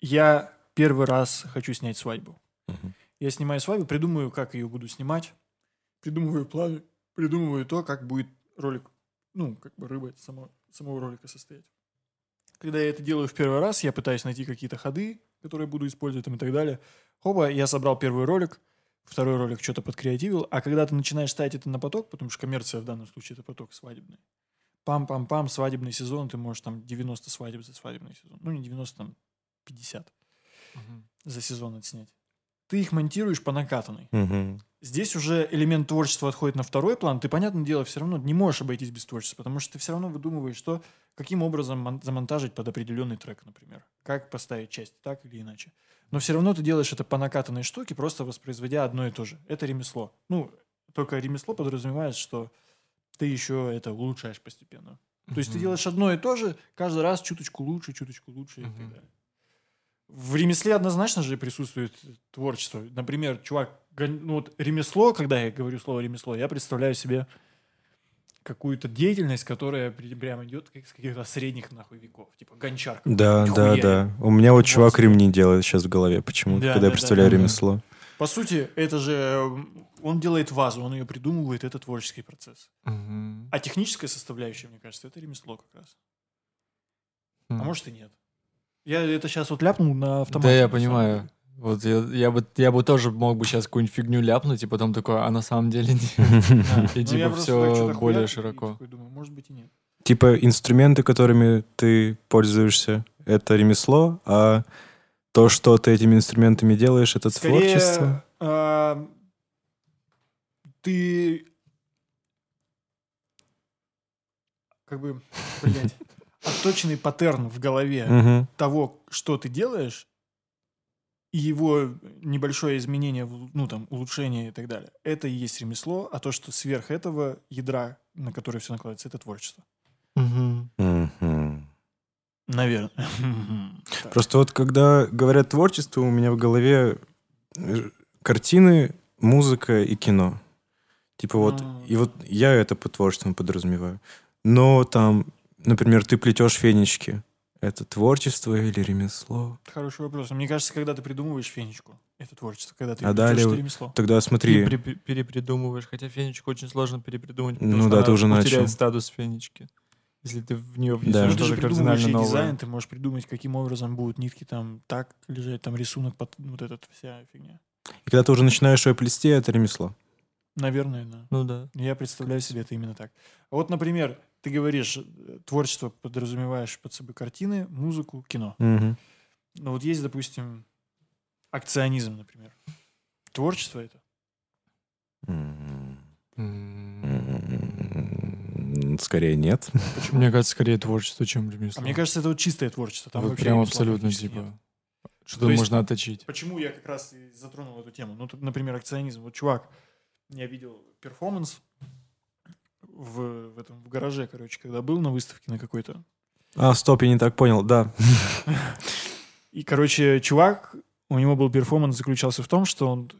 S3: я первый раз хочу снять свадьбу.
S2: Мгм.
S3: Я снимаю свадьбу, придумываю, как ее буду снимать, придумываю планы, придумываю то, как будет ролик, ну, как бы рыба само, самого ролика состоять. Когда я это делаю в первый раз, я пытаюсь найти какие-то ходы, которые буду использовать там и так далее. Хоба, я собрал первый ролик, второй ролик что-то подкреативил, а когда ты начинаешь ставить это на поток, потому что коммерция в данном случае это поток свадебный, пам-пам-пам, свадебный сезон, ты можешь там 90 свадеб за свадебный сезон. Ну, не 90, там 50
S1: Мгм.
S3: за сезон отснять. Ты их монтируешь по накатанной.
S2: Мгм.
S3: Здесь уже элемент творчества отходит на второй план. Ты, понятное дело, все равно не можешь обойтись без творчества, потому что ты все равно выдумываешь, что, каким образом мон- замонтажить под определенный трек, например. Как поставить часть, так или иначе. Но все равно ты делаешь это по накатанной штуке, просто воспроизводя одно и то же. Это ремесло. Ну, только ремесло подразумевает, что ты еще это улучшаешь постепенно. То есть ты
S1: Мгм.
S3: делаешь одно и то же, каждый раз чуточку лучше, чуточку лучше и так далее. В ремесле однозначно же присутствует творчество. Например, чувак, ну вот ремесло, когда я говорю слово ремесло, я представляю себе какую-то деятельность, которая прям идет как с каких-то средних нахуй веков, типа гончарка.
S2: Да, да, да. У меня вот чувак
S3: 20 лет.
S2: ремни делает сейчас в голове почему-то,
S3: Да,
S2: когда
S3: да,
S2: я представляю
S3: да, да.
S2: ремесло.
S3: По сути, это же м, он делает вазу, он ее придумывает, это творческий процесс.
S1: Мгм.
S3: А техническая составляющая, мне кажется, это ремесло как раз. А
S1: М.
S3: может и нет. Я это сейчас вот ляпнул на автомате.
S1: Да, я понимаю.
S3: деле.
S1: Вот я, я бы я бы тоже мог бы сейчас какую-нибудь фигню ляпнуть, и потом такой, а на самом деле нет.
S3: Да.
S1: И
S3: Ну,
S1: типа
S3: что-то
S1: более широко.
S3: может быть и нет.
S2: Типа инструменты, которыми ты пользуешься, это ремесло, а то, что ты этими инструментами делаешь, это творчество.
S3: А, ты как бы, блядь, отточенный паттерн в голове того, что ты делаешь, и его небольшое изменение, ну там, улучшение и так далее. Это и есть ремесло, а то, что сверх этого ядра, на которое все накладывается, это творчество. Наверное.
S2: Просто вот когда говорят творчество, у меня в голове э, картины, музыка и кино. Типа вот, и вот я это по творчеству подразумеваю. Но там, например, ты плетешь фенечки. Это творчество или ремесло?
S3: Хороший вопрос. Мне кажется, когда ты придумываешь фенечку, это творчество. Когда ты
S2: А далее
S3: это ремесло.
S2: Тогда смотри,
S1: Перепри- перепридумываешь, хотя фенечку очень сложно перепридумать.
S2: Ну
S1: потому что
S2: да,
S1: она
S2: ты уже
S1: утеряет
S2: начал.
S1: статус фенечки. Если ты в нее
S2: Да.
S1: внесешь
S3: Ну, ты
S1: что-то кардинально новое.
S3: дизайн, ты можешь придумать, каким образом будут нитки там так лежать, там рисунок, под, вот эта вся фигня.
S2: и когда ты уже начинаешь ее плести, это ремесло.
S3: Наверное, да.
S1: Ну да.
S3: Я представляю себе это именно так. Вот, например, ты говоришь, э, творчество подразумеваешь под собой картины, музыку, кино.
S2: Мгм.
S3: Но вот есть, допустим, акционизм, например. Творчество это?
S2: Скорее нет.
S1: Мне кажется, скорее творчество, чем ремесло.
S3: А мне кажется, это вот чистое творчество. Там
S1: вот
S3: вообще
S1: прям абсолютно типа.
S3: нет.
S1: Что
S3: То есть-
S1: можно отточить.
S3: Почему я как раз и затронул эту тему? Ну, тут, например, акционизм. Вот чувак, я видел перформанс в, в этом в гараже, короче, когда был на выставке на какой-то.
S2: А, стоп, я не так понял, да.
S3: И, короче, чувак, у него был перформанс, заключался в том, что он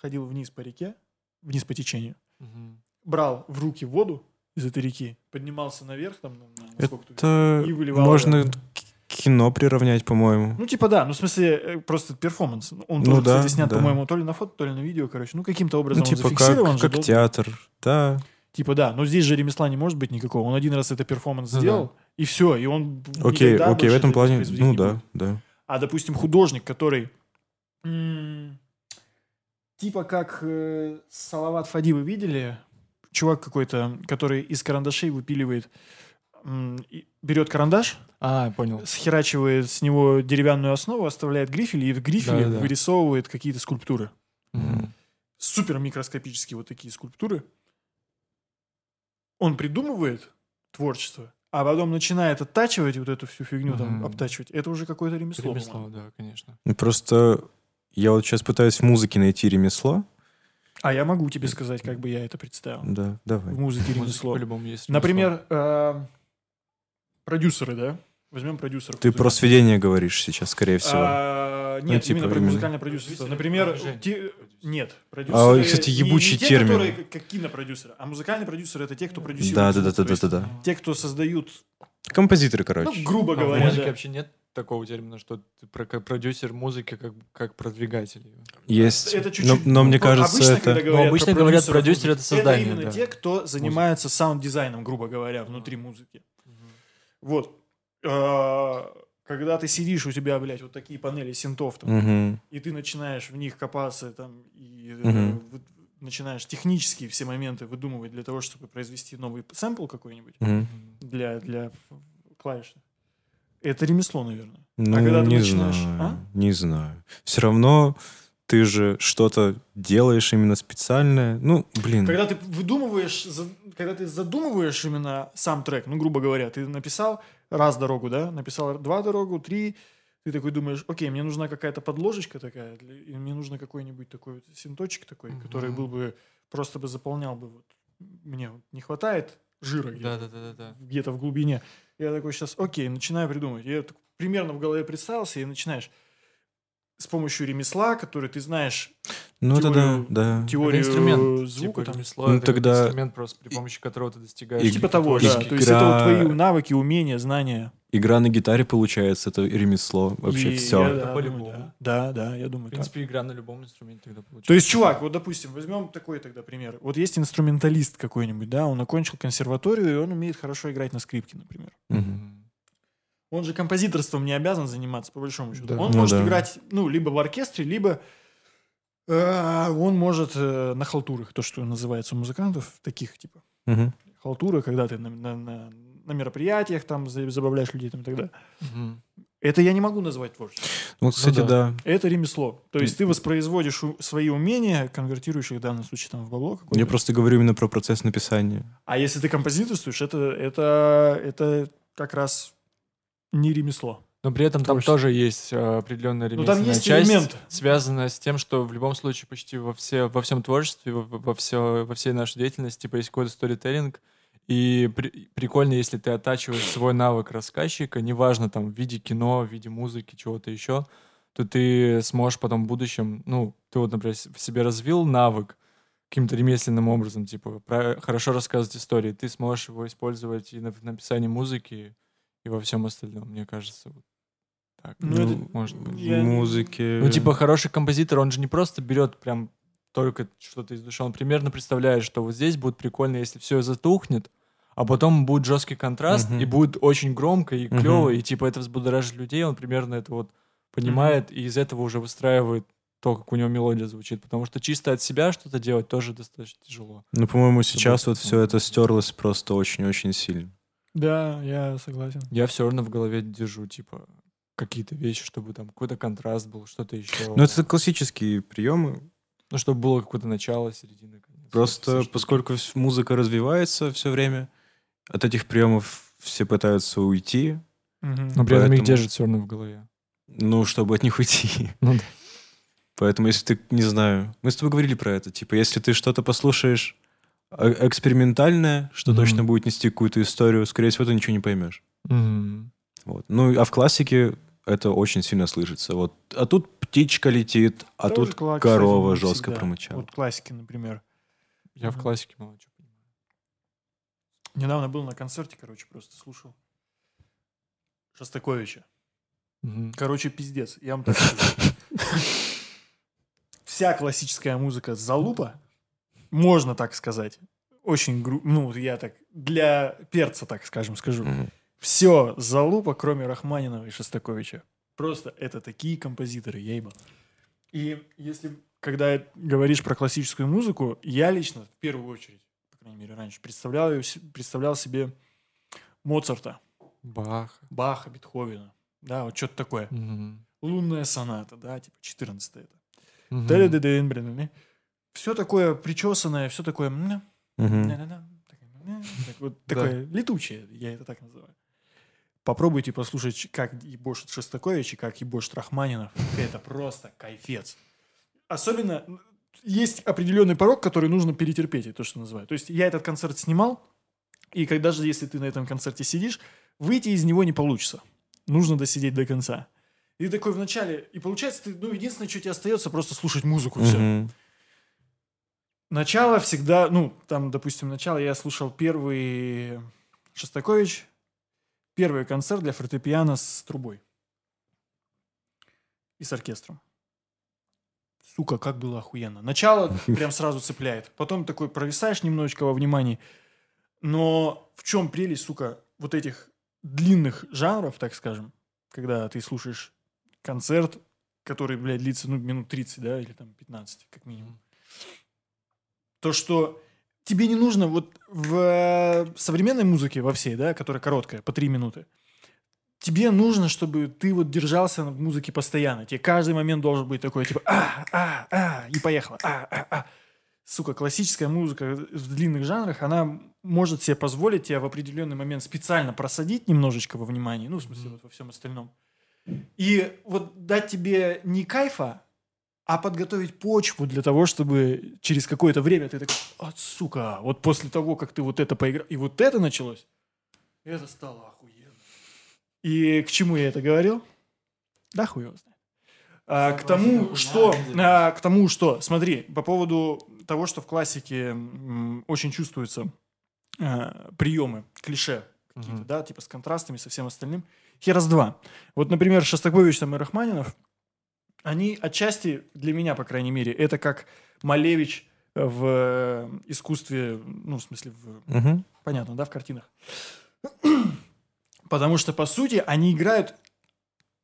S3: ходил вниз по реке, вниз по течению,
S1: Мгм.
S3: брал в руки воду из этой реки, поднимался наверх, там, на, на- насколько ты-
S2: Это
S3: И выливал
S2: можно
S3: это.
S2: кино приравнять, по-моему.
S3: Ну, типа, да, ну, в смысле, э, просто перформанс. Он
S2: Ну
S3: тоже,
S2: да,
S3: кстати, снят,
S2: да.
S3: по-моему, то ли на фото, то ли на видео, короче. Ну, каким-то образом
S2: Ну,
S3: он
S2: типа
S3: зафиксирован
S2: как,
S3: же
S2: как
S3: должен-
S2: театр, да.
S3: Типа, да, но здесь же ремесла не может быть никакого. Он один раз это перформанс
S1: Ну да.
S3: сделал, и все, и он
S2: Окей, окей, в этом
S3: это
S2: плане, ну да,
S3: будет.
S2: да.
S3: А, допустим, художник, который м, типа как э, Салават Фади вы видели? Чувак какой-то, который из карандашей выпиливает, м, и берет карандаш,
S1: А, понял.
S3: схерачивает с него деревянную основу, оставляет грифель, и в грифеле
S1: Да-да-да.
S3: вырисовывает какие-то скульптуры.
S1: Мгм.
S3: Супер микроскопические вот такие скульптуры. Он придумывает творчество, а потом начинает оттачивать вот эту всю фигню, там,
S1: Мгм.
S3: обтачивать. Это уже какое-то ремесло.
S1: Ремесло,
S3: по-моему.
S1: да, конечно.
S2: Ну, Просто я вот сейчас пытаюсь в музыке найти ремесло.
S3: А я могу тебе сказать, как бы я это представил.
S2: Да, давай.
S3: В музыке ремесло.
S1: по-любому есть ремесло.
S3: Например, э, продюсеры, да? Возьмем продюсеров.
S2: Ты про сведение говоришь сейчас, скорее всего.
S3: А,
S2: Ну,
S3: нет,
S2: типа
S3: именно про музыкальное продюсерство. Например, те- нет, продюсеры...
S2: А, кстати,
S3: не-
S2: ебучий
S3: не те,
S2: термин.
S3: которые как- кинопродюсеры, а музыкальные продюсеры — это те, кто продюсирует
S2: Да, да, да, да,
S3: есть
S2: да, да.
S3: Те, кто создают,
S2: Композиторы,
S3: ну,
S2: короче.
S3: грубо
S1: А в
S3: говоря,
S1: музыке
S3: да.
S1: вообще нет такого термина, что ты про, как продюсер музыки, как, как продвигатель.
S2: Есть.
S3: Это
S2: но,
S3: чуть-чуть.
S2: но мне
S3: ну,
S2: кажется,
S3: обычно,
S2: это...
S3: когда говорят
S1: обычно
S3: про
S1: говорят, продюсер это создание,
S3: Это именно
S1: да.
S3: те, кто занимается саунд-дизайном, грубо говоря, внутри музыки. Вот. А, Когда ты сидишь, у тебя, блядь, вот такие панели синтов, там,
S2: Мгм.
S3: и ты начинаешь в них копаться там и вы- начинаешь технические все моменты выдумывать для того, чтобы произвести новый сэмпл какой-нибудь
S2: Мгм.
S3: для, для клавиш. Это ремесло, наверное.
S2: Ну,
S3: когда ты
S2: не
S3: начинаешь-
S2: знаю.
S3: а?
S2: Не знаю. Все равно ты же что-то делаешь именно специальное. Ну, блин.
S3: Когда ты выдумываешь, когда ты задумываешь именно сам трек, ну, грубо говоря, ты написал раз дорогу, да, написал два дорогу, три, ты такой думаешь, окей, мне нужна какая-то подложечка такая, для- и мне нужно какой-нибудь такой вот синточек такой, который
S1: Мгм.
S3: был бы, просто бы заполнял бы вот, мне вот не хватает жира где-то,
S1: Да, да, да, да, да.
S3: где-то в глубине. Я такой сейчас, окей, начинаю придумывать. Я так примерно в голове представился, и начинаешь с помощью ремесла, который ты знаешь,
S2: ну, это да,
S3: теорию-
S2: да.
S3: теорию
S1: Это инструмент.
S3: звука,
S1: типа,
S3: там,
S1: ремесло,
S2: Ну,
S1: это
S2: тогда-
S1: инструмент просто, при помощи которого ты достигаешь.
S2: И-
S3: типа того, да.
S1: творческих-
S3: То есть это вот
S2: Игра-
S3: твои навыки, умения, знания.
S2: Игра на гитаре, получается, это ремесло. Вообще
S3: И
S2: все.
S3: я, да,
S1: по-любому.
S3: думаю, да. да, да, я
S1: В
S3: думаю так.
S1: принципе, игра на любом инструменте тогда получается.
S3: То есть, чувак, вот, допустим, возьмем такой тогда пример. Вот есть инструменталист какой-нибудь, да, он окончил консерваторию, и он умеет хорошо играть на скрипке, например.
S2: Мгм.
S3: Он же композиторством не обязан заниматься, по большому счету.
S1: Да.
S3: Он
S2: Ну
S3: может
S2: да.
S3: играть, ну, либо в оркестре, либо э, он может э, на халтурах, то, что называется у музыкантов, таких, типа,
S2: Мгм.
S3: халтура, когда ты на, на- на- на мероприятиях там за- забавляешь людей там и так далее.
S1: Мгм.
S3: Это я не могу назвать творчеством.
S2: Ну, кстати,
S1: да.
S2: да.
S3: Это ремесло. То есть ты воспроизводишь у- свои умения, конвертируешь их в данном случае там, в бабло какое-то.
S2: Я просто говорю именно про процесс написания.
S3: А если ты композиторствуешь, это, это, это как раз не ремесло.
S1: Но при этом там тоже есть э, определенная
S3: Ну, там
S1: ремесленная
S3: есть
S1: часть,
S3: элемент.
S1: связанная с тем, что в любом случае почти во, все, во всем творчестве, во, во, все, во всей нашей деятельности типа, есть какой-то сторителлинг. И при- прикольно, если ты оттачиваешь свой навык рассказчика, неважно там в виде кино, в виде музыки, чего-то еще, то ты сможешь потом в будущем, ну, ты вот, например, в себе развил навык каким-то ремесленным образом, типа, про- хорошо рассказывать истории, ты сможешь его использовать и на- в написании музыки, и во всем остальном, мне кажется. Вот так,
S3: Ну,
S1: ну,
S3: это-
S1: может быть.
S3: Я
S2: Музыки.
S1: Ну, типа, хороший композитор, он же не просто берет прям только что-то из души, он примерно представляет, что вот здесь будет прикольно, если все затухнет, а потом будет жесткий контраст,
S2: Мгм.
S1: и будет очень громко и клево, и типа это взбудоражит людей, он примерно это вот понимает, и из этого уже выстраивает то, как у него мелодия звучит. Потому что чисто от себя что-то делать тоже достаточно тяжело.
S2: Ну, по-моему, сейчас
S1: Чтобы-
S2: вот все это стерлось просто очень-очень сильно.
S3: Да, я согласен.
S1: Я все равно в голове держу, типа, какие-то вещи, чтобы там какой-то контраст был, что-то еще.
S2: Ну, это классические приемы.
S1: Ну, чтобы было какое-то начало, середина, конец.
S2: Просто
S1: Все
S2: поскольку музыка развивается все время, от этих приемов все пытаются уйти,
S3: Мгм.
S1: Но при этом их
S2: поэтому-
S1: держит все равно в голове.
S2: ну, чтобы от них уйти.
S1: Ну да.
S2: Поэтому, если ты, не знаю, мы с тобой говорили про это, типа, если ты что-то послушаешь экспериментальное, что
S1: Мгм.
S2: точно будет нести какую-то историю, скорее всего, ты ничего не поймешь.
S1: Мгм.
S2: Вот. Ну, а в классике это очень сильно слышится. Вот, а тут птичка летит, а
S3: Тоже
S2: тут
S3: кла-
S2: корова
S3: кстати,
S2: жестко
S3: всегда.
S2: промычала.
S3: Вот классики, например.
S1: Я в
S3: Мгм.
S1: классике мало чего понимаю.
S3: Недавно был на концерте, короче, просто слушал Шостаковича.
S1: Мгм.
S3: Короче, пиздец. Я вам так скажу. Вся классическая музыка залупа, можно так сказать. Очень гру... Ну, я так... Для перца, так скажем, скажу.
S2: Мгм.
S3: Все залупа, кроме Рахманинова и Шостаковича. Просто это такие композиторы, я ебал. И если, когда говоришь про классическую музыку, я лично, в первую очередь, по крайней мере, раньше, представлял, представлял себе Моцарта,
S1: Бах.
S3: Баха, Бетховена. Да, вот что-то такое.
S1: Мгм.
S3: Лунная соната, да, типа 14 это.
S1: Мгм.
S3: Все такое причесанное, все такое... такое, летучее, я это так называю. Попробуйте послушать, как ебошит Шостакович и как ебошит Рахманинов. Это просто кайфец. Особенно есть определенный порог, который нужно перетерпеть, это то, что называю. То есть я этот концерт снимал, и когда же, если ты на этом концерте сидишь, выйти из него не получится. Нужно досидеть до конца. И такой вначале... И получается, ты, ну, единственное, что тебе остается, просто слушать музыку, все. Начало всегда, ну, там, допустим, начало я слушал первый Шостакович, первый концерт для фортепиано с трубой. И с оркестром. Сука, как было охуенно. Начало прям сразу цепляет. Потом такой провисаешь немножечко во внимании. Но в чем прелесть, сука, вот этих длинных жанров, так скажем, когда ты слушаешь концерт, который, блядь, длится, ну, минут 30, да, или там 15, как минимум. То, что тебе не нужно вот в э, современной музыке во всей, да, которая короткая, по 3 минуты, тебе нужно, чтобы ты вот держался в музыке постоянно. Тебе каждый момент должен быть такой, типа, а, а, а, и поехала, а, а, а. Сука, классическая музыка в длинных жанрах, она может себе позволить тебе в определенный момент специально просадить немножечко во внимании, ну, в смысле, вот во всем остальном. И вот дать тебе не кайфа, а подготовить почву для того, чтобы через какое-то время ты такой, от сука, вот после того, как ты вот это поиграл, и вот это началось, это стало охуенно. И к чему я это говорил? Да хуй его знает. А, к тому, что, а, к тому, что, смотри, по поводу того, что в классике м, очень чувствуются а, приемы, клише какие-то,
S1: Мгм.
S3: да, типа с контрастами, со всем остальным. Их раз два. Вот, например, Шостакович там и Рахманинов, они отчасти, для меня, по крайней мере, это как Малевич в э, искусстве, ну, в смысле, в,
S2: Мгм.
S3: понятно, да, в картинах. Потому что, по сути, они играют...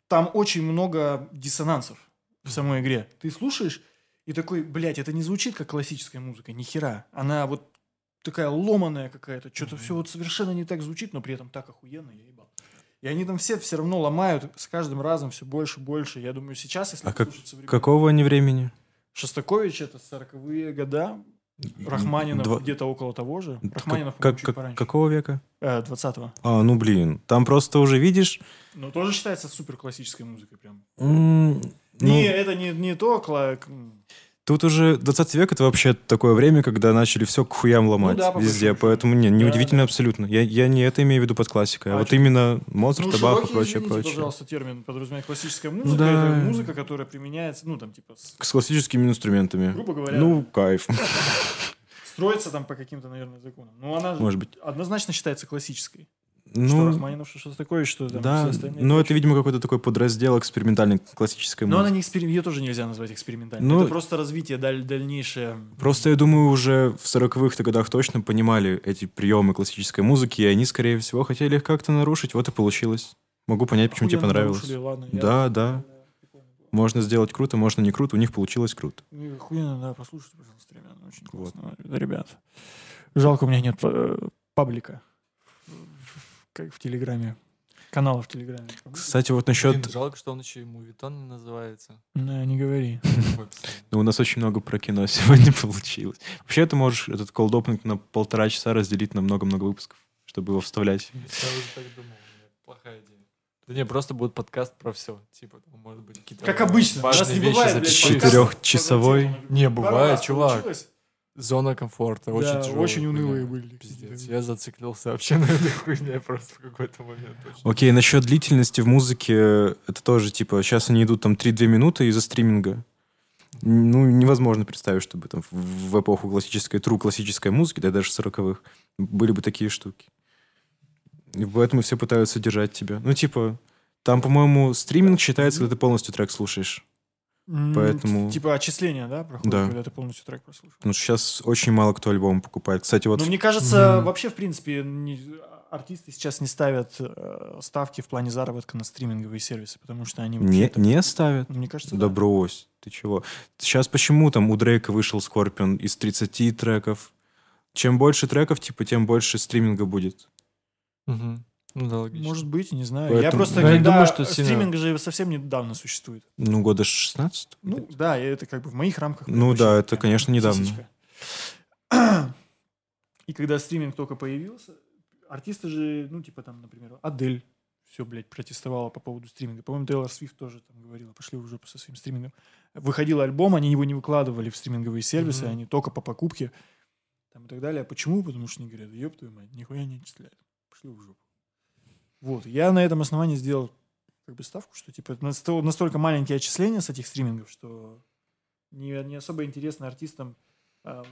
S3: Там очень много диссонансов в самой игре. Ты слушаешь и такой, блядь, это не звучит как классическая музыка, ни хера. Она вот такая ломаная какая-то, что-то все вот совершенно не так звучит, но при этом так охуенно, я ебал. И они там все все равно ломают с каждым разом все больше и больше. Я думаю, сейчас, если
S2: А как-
S3: современную-
S2: Какого они времени?
S3: Шостакович это 40-е года, Рахманинов
S2: Два-
S3: где-то около того же. Рахманинов,
S2: как- как-
S3: пораньше.
S2: какого века?
S3: Э, 20-го.
S2: А, ну блин, там просто уже видишь...
S3: Но тоже считается супер классической музыкой прям.
S2: ну,
S3: не, это не, не то, кла-
S2: Тут уже 20 век это вообще такое время, когда начали все к хуям ломать
S3: Ну да,
S2: везде, поэтому не, неудивительно
S3: Да,
S2: абсолютно. Я, я не это имею в виду под классикой, а,
S3: А
S2: вот именно Моцарт,
S3: Ну,
S2: Баха,
S3: широкий,
S2: прочее,
S3: извините,
S2: прочее.
S3: пожалуйста, термин подразумевает классическая музыка.
S2: Да.
S3: Это музыка, которая применяется, ну, там, типа, с-
S2: С классическими инструментами.
S3: грубо говоря,
S2: Ну, кайф.
S3: строится там по каким-то, наверное, законам. Ну, она же
S2: Может быть.
S3: однозначно считается классической. Что
S2: Ну,
S3: Рахманинов, что Шостакович, что там
S2: да,
S3: все остальные.
S2: но
S3: и
S2: это, видимо, какой-то такой подраздел экспериментальной классической
S3: Но
S2: музыки.
S3: она не эксперим... ее тоже нельзя назвать экспериментальной.
S2: Ну,
S3: это просто развитие даль- дальнейшее.
S2: Просто, я думаю, уже в 40-х годах точно понимали эти приемы классической музыки, и они, скорее всего, хотели их как-то нарушить. Вот и получилось. Могу понять, почему тебе понравилось.
S3: нарушили, ладно, я-
S2: Да, да. Можно сделать круто, можно не круто, у них получилось круто.
S3: Ну, охуенно, да, послушайте, пожалуйста, ребят. Очень
S2: Вот.
S3: классно, да, ребят. Жалко, у меня нет э, паблика. Как в Телеграме. Канала в Телеграме.
S2: Кстати, вот
S1: Блин,
S2: насчет...
S1: жалко, что он еще и мувитон называется.
S3: Да, не говори.
S2: Ну, у нас очень много про кино сегодня получилось. Вообще, ты можешь этот колд опенинг на полтора часа разделить на много-много выпусков, чтобы его вставлять.
S1: Я уже так думал, плохая идея. Да не, просто будет подкаст про все. Типа, там, может быть, какие-то
S3: Как обычно. У нас
S1: важные
S3: не
S1: вещи
S3: бывает, блядь,
S2: Четырехчасовой.
S1: Не, бывает, чувак.
S3: получилось.
S1: Зона комфорта, очень
S3: Да,
S1: тяжелая
S3: очень
S1: хуйня.
S3: унылые были.
S1: Пиздец, я зациклился вообще на этой хуйне просто в какой-то момент.
S2: Окей, насчет длительности в музыке, это тоже, типа, сейчас они идут там 3-2 минуты из-за стриминга. Ну, невозможно представить, чтобы там в, в эпоху классической, тру классической музыки, да даже 40-х, были бы такие штуки. И поэтому все пытаются держать тебя. Ну, типа, там, по-моему, стриминг считается, когда ты полностью трек слушаешь. Поэтому-
S3: Типа отчисления, да, проходит,
S2: Да.
S3: когда ты полностью трек прослушал.
S2: Что сейчас очень мало кто альбом покупает. Кстати, вот
S3: Ну, мне кажется,
S1: Мгм.
S3: вообще, в принципе, не- артисты сейчас не ставят э, ставки в плане заработка на стриминговые сервисы, потому что они...
S2: не, не ставят.
S3: Мне кажется,
S2: Да
S3: да.
S2: брось, ты чего? Сейчас почему там у Дрейка вышел Скорпион из 30 треков? Чем больше треков, типа, тем больше стриминга будет.
S1: Мгм. Ну да, логично.
S3: Может быть, не знаю. Я
S2: Поэтому-
S3: просто,
S1: Ну, я
S3: когда
S1: думаю, что сильно-
S3: стриминг же совсем недавно существует.
S2: Ну, года 16?
S3: Ну, да, и это как бы в моих рамках.
S2: Ну да, это,
S3: прям
S2: конечно, недавно.
S3: И когда стриминг только появился, артисты же, ну, типа там, например, Адель все, блядь, протестовала по поводу стриминга. По-моему, Тейлор Свифт тоже там говорила, пошли уже со своим стримингом. Выходил альбом, они его не выкладывали в стриминговые сервисы,
S1: Мгм.
S3: они только по покупке там, и так далее. Почему? Потому что они говорят, ёб твою мать, нихуя не отчисляют. Пошли в жопу. Вот, я на этом основании сделал как бы ставку, что типа насто- настолько маленькие отчисления с этих стримингов, что не, не особо интересно артистам а,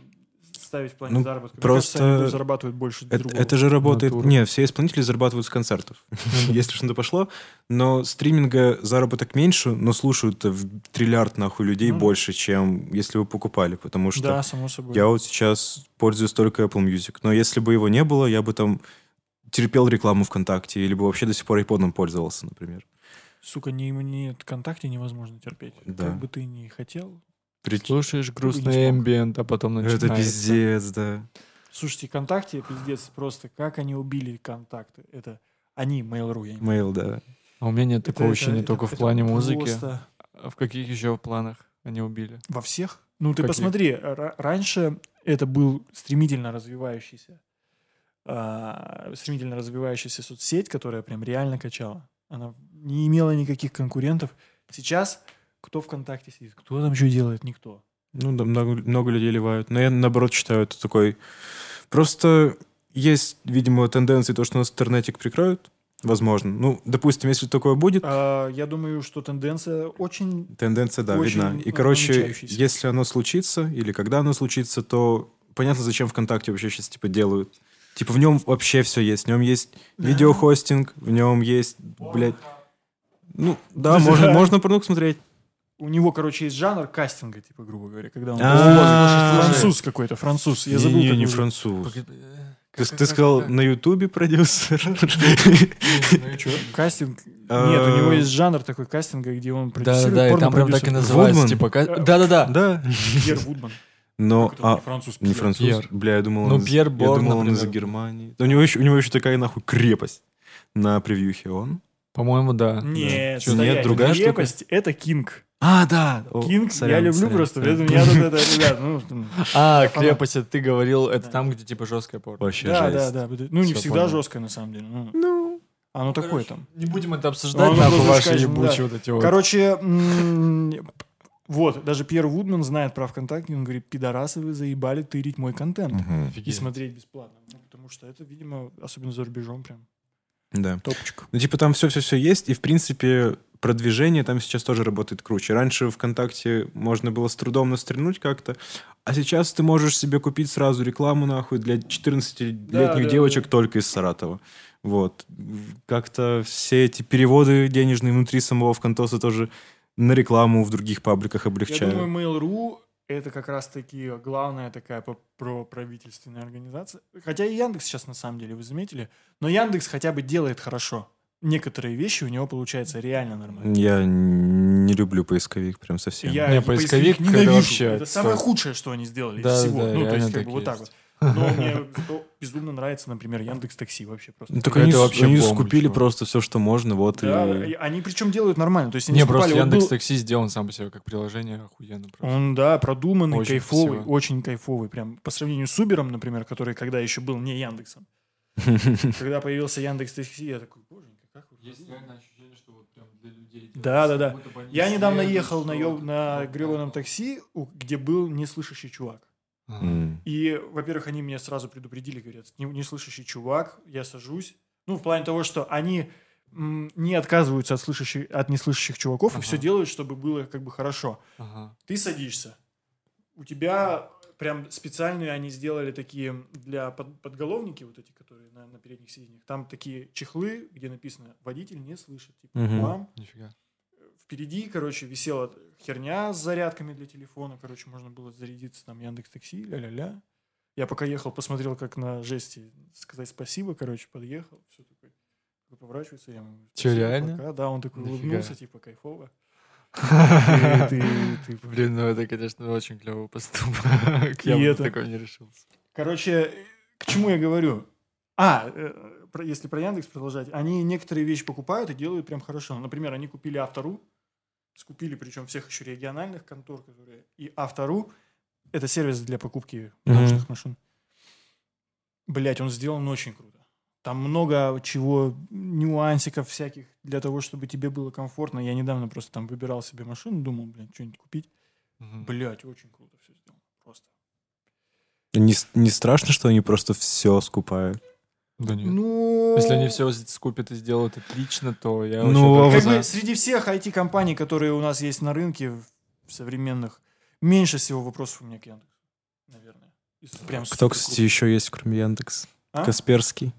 S3: ставить в плане
S2: Ну,
S3: заработка. Мне
S2: просто
S3: кажется, они зарабатывают больше
S2: Это,
S3: другого.
S2: это же работает...
S1: Натура.
S2: Не, все исполнители зарабатывают с концертов, если что-то пошло. Но стриминга заработок меньше, но слушают в триллиард нахуй людей
S3: Ну
S2: больше, чем если вы покупали. Потому что
S3: Да, само собой.
S2: Я вот сейчас пользуюсь только Apple Music. Но если бы его не было, я бы там терпел рекламу ВКонтакте или бы вообще до сих пор iPod пользовался, например.
S3: Сука, не, не ВКонтакте невозможно терпеть.
S2: Да.
S3: Как бы ты ни хотел.
S2: При-
S1: Слушаешь грустный эмбиент, а потом начинается.
S2: Это пиздец, да.
S3: Слушайте, ВКонтакте, пиздец, просто как они убили контакты. Это они, Mail.ru, я не
S2: Mail, да.
S1: А у меня нет
S3: Это-
S1: такого
S3: это-
S1: ощущения
S3: это-
S1: только в
S3: это
S1: плане музыки.
S3: просто-
S1: А в каких еще планах они убили?
S3: Во всех? Ну, ты
S1: Каких?
S3: посмотри, ра- раньше это был стремительно развивающийся, а, стремительно развивающаяся соцсеть, которая прям реально качала. Она не имела никаких конкурентов. Сейчас кто ВКонтакте сидит, кто там что делает, никто.
S2: Ну, да, много, много людей ливают. Но я, наоборот, считаю, это такой... Просто есть, видимо, тенденции, то, что нас интернетик прикроют. Возможно. Ну, допустим, если такое будет,
S3: А, я думаю, что тенденция очень...
S2: тенденция, да,
S3: Очень
S2: видна. И,
S3: ну,
S2: короче, если оно случится, или когда оно случится, то понятно, зачем ВКонтакте вообще сейчас, типа, делают. Типа, в нем вообще все есть. В нем есть
S3: Да.
S2: видеохостинг, в нем есть, блядь... Ну, да, можно, можно порнух смотреть.
S3: У него, короче, есть жанр кастинга, типа, грубо говоря, когда он...
S2: А,
S3: француз какой-то, француз. Я забыл,
S2: Не, не француз.
S1: Погоди,
S2: Ты,
S1: как-
S2: ты
S1: как-
S2: сказал
S1: как-
S2: на Ютубе продюсер.
S1: Ну?
S3: Кастинг.
S2: А,
S3: Нет, у него есть жанр такой кастинга, где он продюсирует
S1: Да-да-да, и там прям так и называется. Типа,
S3: Э,
S1: да-да-да.
S2: Да.
S3: Пьер Вудман.
S2: Но,
S3: это,
S2: а,
S3: не француз.
S2: не
S3: Пьер.
S2: француз.
S1: Пьер.
S2: Бля, я думал,
S1: Ну,
S2: он из-
S1: Пьер
S2: я
S1: Борн,
S2: думал, он из
S1: например.
S2: Германии. Да У него еще, у него еще такая нахуй крепость. на превьюхе он?
S1: По-моему, да.
S3: Нет,
S2: Чё, нет, другая штука?
S3: крепость — это Кинг.
S2: А, да. О,
S3: Кинг я
S2: сорян,
S3: люблю
S2: сорян.
S3: просто, поэтому я тут это, ребят, ну...
S1: А,
S3: Я
S1: крепость, это ты говорил, это там, где типа жесткая порно.
S2: Вообще
S3: Да, да, да. Ну, не всегда жесткое, на самом деле. ну.
S2: Ну,
S3: Оно такое там.
S1: Не будем это обсуждать,
S3: Ну,
S1: нахуй
S3: ну,
S1: ваши ебучие вот эти вот.
S3: Короче, вот, даже Пьер Вудман знает про ВКонтакте, он говорит, пидорасы, вы заебали тырить мой контент.
S2: мгм.
S3: И смотреть бесплатно. Ну, потому что это, видимо, особенно за рубежом прям
S2: Да.
S3: топчик.
S2: Ну, типа, там все-все-все есть, и, в принципе, продвижение там сейчас тоже работает круче. Раньше ВКонтакте можно было с трудом настрельнуть как-то, а сейчас ты можешь себе купить сразу рекламу, нахуй, для 14-летних
S3: Да, да,
S2: девочек
S3: да.
S2: только из Саратова. Вот. Как-то все эти переводы денежные внутри самого ВКонтоса тоже на рекламу в других пабликах
S3: Я
S2: облегчают.
S3: думаю, Mail.ru это как раз-таки главная такая проправительственная организация. Хотя и Яндекс сейчас, на самом деле, вы заметили. Но Яндекс хотя бы делает хорошо. Некоторые вещи у него получается реально нормально.
S2: Я не люблю поисковик прям совсем.
S3: Я и
S1: поисковик, это
S3: ненавижу.
S1: вообще
S3: Это самое худшее, что они сделали
S1: Да,
S3: из всего.
S1: да,
S3: ну, то есть, как бы вот так вот. Но мне безумно нравится, например, Яндекс Такси вообще просто.
S2: Ну, так
S1: Это
S2: они,
S1: вообще
S2: они скупили просто все, что можно, вот
S3: Да,
S2: и...
S3: они причем делают нормально. То есть они
S1: Не,
S3: скупали,
S1: просто Яндекс
S3: был-
S1: Такси сделан сам по себе как приложение охуенно просто.
S3: Он, да, продуманный,
S1: Очень
S3: кайфовый,
S1: красиво.
S3: очень кайфовый. Прям по сравнению с Uber, например, который когда еще был не Яндексом. Когда появился Яндекс Такси, я такой, боженька, как вы продумали?»
S1: ощущение, что вот прям для людей
S3: Да, да, да. Я недавно ехал на, на гребаном такси, где был неслышащий чувак. И, во-первых, они меня сразу предупредили, говорят, «Не- неслышащий чувак, я сажусь. Ну, в плане того, что они не отказываются от, слышащих, от неслышащих чуваков и
S1: Ага.
S3: все делают, чтобы было как бы хорошо.
S1: Ага.
S3: Ты садишься, у тебя прям специальные они сделали такие для под- подголовники, вот эти, которые на, на передних сиденьях. Там такие чехлы, где написано «водитель не слышит». Типа,
S2: Мгм.
S3: вам
S1: Нифига.
S3: Впереди, короче, висела херня с зарядками для телефона, короче, можно было зарядиться там Яндекс Такси, ля-ля-ля. Я пока ехал, посмотрел, как на жесте сказать спасибо, короче, подъехал, все такой, такой поворачивается, я ему «Спасибо,
S1: реально?
S3: пока». Да, он такой
S1: Нифига.
S3: улыбнулся, типа, кайфово.
S1: Блин, ну это, конечно, очень клевый поступок. Я бы такой не решился.
S3: Короче, к чему я говорю? А, э, если про Яндекс продолжать, они некоторые вещи покупают и делают прям хорошо. Например, они купили Автору, скупили причем всех еще региональных контор, которые... И Автору — это сервис для покупки
S2: Мгм.
S3: научных машин. Блять, он сделан очень круто. Там много чего, нюансиков всяких для того, чтобы тебе было комфортно. Я недавно просто там выбирал себе машину, думал, блин, что-нибудь купить.
S1: Мгм.
S3: Блять, очень круто все сделано. Просто.
S2: Не, не страшно, что они просто все скупают?
S1: Да нет.
S3: Ну...
S1: Если они все скупят и сделают отлично, то я
S2: Ну,
S1: вообще
S2: а
S3: Как бы среди всех IT-компаний, которые у нас есть на рынке в- современных, меньше всего вопросов у меня к Яндексу, наверное. Прям
S2: Кто, кстати, еще есть, кроме Яндекс?
S3: А?
S2: Касперский.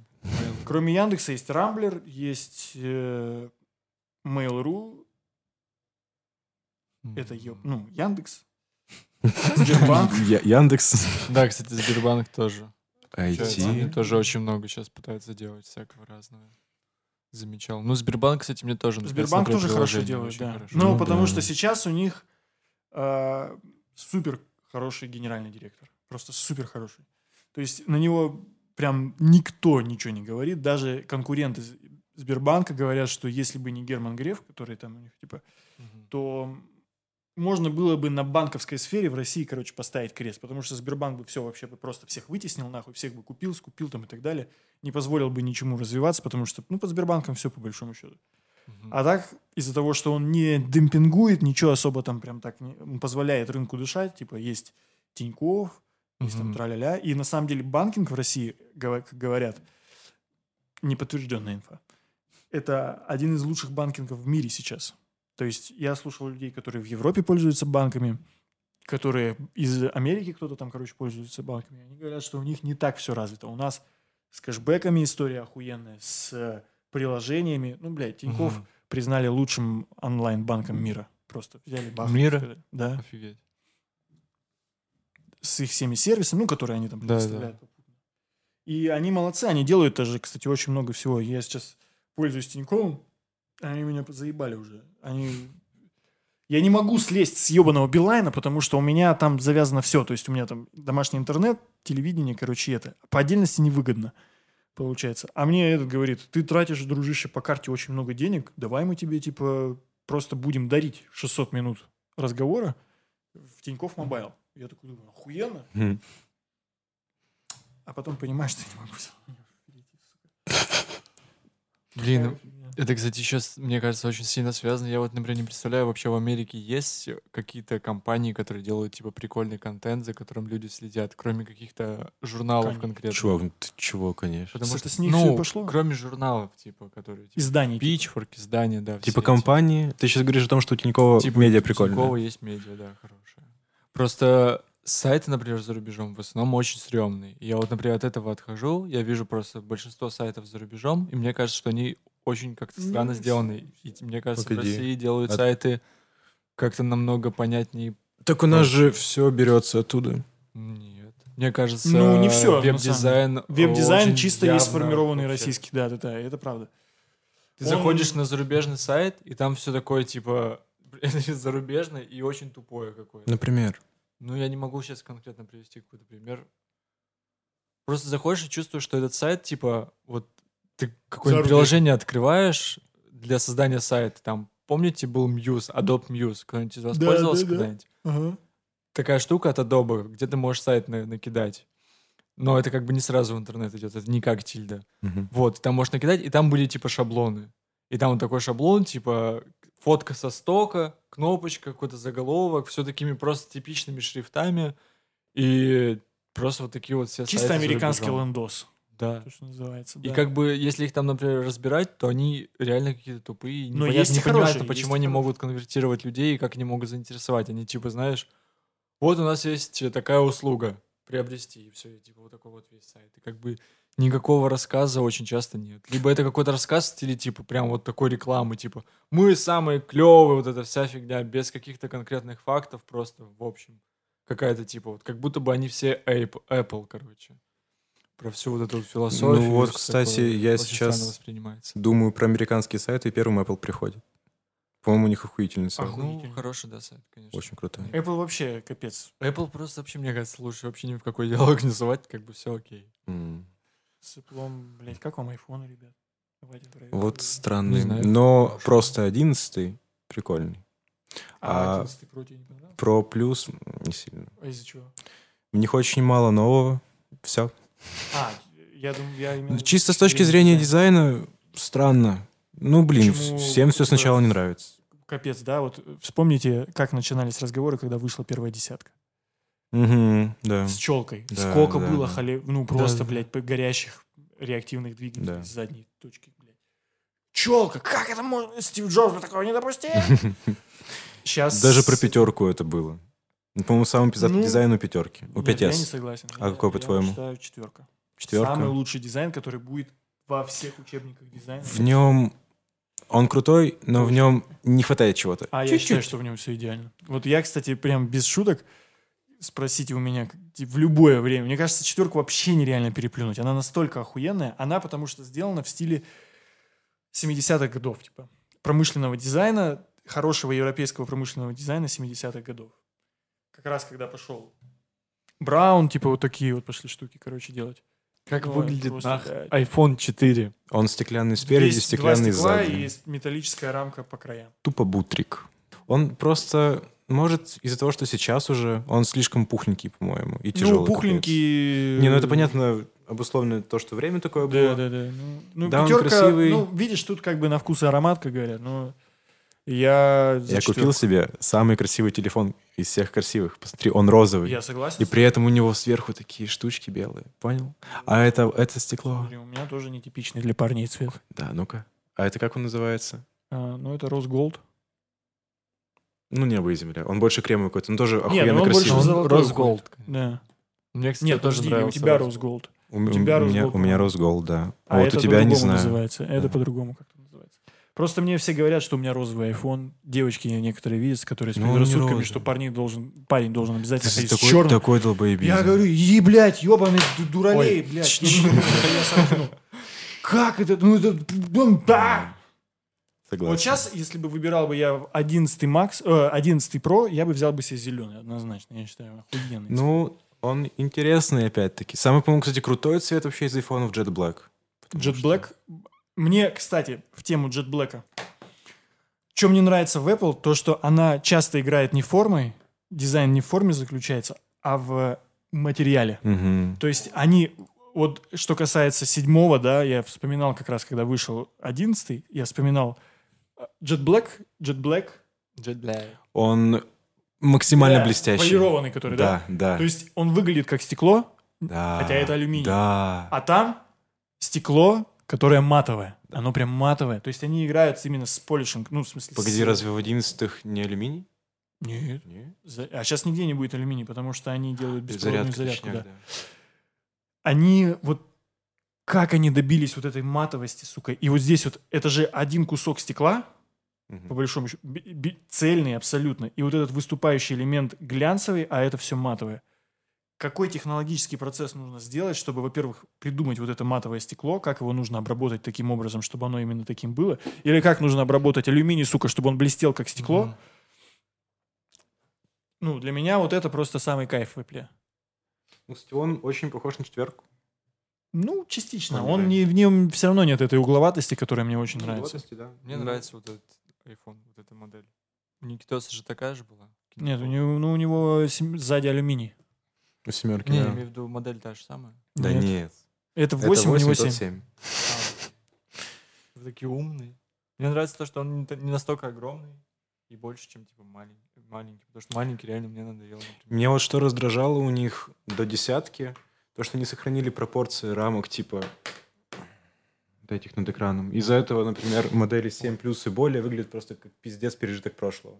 S3: Кроме Яндекса есть Рамблер, есть э, Mail.ru, это ё- ну, Яндекс, Сбербанк.
S2: Я- Яндекс.
S1: Да, кстати, Сбербанк тоже. Получается, Они
S2: IT.
S1: тоже очень много сейчас пытаются делать всякого разного. Замечал. Ну, Сбербанк, кстати, мне тоже нравится.
S3: Сбербанк тоже хорошо делает, да.
S1: хорошо.
S3: Ну,
S2: Ну
S3: потому
S2: да.
S3: что сейчас у них э, супер хороший генеральный директор. Просто супер хороший. То есть на него прям никто ничего не говорит. Даже конкуренты Сбербанка говорят, что если бы не Герман Греф, который там у них типа,
S1: Мгм.
S3: то можно было бы на банковской сфере в России, короче, поставить крест, потому что Сбербанк бы все вообще бы просто всех вытеснил нахуй, всех бы купил, скупил там и так далее, не позволил бы ничему развиваться, потому что, ну, под Сбербанком все по большому счету. А так, из-за того, что он не демпингует, ничего особо там прям так не... Он позволяет рынку дышать, типа есть Тиньков, есть там
S1: Мгм.
S3: траля И на самом деле банкинг в России, как говорят, неподтвержденная инфа, это один из лучших банкингов в мире сейчас. То есть я слушал людей, которые в Европе пользуются банками, которые из Америки кто-то там, короче, пользуется банками. Они говорят, что у них не так все развито. У нас с кэшбэками история охуенная, с приложениями. Ну, блядь, Тиньков
S1: Мгм.
S3: признали лучшим онлайн-банком мира. Просто взяли бахнули,
S1: Мира?
S3: сказали. Да.
S1: Офигеть.
S3: С их всеми сервисами, ну, которые они там
S1: Да,
S3: предоставляют. И они молодцы, они делают тоже, кстати, очень много всего. Я сейчас пользуюсь Тиньковым, они меня заебали уже. Они... Я не могу слезть с ебаного Билайна, потому что у меня там завязано все. То есть у меня там домашний интернет, телевидение, короче, это. По отдельности невыгодно. получается. А мне этот говорит, ты тратишь, дружище, по карте очень много денег, давай мы тебе, типа, просто будем дарить 600 минут разговора в Тинькофф Мобайл. Я такой думаю, охуенно.
S2: Мгм.
S3: А потом понимаешь, что я не могу.
S1: Блин, это, кстати, еще, мне кажется, очень сильно связано. Я вот, например, не представляю, вообще в Америке есть какие-то компании, которые делают, типа, прикольный контент, за которым люди следят, кроме каких-то журналов конкретно.
S2: Чувак, ты чего, конечно.
S1: Потому
S3: Это
S1: что,
S3: с них
S1: ну,
S3: всё и пошло?
S1: кроме журналов, типа, которые... Типа,
S3: Изданий.
S1: Pitchfork, издания, да. все
S2: Типа
S1: эти.
S2: компании. Ты сейчас говоришь о том, что у Тинькова
S1: Типа,
S2: медиа
S1: у
S2: прикольная.
S1: Тинькова есть медиа, да, хорошая. Просто сайты, например, за рубежом в основном очень стрёмные. Я вот, например, от этого отхожу, я вижу просто большинство сайтов за рубежом, и мне кажется, что они очень как-то странно
S3: Не
S1: сделаны. И мне кажется, в
S2: Погоди.
S1: России делают
S2: От-
S1: сайты как-то намного понятнее.
S2: Так у нас же все берется оттуда.
S1: Нет. Мне кажется,
S3: Ну, не на
S1: веб-дизайн...
S3: Веб-дизайн чисто есть сформированный
S1: вообще.
S3: российский. Да, да, да, это правда.
S1: Ты
S3: Он-
S1: заходишь на зарубежный сайт, и там все такое, типа, зарубежное и очень тупое какое-то.
S2: Например.
S1: Ну, я не могу сейчас конкретно привести какой-то пример. Просто заходишь и чувствуешь, что этот сайт, типа, вот ты какое-нибудь приложение открываешь для создания сайта, там, помните, был Muse, Adobe Muse, кто-нибудь из вас
S3: Да,
S1: пользовался
S3: да, да.
S1: когда-нибудь?
S3: Ага.
S1: Такая штука от Adobe, где ты можешь сайт на- накидать. Но это как бы не сразу в интернет идет, это не как тильда.
S2: Мгм.
S1: Вот, там можешь накидать, и там были типа шаблоны. И там вот такой шаблон, типа фотка со стока, кнопочка, какой-то заголовок, все такими просто типичными шрифтами. И просто вот такие вот все
S3: Чисто американский лендос.
S1: Да.
S3: То, что называется.
S1: И
S3: да.
S1: как бы, если их там, например, разбирать, то они реально какие-то тупые.
S3: Но есть и
S1: непонятно,
S3: хорошие,
S1: почему
S3: есть
S1: они
S3: и
S1: могут конвертировать людей и как они могут заинтересовать. Они типа, знаешь, вот у нас есть такая услуга, приобрести, и все, и типа вот такой вот весь сайт. И как бы никакого рассказа очень часто нет. Либо это какой-то рассказ в стиле, типа, прям вот такой рекламы, типа, мы самые клевые, вот эта вся фигня, без каких-то конкретных фактов, просто в общем. Какая-то типа, вот как будто бы они все Apple, Apple короче. Про всю вот эту вот философию.
S2: Ну вот, кстати, я сейчас. Думаю про американские сайты, и первым Apple приходит. По-моему, у них охуительный сайт.
S3: Оху-
S1: Ну,
S3: Охуительно.
S1: хороший, да, сайт, конечно.
S2: Очень крутой.
S3: Apple вообще капец.
S1: Apple просто вообще, мне кажется, лучше вообще ни в какой диалог не звать, как бы все окей.
S2: М.
S3: С Apple, блядь, как вам iPhone, ребят? Давайте
S2: Вот странный.
S1: знаю,
S2: Но
S1: хороший.
S2: просто одиннадцатый прикольный.
S3: А,
S2: а-
S3: 11 Pro тебе не понравился?
S2: Про плюс не сильно.
S3: А из-за чего?
S2: У них очень мало нового. Все.
S3: А, я думаю, я в виду
S2: Чисто с точки зрения дизайна странно. Ну, блин,
S3: Почему,
S2: всем все сначала не нравится.
S3: Капец, да? Вот вспомните, как начинались разговоры, когда вышла первая десятка.
S2: Мгм, да.
S3: С челкой.
S2: Да,
S3: Сколько
S2: да,
S3: было
S2: да.
S3: хале... ну просто,
S1: да,
S3: блядь, горящих реактивных двигателей
S2: Да.
S3: с задней точки, блядь. Челка! Как это можно? Стив Джобс бы такого не допустил? Сейчас...
S2: Даже про пятерку это было. Ну, По-моему, самый пиздатый
S3: Ну,
S2: дизайн у пятерки. У
S3: Нет, я не
S2: 5S.
S3: согласен.
S2: А
S3: Я-
S2: какой,
S3: я
S2: по-твоему?
S3: считаю четверка.
S2: Четверка.
S3: Самый лучший дизайн, который будет во всех учебниках дизайна.
S2: В нем он крутой, но в нем не хватает чего-то.
S3: А я
S2: Чуть-чуть.
S3: считаю, что в нем все идеально. Вот я, кстати, прям без шуток, спросите у меня типа, в любое время. Мне кажется, четверку вообще нереально переплюнуть. Она настолько охуенная. Она потому что сделана в стиле 70-х годов, типа. Промышленного дизайна, хорошего европейского промышленного дизайна 70-х годов. Как раз когда пошел Браун, типа вот такие вот пошли штуки, короче, делать.
S1: Как
S3: Ну,
S1: выглядит
S3: просто,
S1: нах
S3: блядь.
S1: iPhone 4?
S2: Он стеклянный спереди,
S3: два
S2: стеклянный
S3: стекла
S2: сзади.
S3: и металлическая рамка по краям.
S2: Тупо бутрик. Он просто... Может, из-за того, что сейчас уже, он слишком пухленький, по-моему, и тяжелый.
S3: ну, пухленький...
S2: Не, ну это понятно, обусловлено то, что время такое
S3: Да,
S2: было.
S3: да, да. Ну, ну,
S2: Да, он
S3: пятерка,
S2: красивый.
S3: ну, видишь, тут как бы на вкус и аромат, как говорят, но я
S2: Я купил себе самый красивый телефон из всех красивых. Посмотри, он розовый.
S3: Я согласен.
S2: И при этом у него сверху такие штучки белые. Понял? А это, это стекло.
S3: У меня тоже нетипичный для парней цвет.
S2: Да, ну-ка. А это как он называется?
S3: А, ну, это Gold.
S2: Ну, небо и земля. Он больше кремовый какой-то, но тоже
S3: Не,
S2: охуенно
S3: ну он больше
S2: красивый.
S1: Rose
S3: уходит.
S1: Gold.
S3: Да.
S1: Мне, кстати,
S3: Нет,
S1: тоже
S3: подожди, у
S1: нравился
S3: тебя
S1: Rose
S3: Rose Gold.
S2: У, м-
S3: тебя
S2: у меня, у меня Gold, да.
S3: А,
S2: А, вот
S3: это
S2: у тебя не знаю.
S3: называется. Это
S2: Да.
S3: по-другому как-то. Просто мне все говорят, что у меня розовый iPhone. Девочки некоторые видят, которые с
S2: Ну,
S3: предрассудками,
S2: розовый.
S3: что парень должен, парень должен
S2: Ты
S3: обязательно ходить с
S2: такой,
S3: черным.
S2: такой долбоебизм.
S3: Я говорю, иди, блядь, ебаный ду- дуралей,
S2: Ой,
S3: блядь. Ну, ну. Как это? Ну, это... ну, Да!
S2: Согласен.
S3: Вот сейчас, если бы выбирал бы я 11 Max, э, 11 Pro, я бы взял бы себе зеленый, однозначно, я считаю, охуенный.
S2: Ну, он интересный, опять-таки. Самый, по-моему, кстати, крутой цвет вообще из айфонов Jet Black.
S3: Jet
S2: что-
S3: Black. Мне, кстати, в тему Jet Black. Что мне нравится в Apple, то, что она часто играет не формой, дизайн не в форме заключается, а в материале.
S2: Мгм.
S3: То есть они, вот что касается седьмого, да, я вспоминал как раз, когда вышел одиннадцатый, я вспоминал Jet Black, Jet Black,
S1: Jet Black.
S2: Он максимально
S3: Да,
S2: блестящий.
S3: полированный, который, да?
S2: Да, да.
S3: То есть он выглядит как стекло,
S2: да.
S3: хотя это алюминий.
S2: Да.
S3: а там стекло, которое матовое. Оно прям матовое. То есть они играют именно с полишинг, ну, в смысле...
S2: Погоди,
S3: с-
S2: разве в одиннадцатых не алюминий?
S3: Нет.
S2: Нет.
S3: А сейчас нигде не будет алюминий, потому что они делают беспроводную
S2: Зарядка,
S3: зарядку.
S2: точняк,
S3: да.
S2: да.
S3: Они вот... Как они добились вот этой матовости, сука. И вот здесь вот, это же один кусок стекла,
S2: Мгм.
S3: по большому счету, цельный абсолютно. И вот этот выступающий элемент глянцевый, а это все матовое. Какой технологический процесс нужно сделать, чтобы, во-первых, придумать вот это матовое стекло, как его нужно обработать таким образом, чтобы оно именно таким было, или как нужно обработать алюминий, сука, чтобы он блестел как стекло.
S1: Мгм.
S3: Ну, для меня вот это просто самый кайф в Apple.
S2: Ну, кстати, он очень похож на четверку.
S3: Ну, частично.
S2: Ну,
S3: Он не, в нем все равно нет этой угловатости, которая мне очень нравится.
S2: да.
S1: Мне нравится вот этот iPhone, вот эта модель. У Никитоса же такая же была.
S3: Нет, у него, ну, у него сзади алюминий.
S2: У семерки,
S1: Не, я
S2: да.
S1: имею в виду модель та же самая.
S2: Да
S3: Нет.
S2: нет.
S3: Это
S2: Это
S3: 8, у него
S2: 8,
S3: 7.
S2: тот 7.
S1: Вы такие умные. Мне нравится то, что он не не настолько огромный и больше, чем типа маленький. маленький потому что маленький реально мне надоело. например.
S2: Мне вот что раздражало у них до десятки, то, что они сохранили пропорции рамок типа вот этих над экраном. Из-за этого, например, модели 7 плюс и более выглядят просто как пиздец пережиток прошлого.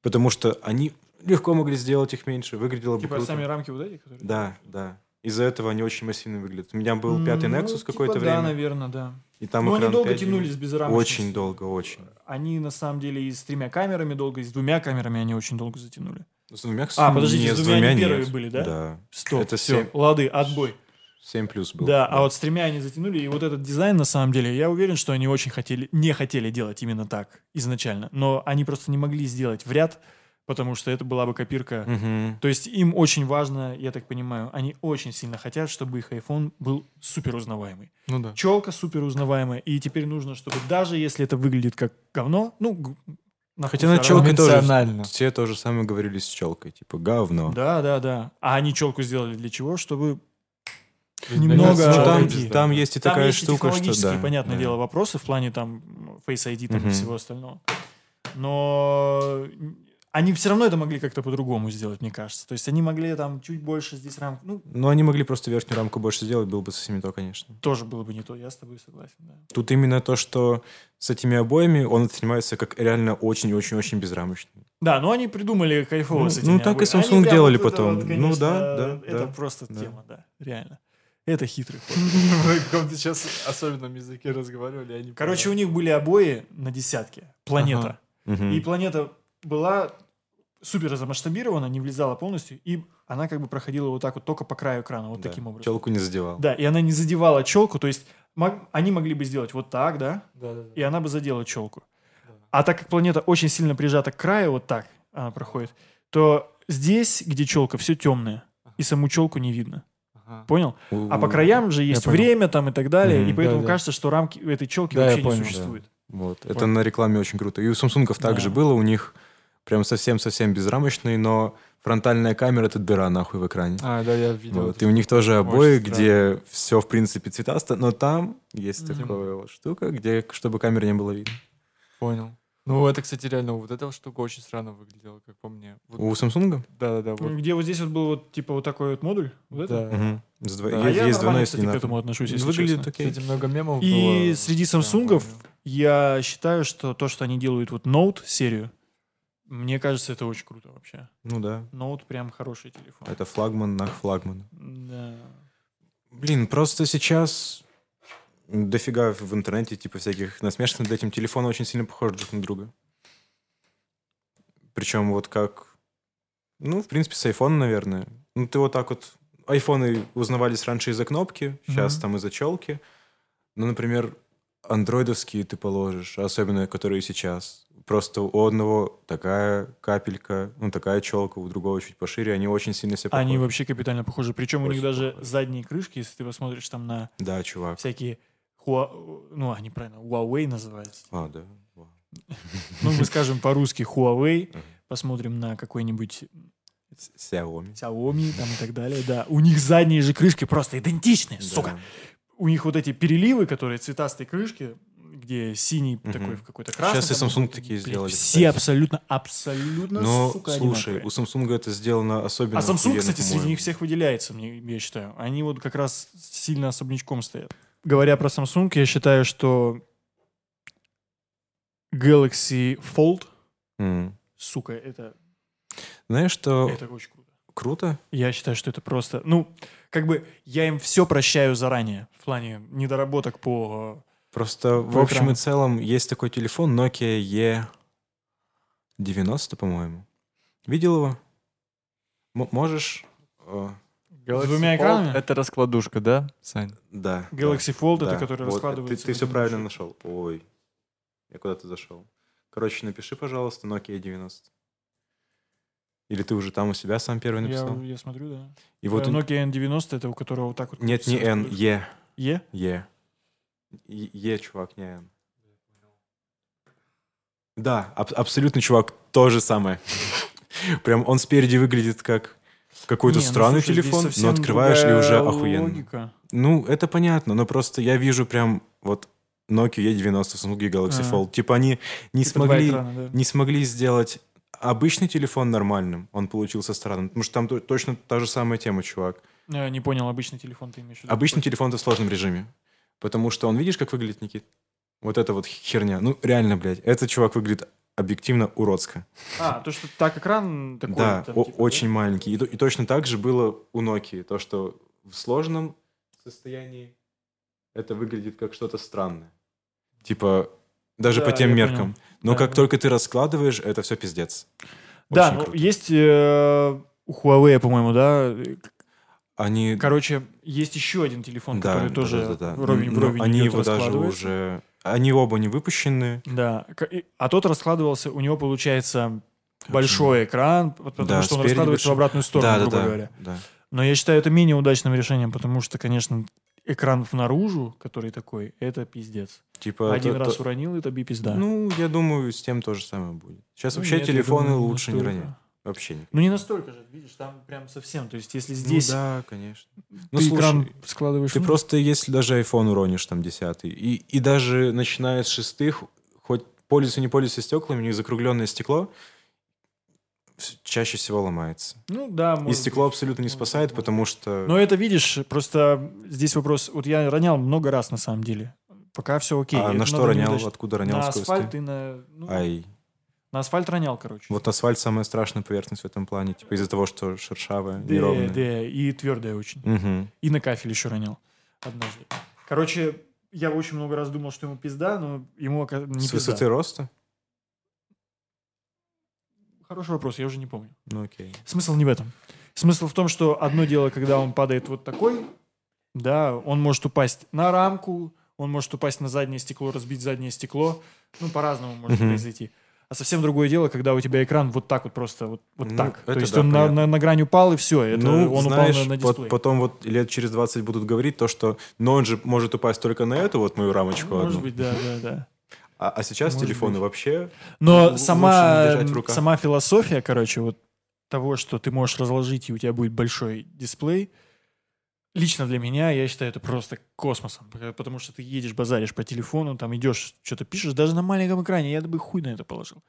S2: Потому что они легко могли сделать их меньше, выглядело бы
S3: Типа
S2: круто.
S3: сами рамки вот эти, которые...
S2: Да, да. Из-за этого они очень массивно выглядят. У меня был пятый
S3: Ну,
S2: Nexus
S3: типа
S2: какое-то
S3: Да,
S2: время.
S3: наверное, да.
S2: И там
S3: Но они долго
S2: 5
S3: тянулись без рамочности.
S2: Очень долго, очень.
S3: Они, на самом деле, и с тремя камерами долго, и с двумя камерами они очень долго затянули.
S2: Ну, С двумя,
S3: А, подождите,
S2: нет,
S3: с двумя они
S2: нет.
S3: первые были, да?
S2: Да.
S3: Стоп,
S2: Это
S3: все,
S2: семь.
S3: лады, отбой.
S2: 7 плюс был.
S3: Да, а вот с тремя они затянули, и вот этот дизайн, на самом деле, я уверен, что они очень хотели, не хотели делать именно так изначально, но они просто не могли сделать в ряд, потому что это была бы копирка.
S2: Мгм.
S3: То есть им очень важно, я так понимаю, они очень сильно хотят, чтобы их iPhone был супер узнаваемый.
S1: Ну да.
S3: Челка супер узнаваемая, и теперь нужно, чтобы даже если это выглядит как говно, ну, на
S2: Хотя на челке тоже все то же самое говорили с челкой. Типа, говно.
S3: Да, да, да. А они челку сделали для чего? Чтобы Немного
S2: Ну, там, там есть и
S3: Там
S2: такая
S3: есть и
S2: штука, что да.
S3: понятное
S2: да.
S3: дело, вопросы в плане там Face ID там, и
S2: Мгм.
S3: всего остального. Но они все равно это могли как-то по-другому сделать, мне кажется. То есть они могли там чуть больше здесь рамку. Ну,
S2: Но они могли просто верхнюю рамку больше сделать, было бы совсем не то, конечно.
S3: тоже было бы не то, я с тобой согласен, да.
S2: Тут именно то, что с этими обоями он воспринимается как реально очень-очень-очень безрамочный.
S3: Да, но они придумали кайфово
S2: Ну,
S3: с этими
S2: ну, так и
S3: обоями.
S2: Samsung
S3: Они
S2: делали
S3: вот
S2: потом.
S3: вот,
S2: Ну,
S3: конечно,
S2: да, да,
S3: Это
S2: да,
S3: просто
S2: да.
S3: тема, да, реально. Это хитрый ход.
S1: В каком-то сейчас особенном языке разговаривали,
S3: Короче, у них были обои на десятке. Планета. И планета была супер замасштабирована, не влезала полностью, и она как бы проходила вот так вот только по краю экрана, вот
S2: Да,
S3: таким образом.
S2: Челку не задевал.
S3: Да, и она не задевала челку, то есть мог- они могли бы сделать вот так, да,
S1: Да-да-да.
S3: и она бы задела челку.
S1: Да.
S3: А так как планета очень сильно прижата к краю, вот так она проходит, то здесь, где челка, все темное, и саму челку не видно.
S1: Ага.
S3: Понял?
S2: У-
S3: А по краям же есть
S1: понял.
S3: время там и так далее,
S2: Мгм.
S3: и поэтому
S1: Да-да.
S3: кажется, что рамки этой челки
S1: Да, я
S3: вообще не
S1: понял, да.
S3: существует.
S2: Вот. Это
S3: Понял.
S2: на рекламе очень круто. И у Samsung также
S3: Да.
S2: было, у них прям совсем-совсем безрамочный, но фронтальная камера — это дыра нахуй в экране.
S1: А, да, я видел.
S2: Вот.
S1: это.
S2: И у них тоже обои, где все, в принципе, цветасто, но там есть
S3: Мгм.
S2: такая вот штука, где, чтобы камеры не было видно.
S1: Понял. Ну, это, кстати, реально, вот эта штука очень странно выглядела, как по мне. Вот-
S2: У Samsung?
S1: Да-да-да, вот.
S3: Где вот здесь вот был вот типа вот такой вот модуль, вот это?
S1: Да.
S2: Мгм. С дво-
S1: Да.
S3: А
S2: Есть,
S3: я
S2: есть
S3: нормально,
S2: двойной,
S3: кстати, к этому отношусь, если
S2: Выглядит
S3: честно.
S2: окей.
S1: Кстати, много мемов
S3: И
S1: было.
S3: среди
S1: Да,
S3: самсунгов
S1: помню.
S3: я считаю, что то, что они делают вот Note серию, мне кажется, это очень круто вообще.
S2: Ну да.
S3: Note прям хороший телефон.
S2: Это флагман на флагман.
S3: Да.
S2: Блин, просто сейчас дофига в интернете, типа, всяких насмешек над этим. Телефоны очень сильно похожи друг на друга. Причем вот как... Ну, в принципе, с iPhone, наверное. Ну, ты вот так вот... Айфоны узнавались раньше из-за кнопки, сейчас
S3: Мгм.
S2: там из-за челки. Ну, например, андроидовские ты положишь, особенно которые сейчас. Просто у одного такая капелька, ну такая челка, у другого чуть пошире, они очень сильно себя похожи.
S3: Они вообще капитально похожи. Причем у них
S2: Очень
S3: даже
S2: похожи.
S3: задние крышки, если ты посмотришь там на
S2: Да, чувак.
S3: всякие Хуа... Ну, они правильно, Huawei называются.
S2: А, да.
S3: Ну, мы скажем по-русски Huawei, посмотрим на какой-нибудь
S2: Xiaomi.
S3: Xiaomi там и так далее, да. У них задние же крышки просто идентичные, сука. У них вот эти переливы, которые цветастые крышки, где синий
S2: Мгм.
S3: такой в какой-то красный.
S2: Сейчас и
S3: там
S2: Samsung
S3: какой-то,
S2: такие
S3: блядь,
S2: сделали,
S3: Все
S2: кстати.
S3: абсолютно, абсолютно,
S2: Но,
S3: сука,
S2: слушай,
S3: одинаковые.
S2: у Samsung это сделано особенно
S3: А Samsung, кстати, среди них всех выделяется, мне, я считаю. Они вот как раз сильно особнячком стоят. Говоря про Samsung, я считаю, что Galaxy Fold,
S2: М.
S3: сука, это,
S2: Знаешь, что
S3: это очень круто.
S2: круто?
S3: Я считаю, что это просто... Ну, как бы я им все прощаю заранее в плане недоработок по...
S2: Просто в
S3: По
S2: общем
S3: экрану.
S2: и целом есть такой телефон Nokia E90, по-моему. Видел его? М- можешь? э,
S3: С двумя экранами?
S1: Это раскладушка, да, Сань?
S2: да.
S3: Galaxy Fold,
S2: да,
S3: это который
S2: вот,
S3: раскладывается...
S2: Ты, ты
S3: в
S2: все правильно нашел. Ой, я куда-то зашел. Короче, напиши, пожалуйста, Nokia 90. Или ты уже там у себя сам первый написал?
S3: Я, я смотрю, да.
S2: И вот
S3: Э,
S2: он-
S3: Nokia N90, это у которого вот так вот...
S2: Нет, не N. E.
S3: Е?
S2: Е. Е, Е, чувак, не. Да, аб- абсолютно, чувак, то же самое. Прям он спереди выглядит как какой-то
S3: Не, ну,
S2: странный телефон, но открываешь и уже охуенно.
S3: логика.
S2: Ну, это понятно, но просто я вижу прям вот Nokia E90, Samsung Galaxy
S3: Ага.
S2: Fold. Типа они не
S3: Типа
S2: смогли,
S3: экрана, да.
S2: не смогли сделать обычный телефон нормальным, он получился странным, потому что там то- точно та же самая тема, чувак.
S3: Я не понял, обычный телефон ты имеешь в виду?
S2: Обычный телефон в сложном режиме. Потому что он, видишь, как выглядит, Никит? Вот эта вот херня. Ну, реально, блядь, этот чувак выглядит объективно уродско.
S3: А, то, что так экран такой...
S2: да,
S3: там, типа, да?
S2: очень маленький. И, и точно так же было у Nokia. То, что в сложном состоянии это выглядит как что-то странное. Типа, даже
S3: Да,
S2: по тем меркам.
S3: понял.
S2: Но
S3: Да,
S2: как
S3: да.
S2: только ты раскладываешь, это все пиздец.
S3: Да,
S2: Очень
S3: ну,
S2: круто.
S3: есть э, у Huawei, по-моему, да.
S2: Они...
S3: Короче, есть еще один телефон,
S2: да,
S3: который
S2: да,
S3: тоже
S2: да, да, да.
S3: вровень в
S2: Но
S3: ровень
S2: они его даже уже... Они оба не выпущены.
S3: Да, а тот раскладывался, у него получается большой экран, потому
S2: Да,
S3: что он раскладывается в
S2: большой.
S3: обратную сторону,
S2: да, да,
S3: грубо
S2: да,
S3: говоря.
S2: да.
S3: Но я считаю это менее удачным решением, потому что, конечно, экран наружу, который такой, это пиздец.
S2: Типа,
S3: Один
S2: то-
S3: раз
S2: то-
S3: уронил, это би пизда.
S2: Ну, я думаю, с тем то же самое будет. Сейчас
S3: Ну,
S2: вообще
S3: нет,
S2: телефоны
S3: думаю,
S2: лучше не
S3: настолько.
S2: Вообще не.
S3: Ну не настолько же, видишь, там прям совсем. То есть если здесь
S2: Ну, да, конечно.
S3: ты
S2: Ну, слушай,
S3: экран складываешь...
S2: ты
S3: вниз-
S2: просто, если даже iPhone уронишь, там, десятый, и, и даже начиная с шестых, хоть пользуйся, не пользуйся стеклами, у них закругленное стекло чаще всего ломается.
S3: Ну да,
S2: И стекло
S3: быть.
S2: абсолютно не спасает, потому что...
S3: Но это, видишь, просто здесь вопрос... Вот я ронял много раз, на самом деле. Пока все окей.
S2: а
S3: Это
S2: на что ронял? Откуда ронял
S3: На асфальт и на... ну,
S2: Ай.
S3: На асфальт ронял, короче.
S2: Вот асфальт самая страшная поверхность в этом плане, типа из-за того, что шершавая,
S3: Да,
S2: неровная.
S3: да, и твердая очень.
S2: Мгм.
S3: И на кафель еще ронял однажды. Короче, я очень много раз думал, что ему пизда, но ему не
S2: С
S3: пизда.
S2: высоты роста?
S3: Хороший вопрос, я уже не помню.
S2: Ну окей.
S3: Смысл не в этом. Смысл в том, что одно дело, когда он падает вот такой, да, он может упасть на рамку, он может упасть на заднее стекло, разбить заднее стекло. Ну, по-разному может
S2: Мгм.
S3: произойти. А совсем другое дело, когда у тебя экран вот так вот просто, вот, вот
S2: Ну,
S3: так. То есть
S2: да,
S3: он на,
S2: понятно.
S3: на, на грань упал, и все. Это
S2: ну,
S3: он
S2: знаешь,
S3: упал на, на дисплей.
S2: потом вот лет через 20 будут говорить то, что но он же может упасть только на эту вот мою рамочку
S3: Ну, Может быть, да, да, да.
S2: А, а сейчас
S3: Может
S2: телефоны
S3: быть.
S2: вообще...
S3: Но сама, сама философия, короче, вот того, что ты можешь разложить, и у тебя будет большой дисплей, лично для меня, я считаю, это просто космосом. Потому что ты едешь, базаришь по телефону, там идешь, что-то пишешь, даже на маленьком экране, я бы хуй на это положил.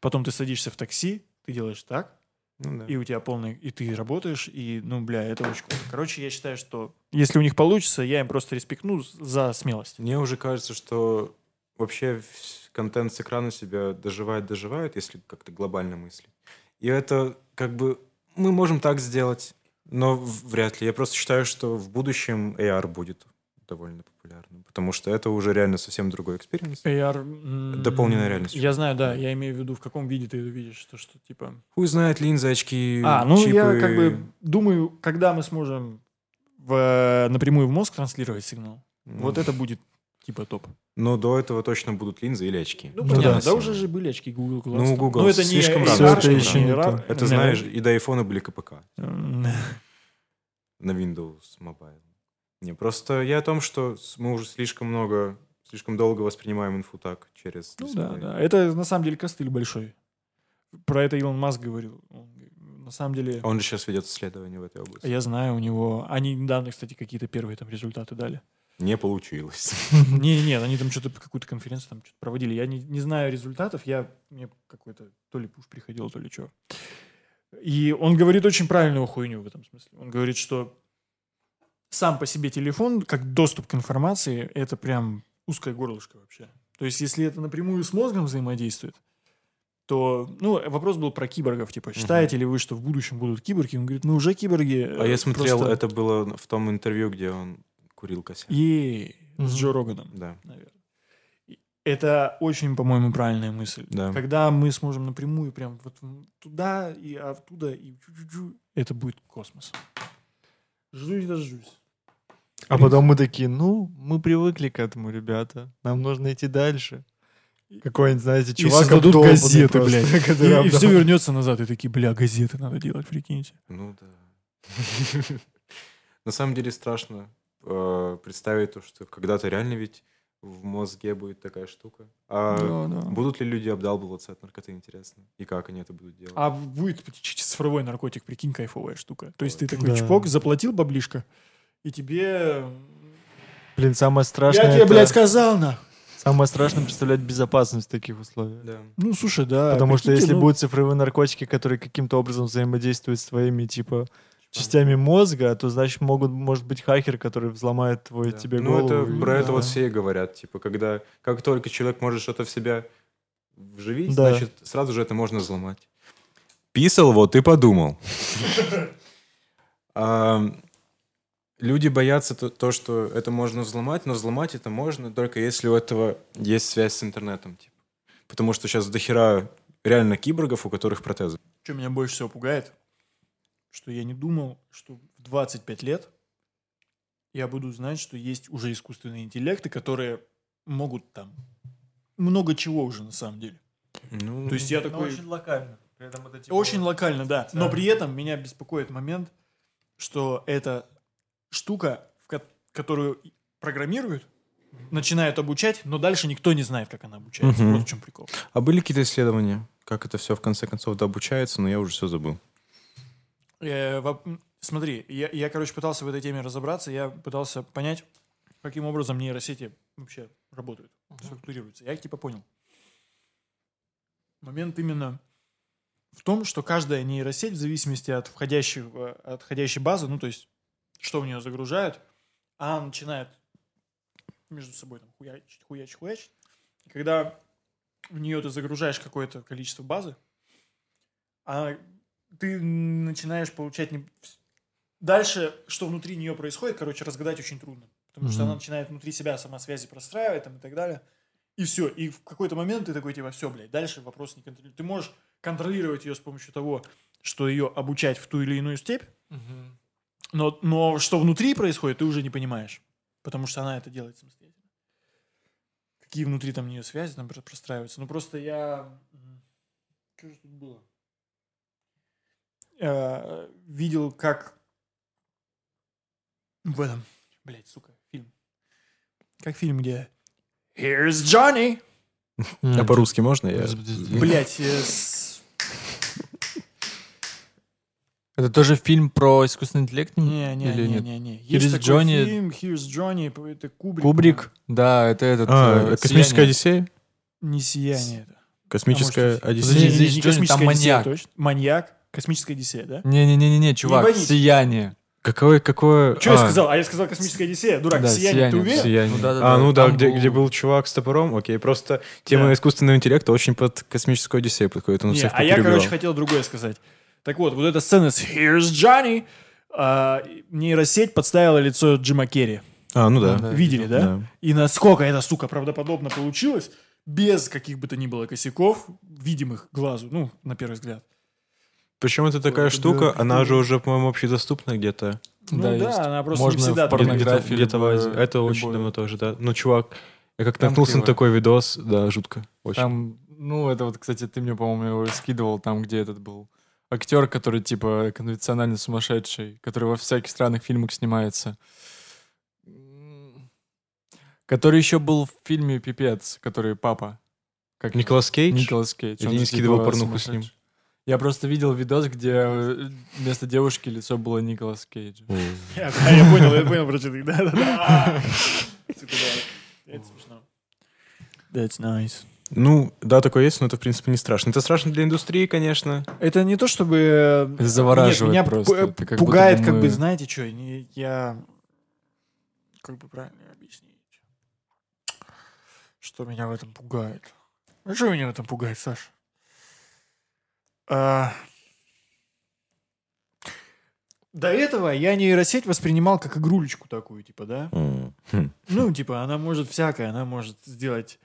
S3: Потом ты садишься в такси, ты делаешь так,
S2: Ну, да.
S3: и у тебя полный, и ты работаешь, и, ну, бля, это очень круто. Короче, я считаю, что если у них получится, я им просто респектну за смелость.
S2: Мне уже кажется, что вообще контент с экрана себя доживает, доживает, если как-то глобально мыслить. И это как бы мы можем так сделать, но вряд ли. Я просто считаю, что в будущем AR будет довольно популярным, потому что это уже реально совсем другой experience.
S3: AR...
S2: Дополненная реальность.
S3: Я знаю, да, я имею в виду, в каком виде ты это видишь, что, что типа...
S2: Хуй знает, линзы, очки,
S3: А, ну
S2: чипы.
S3: я как бы думаю, когда мы сможем в, напрямую в мозг транслировать сигнал,
S2: Ну,
S3: вот это будет типа топ.
S2: Но до этого точно будут линзы или очки.
S3: Ну,
S1: Ну
S3: понятно,
S1: да.
S3: да, уже же были очки Google Glass.
S2: Ну,
S3: там.
S2: Google
S3: Но это не
S2: слишком
S3: AR,
S2: рано.
S1: Всё это еще не
S3: рано.
S1: то.
S2: Это,
S3: Не,
S2: знаешь, и до айфона были КПК на Windows Mobile. Не, просто я о том, что мы уже слишком много, слишком долго воспринимаем инфу так через
S3: Ну да, да. Это на самом деле костыль большой. Про это Илон Маск говорил. Он, на самом деле,
S2: Он же сейчас ведет исследования в этой области.
S3: я знаю, у него... Они недавно, кстати, какие-то первые там результаты дали.
S2: Не получилось.
S3: Не, нет, они там что-то какую-то конференцию там что-то проводили. Я не, не знаю результатов, я мне какой-то то ли пуш приходил, то ли что. И он говорит очень правильную хуйню в этом смысле. Он говорит, что сам по себе телефон, как доступ к информации, это прям узкое горлышко вообще. То есть, если это напрямую с мозгом взаимодействует, то, ну, вопрос был про киборгов, типа, считаете ли вы, что в будущем будут киборги? Он говорит, ну, уже киборги.
S2: А
S3: э,
S2: я смотрел,
S3: просто-
S2: это было в том интервью, где он курил косяк.
S3: Е, с. Джо Роганом.
S2: Да.
S3: наверное. И Это очень, по-моему, правильная мысль.
S2: Да.
S3: Когда мы сможем напрямую прям вот туда и оттуда, и чу-чу-чу, это будет космос. Ждусь, дождусь.
S1: А потом мы такие, ну, мы привыкли к этому, ребята. Нам нужно идти дальше. Какой-нибудь, знаете, чувак
S3: создадут
S1: обдолбанный
S3: газеты,
S1: просто,
S3: блядь. И,
S1: обдол-
S3: все вернется назад, и такие, бля, газеты надо делать, прикиньте.
S2: Ну да. На самом деле страшно э, представить то, что когда-то реально ведь в мозге будет такая штука. А
S3: Да, да.
S2: будут ли люди обдалбываться от наркоты, интересно? И как они это будут делать?
S3: А будет цифровой наркотик, прикинь, кайфовая штука. То есть ты такой
S1: Да.
S3: чпок, заплатил баблишко, и тебе...
S1: Блин, самое страшное,
S3: Я тебе,
S1: это-
S3: блядь, сказал, на.
S1: самое страшное представлять безопасность в таких условиях.
S2: Да.
S3: Ну, слушай, да.
S1: Потому что если
S3: ну,
S1: будут цифровые наркотики, которые каким-то образом взаимодействуют с твоими, типа, частями мозга, то, значит, могут, может быть хакер, который взломает твой
S2: Да.
S1: тебе
S2: ну,
S1: голову.
S2: это,
S1: и-
S2: про это
S1: да.
S2: вот все и говорят. Типа, когда как только человек может что-то в себя вживить,
S1: Да.
S2: значит, сразу же это можно взломать. Писал, вот и подумал. Люди боятся то, то, что это можно взломать, но взломать это можно только если у этого есть связь с интернетом. Типа. Потому что сейчас дохера реально киборгов, у которых протезы.
S3: Что меня больше всего пугает, что я не думал, что в 25 лет я буду знать, что есть уже искусственные интеллекты, которые могут там много чего уже на самом деле.
S2: Ну,
S3: То есть я такой...
S1: очень локально. При этом это, типа,
S3: Очень локально, да. Но при этом меня беспокоит момент, что эта штука, в ко- которую программируют, начинают обучать, но дальше никто не знает, как она обучается.
S2: Мгм.
S3: Вот в чем прикол.
S2: А были какие-то исследования, как это все в конце концов дообучается, но я уже все забыл.
S3: Э, воп- Смотри, я, я, короче, пытался в этой теме разобраться, я пытался понять, каким образом нейросети вообще работают, структурируются. Я типа понял. Момент именно в том, что каждая нейросеть, в зависимости от, входящего, от входящей базы, ну, то есть, что в нее загружают, она начинает между собой там хуячить, хуячить, хуячить. И когда в нее ты загружаешь какое-то количество базы, а ты начинаешь получать... не- Дальше, что внутри нее происходит, короче, разгадать очень трудно. Потому что
S1: Мгм.
S3: она начинает внутри себя сама связи простраивать там, и так далее. И все. И в какой-то момент ты такой, типа, все, блядь, дальше вопрос не контролируешь. Ты можешь контролировать ее с помощью того, что ее обучать в ту или иную степь,
S1: Мгм.
S3: но, но что внутри происходит, ты уже не понимаешь. Потому что она это делает самостоятельно. Какие внутри там нее связи там про- простраиваются. Ну просто я... Что же тут было? Э, видел, как в этом... Блять, сука, фильм. Как фильм, где... Here's Johnny!
S2: А по-русски можно? Я...
S3: Блять, э, с-
S1: Это тоже фильм про искусственный интеллект?
S3: не, не,
S1: Или
S3: не,
S1: нет?
S3: не, не.
S1: Here's
S3: такой
S1: Johnny.
S3: фильм Here's Johnny, это Кубрик.
S1: Кубрик? Да, это этот...
S2: А,
S1: э,
S2: космическая. Одиссея?
S3: Не сияние это.
S2: Космическая Одиссея.
S1: Подожди, здесь там маньяк.
S3: Маньяк. Космическая Одиссея, да?
S1: Не-не-не, чувак,
S3: ебанись.
S1: «Сияние».
S2: Какое, какое...
S3: Что я
S2: а,
S3: сказал? А я сказал космическая Одиссея. Дурак,
S1: Да,
S3: сияние, ты
S1: «Сияние»,
S3: уверен?
S2: Сияние.
S1: Ну да-да-да,
S2: а, ну да,
S1: там
S2: где,
S1: был-
S2: где был чувак с топором, окей, просто тема
S3: Да.
S2: искусственного интеллекта очень под космическую Одиссею подходит, он
S3: Не,
S2: всех
S3: а я, короче, хотел другое сказать. Так вот, вот эта сцена с Here's Johnny. а, нейросеть подставила лицо Джима Керри.
S2: А, ну да.
S1: Да,
S3: Видели, да?
S2: да.
S3: И насколько это, сука, правдоподобно получилось, без каких бы то ни было косяков, видимых глазу, ну, на первый взгляд.
S2: Причем это такая штука, она же уже, по-моему, общедоступна где-то.
S3: Ну
S1: Да,
S3: да, она просто
S1: Можно
S3: не всегда
S1: в порнографии
S2: Где-то. Это очень давно тоже, да. Ну, чувак, Я как
S1: Там
S2: наткнулся на такой видос, да, жутко. Очень.
S1: Там, ну, это вот, кстати, ты мне, по-моему, его скидывал, там, где этот был актер, который, типа, конвенционально сумасшедший, который во всяких странных фильмах снимается. Который еще был в фильме «Пипец», который папа. Как?
S2: Николас Кейдж?
S1: Николас Кейдж.
S2: Я
S1: он
S2: не скидывал порнуху с ним.
S1: Я просто видел видос, где э, вместо девушки лицо было Николас Кейджа.
S3: Я, понял, я понял про что ты. Да-да-да. Это смешно. That's nice.
S2: Ну, да, такое есть, но это, в принципе, не страшно. Это страшно для индустрии, конечно.
S3: Это не то, чтобы... э,
S1: завораживает
S3: Нет, меня
S1: просто. Это как будто
S3: пугает,
S1: бы
S3: как бы, знаете, что, я... Как бы правильно объяснить? Что меня в этом пугает? Ну, что меня в этом пугает, Саш? А, До этого я нейросеть воспринимал как игрулечку такую, типа, да?
S2: Хм.
S3: Ну, типа, она может всякое, она может сделать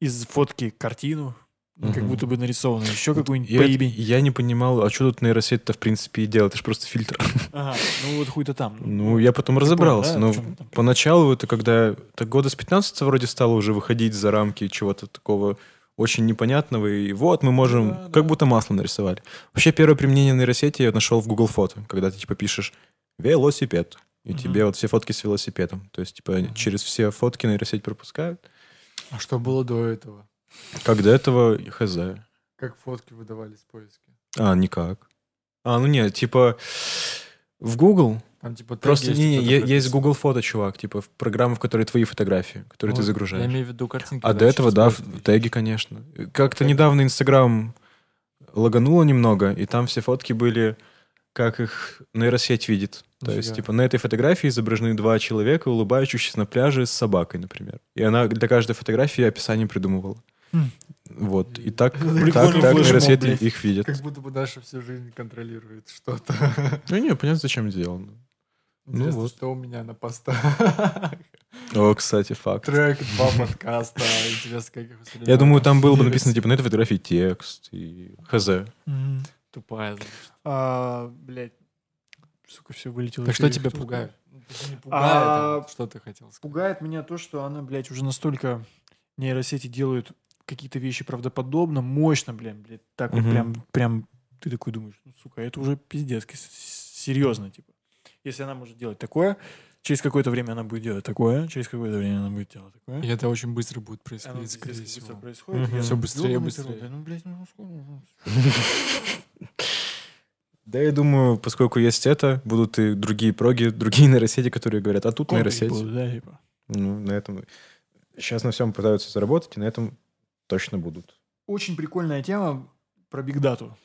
S3: из фотки картину, как
S2: Мгм.
S3: будто бы нарисованную, еще какую-нибудь
S2: Я,
S3: поебень.
S2: я не понимал, а что тут нейросеть-то, в принципе, и делает? Это же просто фильтр.
S3: Ага, ну вот хуй-то там.
S2: Ну, я потом разобрался.
S3: да,
S2: но поначалу это когда... Так года с 15 вроде стало уже выходить за рамки чего-то такого очень непонятного. И вот мы можем...
S3: Да,
S2: как
S3: да.
S2: будто масло нарисовали. Вообще, первое применение нейросети я нашел в Google Фото. Когда ты, типа, пишешь «велосипед», и
S3: Мгм.
S2: тебе вот все фотки с велосипедом. То есть, типа,
S1: Мгм.
S2: через все фотки нейросеть пропускают.
S1: А что было до этого?
S2: Как до этого, хз.
S1: Как фотки выдавались в поиске?
S2: А, никак. А, ну нет, типа в Google
S1: Там типа
S2: просто
S1: теги
S2: не, не, е- есть. Google фото, чувак, типа в программа, в которой твои фотографии, которые ты
S1: Ну,
S2: загружаешь.
S1: Я имею в виду картинки.
S2: А
S1: да,
S2: до этого, да, в- теги, конечно. Как-то
S1: Теги.
S2: недавно Инстаграм лагануло немного, и там все фотки были, как их нейросеть видит. То есть, типа, на этой фотографии изображены два человека, улыбающихся на пляже с собакой, например. И она для каждой фотографии описание придумывала.
S3: Хм.
S2: Вот. И так,
S3: Прикольный
S2: так, так нейросеть их видит.
S1: Как будто бы Даша всю жизнь контролирует что-то.
S2: Ну, не, понятно, зачем сделано. Ну вот.
S1: что у меня на постах.
S2: О, кстати, факт.
S1: Трек, два подкаста. Интересно, как их.
S2: Я думаю, там было бы написано, типа, на этой фотографии текст и хз.
S1: Тупая, значит.
S3: А, блядь. Сука, все вылетело.
S1: Так что тебя пугает? Ну,
S3: А,
S1: пугает, а что ты хотел сказать?
S3: Пугает меня то, что она, блядь, уже настолько нейросети делают какие-то вещи правдоподобно, мощно, блин, блядь, так вот прям, прям, ты такой думаешь, ну, сука, это уже пиздец, серьезно, типа. Если она может делать такое, через какое-то время она будет делать такое, через какое-то время она будет делать такое.
S1: И это очень быстро будет
S3: Оно
S1: происходить,
S3: пиздец,
S1: скорее
S3: как быстро
S1: всего.
S3: происходит.
S1: Всё
S3: думаю,
S1: быстрее,
S3: «Ёбаный
S1: быстрее».
S3: Ну, блядь, ну, сколько?
S2: Да, я думаю, поскольку есть это, будут и другие проги, другие нейросети, которые говорят, а тут
S3: Комплекс
S2: нейросеть.
S3: да, типа.
S2: Ну, на этом... Сейчас на всем пытаются заработать, и на этом точно будут.
S3: Очень прикольная тема про бигдату.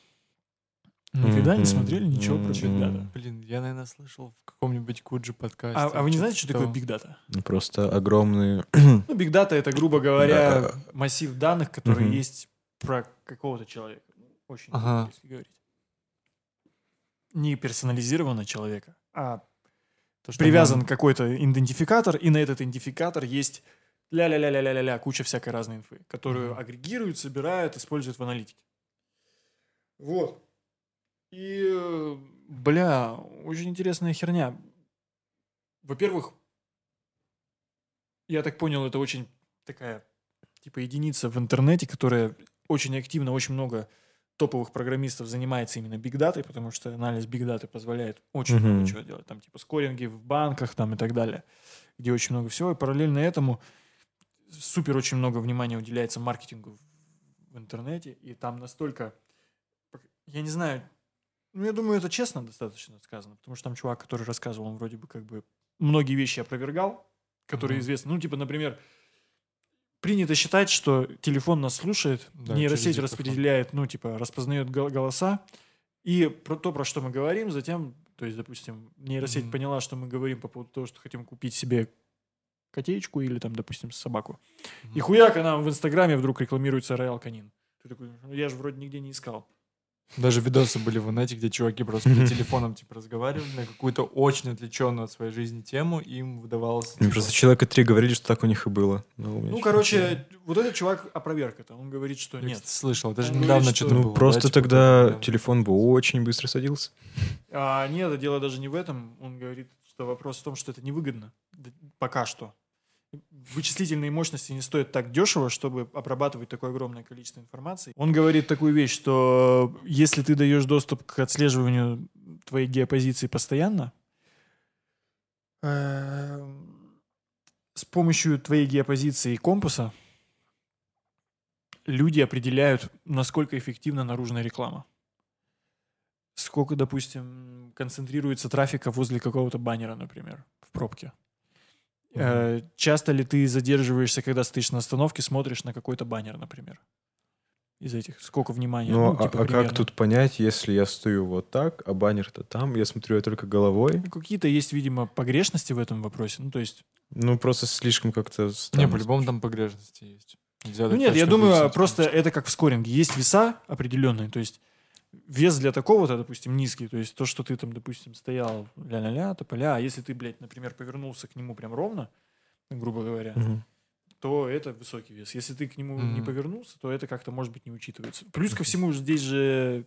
S3: Никогда не смотрели ничего про
S2: Мгм.
S3: бигдату?
S1: Блин, я, наверное, слышал в каком-нибудь Куджи подкасте.
S3: А, а вы не знаете, что такое
S1: того.
S3: бигдата?
S2: Ну, Просто огромные...
S3: Ну, бигдата это, грубо говоря,
S2: Да.
S3: массив данных, которые есть про какого-то человека. Очень
S1: Ага.
S3: если говорить. Не персонализированно человека, а
S1: То, что
S3: привязан какой-то идентификатор, и на этот идентификатор есть ля-ля-ля-ля-ля-ля куча всякой разной инфы, которую агрегируют, собирают, используют в аналитике. Вот. И, э, бля, очень интересная херня. Во-первых, я так понял, это очень такая, типа, единица в интернете, которая очень активно, очень много топовых программистов занимается именно бигдатой, потому что анализ бигдаты позволяет очень
S2: Мгм.
S3: много чего делать. Там, типа, скоринги в банках там и так далее, где очень много всего. И параллельно этому супер очень много внимания уделяется маркетингу в интернете, и там настолько, я не знаю, ну, я думаю, это честно достаточно сказано, потому что там чувак, который рассказывал, он вроде бы как бы многие вещи опровергал, которые
S1: Мгм.
S3: известны. Ну, типа, например, принято считать, что телефон нас слушает,
S1: Да,
S3: нейросеть распределяет, ну, типа, распознает гол- голоса, и про то, про что мы говорим, затем, то есть, допустим, нейросеть
S1: Мгм.
S3: поняла, что мы говорим по поводу того, что хотим купить себе котеечку или там, допустим, собаку. И хуяк, она в Инстаграме вдруг рекламируется Роял Канин. Ты такой, ну я же вроде нигде не искал.
S1: Даже видосы были в инете, где чуваки просто по телефонам типа разговаривали на какую-то очень отвлеченную от своей жизни тему, и им выдавалось... Типа,
S2: просто человека три говорили, что так у них и было.
S3: Ну,
S2: чё-то-
S3: короче, вот этот чувак опроверг это. Он говорит, что
S1: я,
S3: нет.
S1: кстати, слышал, даже недавно
S3: говорит,
S1: что-то
S3: что-
S2: Ну,
S1: было.
S2: просто
S1: да, типа,
S2: тогда
S1: там,
S2: телефон бы очень быстро садился.
S3: А, нет, дело даже не в этом. Он говорит, что вопрос в том, что это невыгодно. Пока что. Вычислительные мощности не стоят так дешево, чтобы обрабатывать такое огромное количество информации. Он говорит такую вещь, что если ты даешь доступ к отслеживанию твоей геопозиции постоянно, эм, с помощью твоей геопозиции и компаса люди определяют, насколько эффективна наружная реклама. Сколько, допустим, концентрируется трафика возле какого-то баннера, например, в пробке. Э, часто ли ты задерживаешься, когда стоишь на остановке, смотришь на какой-то баннер, например? Из этих, сколько внимания?
S4: Ну, а,
S3: типа,
S4: а
S3: примерно.
S4: как тут понять, если я стою вот так, а баннер-то там, я смотрю я только головой?
S3: Ну, Какие-то есть, видимо, погрешности в этом вопросе. Ну, то есть...
S4: Ну, просто слишком как-то
S1: Не, по-любому там погрешности есть. Нельзя
S3: Ну нет, я думаю, просто это как в скоринге. Есть веса опреленные, то есть вес для такого-то, допустим, низкий. То есть то, что ты там, допустим, стоял ля-ля-ля, тополя, а если ты, блядь, например, повернулся к нему прям ровно, грубо говоря,
S4: Мгм.
S3: то это высокий вес. Если ты к нему не
S1: Мгм.
S3: повернулся, то это как-то, может быть, не учитывается. Плюс ко всему, здесь же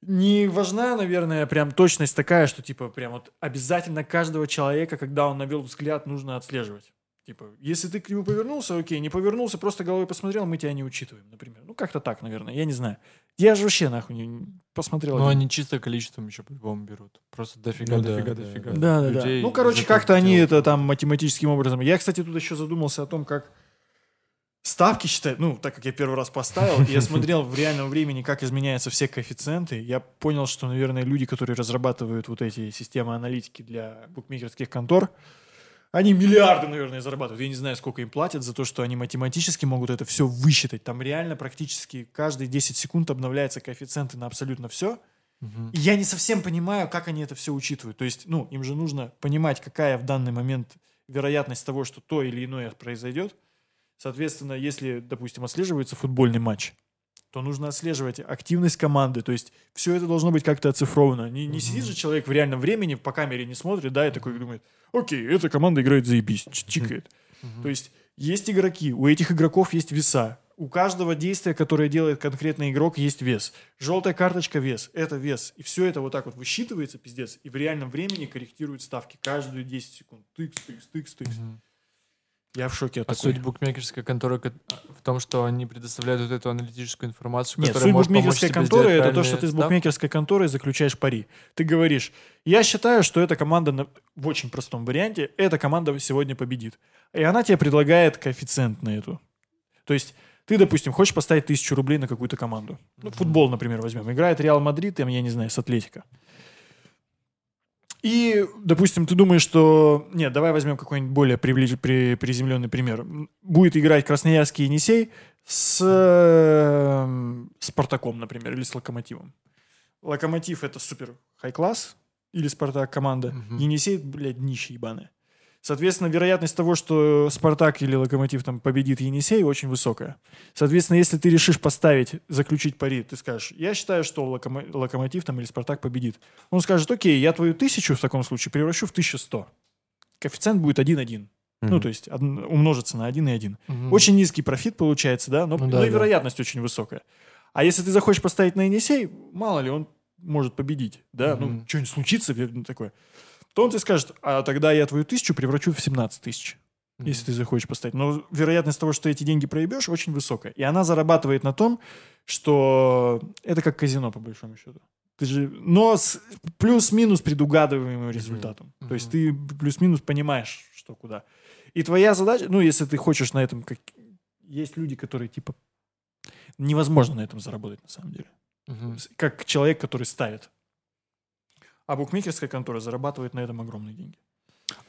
S3: не важна, наверное, прям точность такая, что, типа, прям вот обязательно каждого человека, когда он навел взгляд, нужно отслеживать. Типа, если ты к нему повернулся, окей, не повернулся, просто головой посмотрел, мы тебя не учитываем, например. Ну, как-то так, наверное, я не знаю. Я же вообще, нахуй, не- посмотрел.
S1: Ну, они чисто количеством еще по-любому берут. Просто дофига,
S4: Ну
S1: дофига,
S4: да,
S1: дофига.
S4: да.
S3: Да, да, Ну, короче, как-то они
S1: делают.
S3: это там математическим образом. Я, кстати, тут еще задумался о том, как ставки считают. Ну, так как я первый раз поставил, и я смотрел в реальном времени, как изменяются все коэффициенты, я понял, что, наверное, люди, которые разрабатывают вот эти системы аналитики для букмекерских контор, они миллиарды, наверное, зарабатывают. Я не знаю, сколько им платят за то, что они математически могут это все высчитать. Там реально практически каждые 10 секунд обновляются коэффициенты на абсолютно все.
S1: Мгм.
S3: И я не совсем понимаю, как они это все учитывают. То есть, ну, им же нужно понимать, какая в данный момент вероятность того, что то или иное произойдет. Соответственно, если, допустим, отслеживается футбольный матч, то нужно отслеживать активность команды. То есть все это должно быть как-то оцифровано. Не, не сидит же человек в реальном времени, по камере не смотрит, да, и такой думает, окей, эта команда играет заебись, чикает. То есть есть игроки, у этих игроков есть веса. У каждого действия, которое делает конкретный игрок, есть вес. Желтая карточка вес, это вес. И все это вот так вот высчитывается, пиздец, и в реальном времени корректирует ставки каждые 10 секунд. Тыкс, тыкс, тыкс, тыкс.
S1: Мгм.
S3: Я в шоке
S1: А
S3: такой.
S1: суть букмекерской конторы ко- в том, что они предоставляют вот эту аналитическую информацию,
S3: Нет,
S1: которая
S3: суть букмекерской конторы это то, что ты с букмекерской конторой заключаешь пари. Ты говоришь, я считаю, что эта команда на- в очень простом варианте, эта команда сегодня победит. И она тебе предлагает коэффициент на эту. То есть ты, допустим, хочешь поставить тысячу рублей на какую-то команду. Ну, футбол, например, возьмем. Играет Реал Мадрид, там, я не знаю, с Атлетика. И, допустим, ты думаешь, что... Нет, давай возьмем какой-нибудь более приближ... при... приземленный пример. Будет играть Красноярский Енисей с э, Спартаком, например, или с Локомотивом. Локомотив — это супер хай-класс, или Спартак команда.
S1: Мгм.
S3: Енисей, блядь, днище ебаное. Соответственно, вероятность того, что Спартак или Локомотив там победит Енисей, очень высокая. Соответственно, если ты решишь поставить, заключить пари, ты скажешь, я считаю, что Локомо- Локомотив там или Спартак победит. Он скажет, окей, я твою тысячу в таком случае превращу в 1100. Коэффициент будет 1,1. Ну, то есть одн- умножится на 1,1.
S1: Мгм.
S3: Очень низкий профит получается, да, но,
S1: Ну
S3: но
S1: да,
S3: и
S1: да.
S3: вероятность очень высокая. А если ты захочешь поставить на Енисей, мало ли, он может победить, да, ну,
S1: Мгм.
S3: что-нибудь случится ну, такое, то он тебе скажет, а тогда я твою тысячу превращу в 17 тысяч,
S1: Мгм.
S3: если ты захочешь поставить. Но вероятность того, что эти деньги проебешь, очень высокая. И она зарабатывает на том, что это как казино, по большому счету. Ты же, но с плюс-минус предугадываемым результатом. То есть ты плюс-минус понимаешь, что куда. И твоя задача, ну, если ты хочешь на этом, как есть люди, которые типа невозможно на этом заработать на самом деле. С- Как человек, который ставит. А букмекерская контора зарабатывает на этом огромные деньги.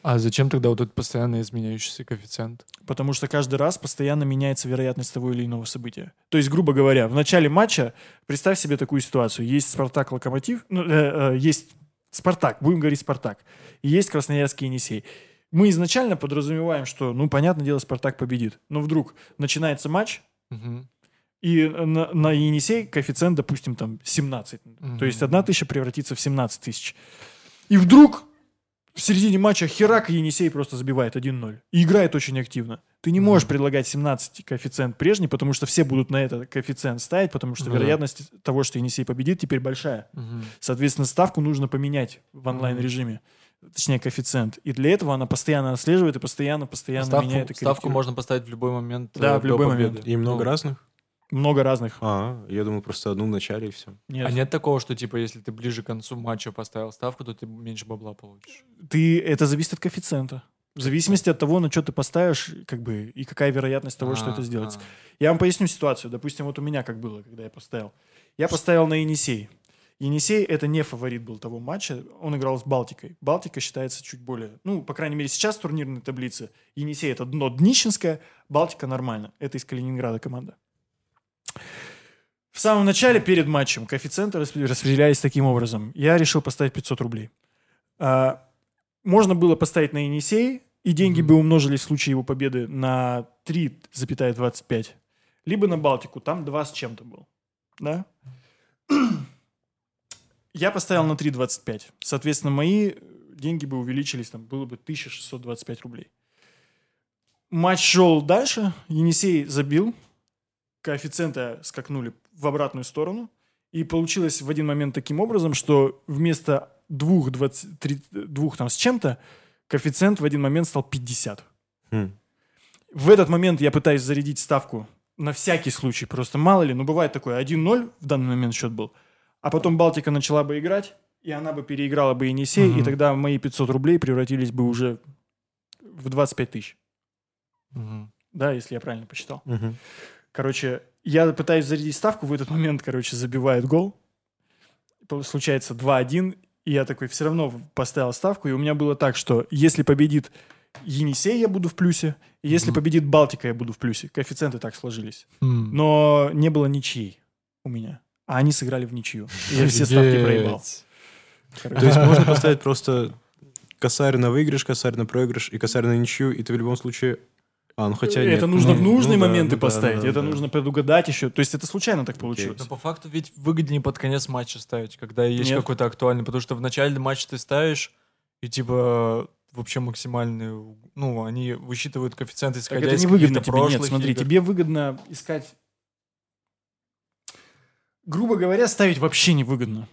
S1: А зачем тогда вот этот постоянно изменяющийся коэффициент?
S3: Потому что каждый раз постоянно меняется вероятность того или иного события. То есть, грубо говоря, в начале матча, представь себе такую ситуацию. Есть Спартак-Локомотив, ну, э, э, есть Спартак, будем говорить Спартак, и есть Красноярский Енисей. Мы изначально подразумеваем, что, ну, понятное дело, Спартак победит. Но вдруг начинается матч,
S1: Мгм.
S3: И на, на Енисей коэффициент, допустим, там 17.
S1: Мгм.
S3: То есть одна тысяча превратится в 17 тысяч. И вдруг в середине матча херак и Енисей просто забивает 1-0. И играет очень активно. Ты не можешь предлагать 17 коэффициент прежний, потому что все будут на этот коэффициент ставить, потому что
S1: да.
S3: вероятность того, что Енисей победит, теперь большая.
S1: Мгм.
S3: Соответственно, ставку нужно поменять в онлайн-режиме. точнее коэффициент. И для этого она постоянно отслеживает и постоянно, постоянно
S1: ставку,
S3: меняет и
S1: ставку можно поставить в любой момент.
S3: Да,
S1: э,
S3: в любой
S1: победы.
S3: момент.
S4: И много
S1: Ну,
S4: разных?
S3: Много разных.
S4: А, я думал, просто одну в начале и все.
S3: Нет.
S1: А нет такого, что типа если ты ближе к концу матча поставил ставку, то ты меньше бабла получишь.
S3: Ты, это зависит от коэффициента. В зависимости от того, на что ты поставишь, как бы, и какая вероятность того, что
S1: А,
S3: это сделается.
S1: а.
S3: Я вам поясню ситуацию. Допустим, вот у меня как было, когда я поставил. Я поставил на Енисей. Енисей — это не фаворит был того матча. Он играл с Балтикой. Балтика считается чуть более... Ну, по крайней мере, сейчас в турнирной таблице Енисей — это дно днищенское, Балтика нормально. Это из Калининграда команда. В самом начале, перед матчем, коэффициенты распре- распределялись таким образом. Я решил поставить 500 рублей. А, можно было поставить на Енисей, и деньги бы умножились в случае его победы на 3,25. Либо на Балтику, там 2 с чем-то был. Да? Я поставил на 3,25. Соответственно, мои деньги бы увеличились, там было бы 1625 рублей. Матч шел дальше, Енисей забил, коэффициенты скакнули в обратную сторону, и получилось в один момент таким образом, что вместо двух, 20, три- двух там с чем-то, коэффициент в один момент стал 50.
S4: Хм.
S3: В этот момент я пытаюсь зарядить ставку на всякий случай, просто мало ли, ну бывает такое, 1-0 в данный момент счет был, а потом Балтика начала бы играть, и она бы переиграла бы Енисей, и
S1: Мгм.
S3: тогда мои 500 рублей превратились бы уже в 25 тысяч.
S1: Мгм.
S3: Да, если я правильно посчитал.
S4: Мгм.
S3: Короче, я пытаюсь зарядить ставку, в этот момент, короче, забивает гол. Случается 2-1, и я такой все равно поставил ставку, и у меня было так, что если победит Енисей, я буду в плюсе, и если
S1: Мгм.
S3: победит Балтика, я буду в плюсе. Коэффициенты так сложились.
S1: М.
S3: Но не было ничьей у меня. А они сыграли в ничью. И я все ставки проебал. Короче,
S4: То есть можно поставить просто косарь на выигрыш, косарь на проигрыш и косарь на ничью, и ты в любом случае... А, ну хотя нет.
S3: это нужно
S4: Ну,
S3: в нужные
S4: ну да,
S3: моменты
S4: ну да,
S3: поставить.
S4: да,
S3: это
S4: да.
S3: нужно предугадать еще. То есть это случайно так получилось.
S1: Но по факту ведь выгоднее под конец матча ставить, когда есть
S3: Нет.
S1: какой-то актуальный, потому что в начале матча ты ставишь, и типа вообще максимальные, ну, они высчитывают коэффициенты,
S3: Так
S1: исходя
S3: это
S1: из
S3: не выгодно тебе. Нет,
S1: прошлых
S3: смотри,
S1: игр.
S3: тебе выгодно искать... Грубо говоря, ставить вообще невыгодно.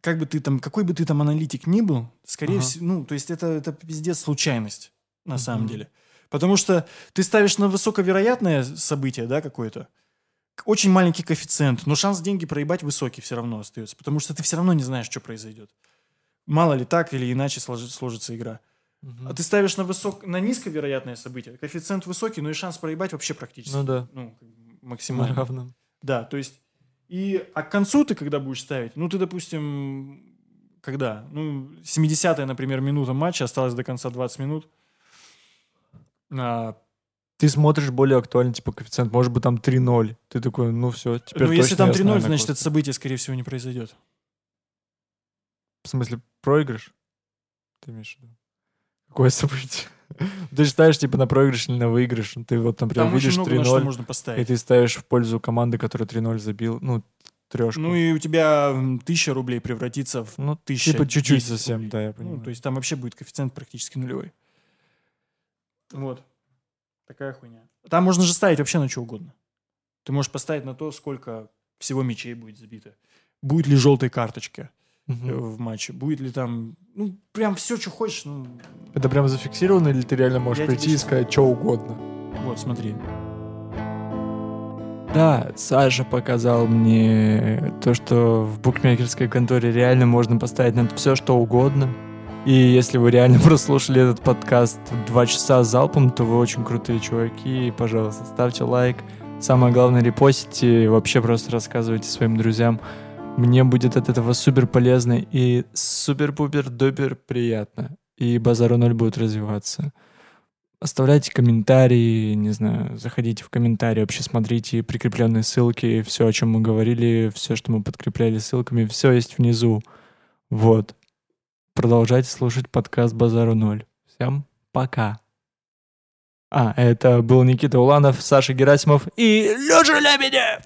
S3: Как бы ты там, какой бы ты там аналитик ни был, скорее
S1: Ага.
S3: всего, ну, то есть это, это пиздец случайность, на самом
S1: Мгм.
S3: деле. Потому что ты ставишь на высоковероятное событие, да, какое-то, очень маленький коэффициент, но шанс деньги проебать высокий все равно остается, потому что ты все равно не знаешь, что произойдет. Мало ли так или иначе сложи- сложится игра.
S1: Мгм.
S3: А ты ставишь на, высок... на низковероятное событие. Коэффициент высокий, но и шанс проебать вообще практически.
S1: Ну да.
S3: Ну, максимально.
S1: Равно.
S3: Да, то есть... И, а к концу ты когда будешь ставить? Ну, ты, допустим, когда? Ну, 70-я, например, минута матча, осталось до конца 20 минут. А,
S1: Ты смотришь более актуальный, типа, коэффициент, может быть, там 3-0. Ты такой, ну все, теперь
S3: ну, если там
S1: я
S3: 3-0,
S1: знаю, на
S3: значит, это событие, скорее всего, не произойдет.
S1: В смысле, проигрыш? Ты имеешь в виду? Какое событие? Ты ставишь, типа, на проигрыш или на выигрыш. Ты вот, например,
S3: Там
S1: видишь
S3: много на что
S1: 3-0,
S3: можно
S1: и ты ставишь в пользу команды, которая 3-0 забил, ну, трешку.
S3: Ну, и у тебя 1000 рублей превратится в
S1: ну,
S3: тысяча
S1: типа, чуть-чуть
S3: 10
S1: совсем,
S3: рублей.
S1: да, я понимаю.
S3: Ну, то есть там вообще будет коэффициент практически нулевой. Вот. Такая хуйня. Там можно же ставить вообще на что угодно. Ты можешь поставить на то, сколько всего мячей будет забито. Будет ли желтая карточка э,
S1: Мгм.
S3: в матче. Будет ли там... Ну, прям все, что хочешь. Ну,
S1: Это прям зафиксировано, или ты реально можешь
S3: Я
S1: прийти
S3: тебе
S1: и сказать что угодно?
S3: вот, смотри.
S1: Да, Саша показал мне то, что в букмекерской конторе реально можно поставить на все, что угодно. И если вы реально прослушали этот подкаст два часа залпом, то вы очень крутые чуваки. И, пожалуйста, ставьте лайк. Самое главное, репостите. и Вообще просто рассказывайте своим друзьям. Мне будет от этого супер полезно и супер-пупер-дупер приятно. И Базару ноль будет развиваться. Оставляйте комментарии, не знаю, заходите в комментарии, вообще смотрите прикрепленные ссылки, все, о чем мы говорили, все, что мы подкрепляли ссылками, все есть внизу. Вот. Продолжайте слушать подкаст Базару ноль. Всем пока. А, это был Никита Уланов, Саша Герасимов и Леша Лебедев.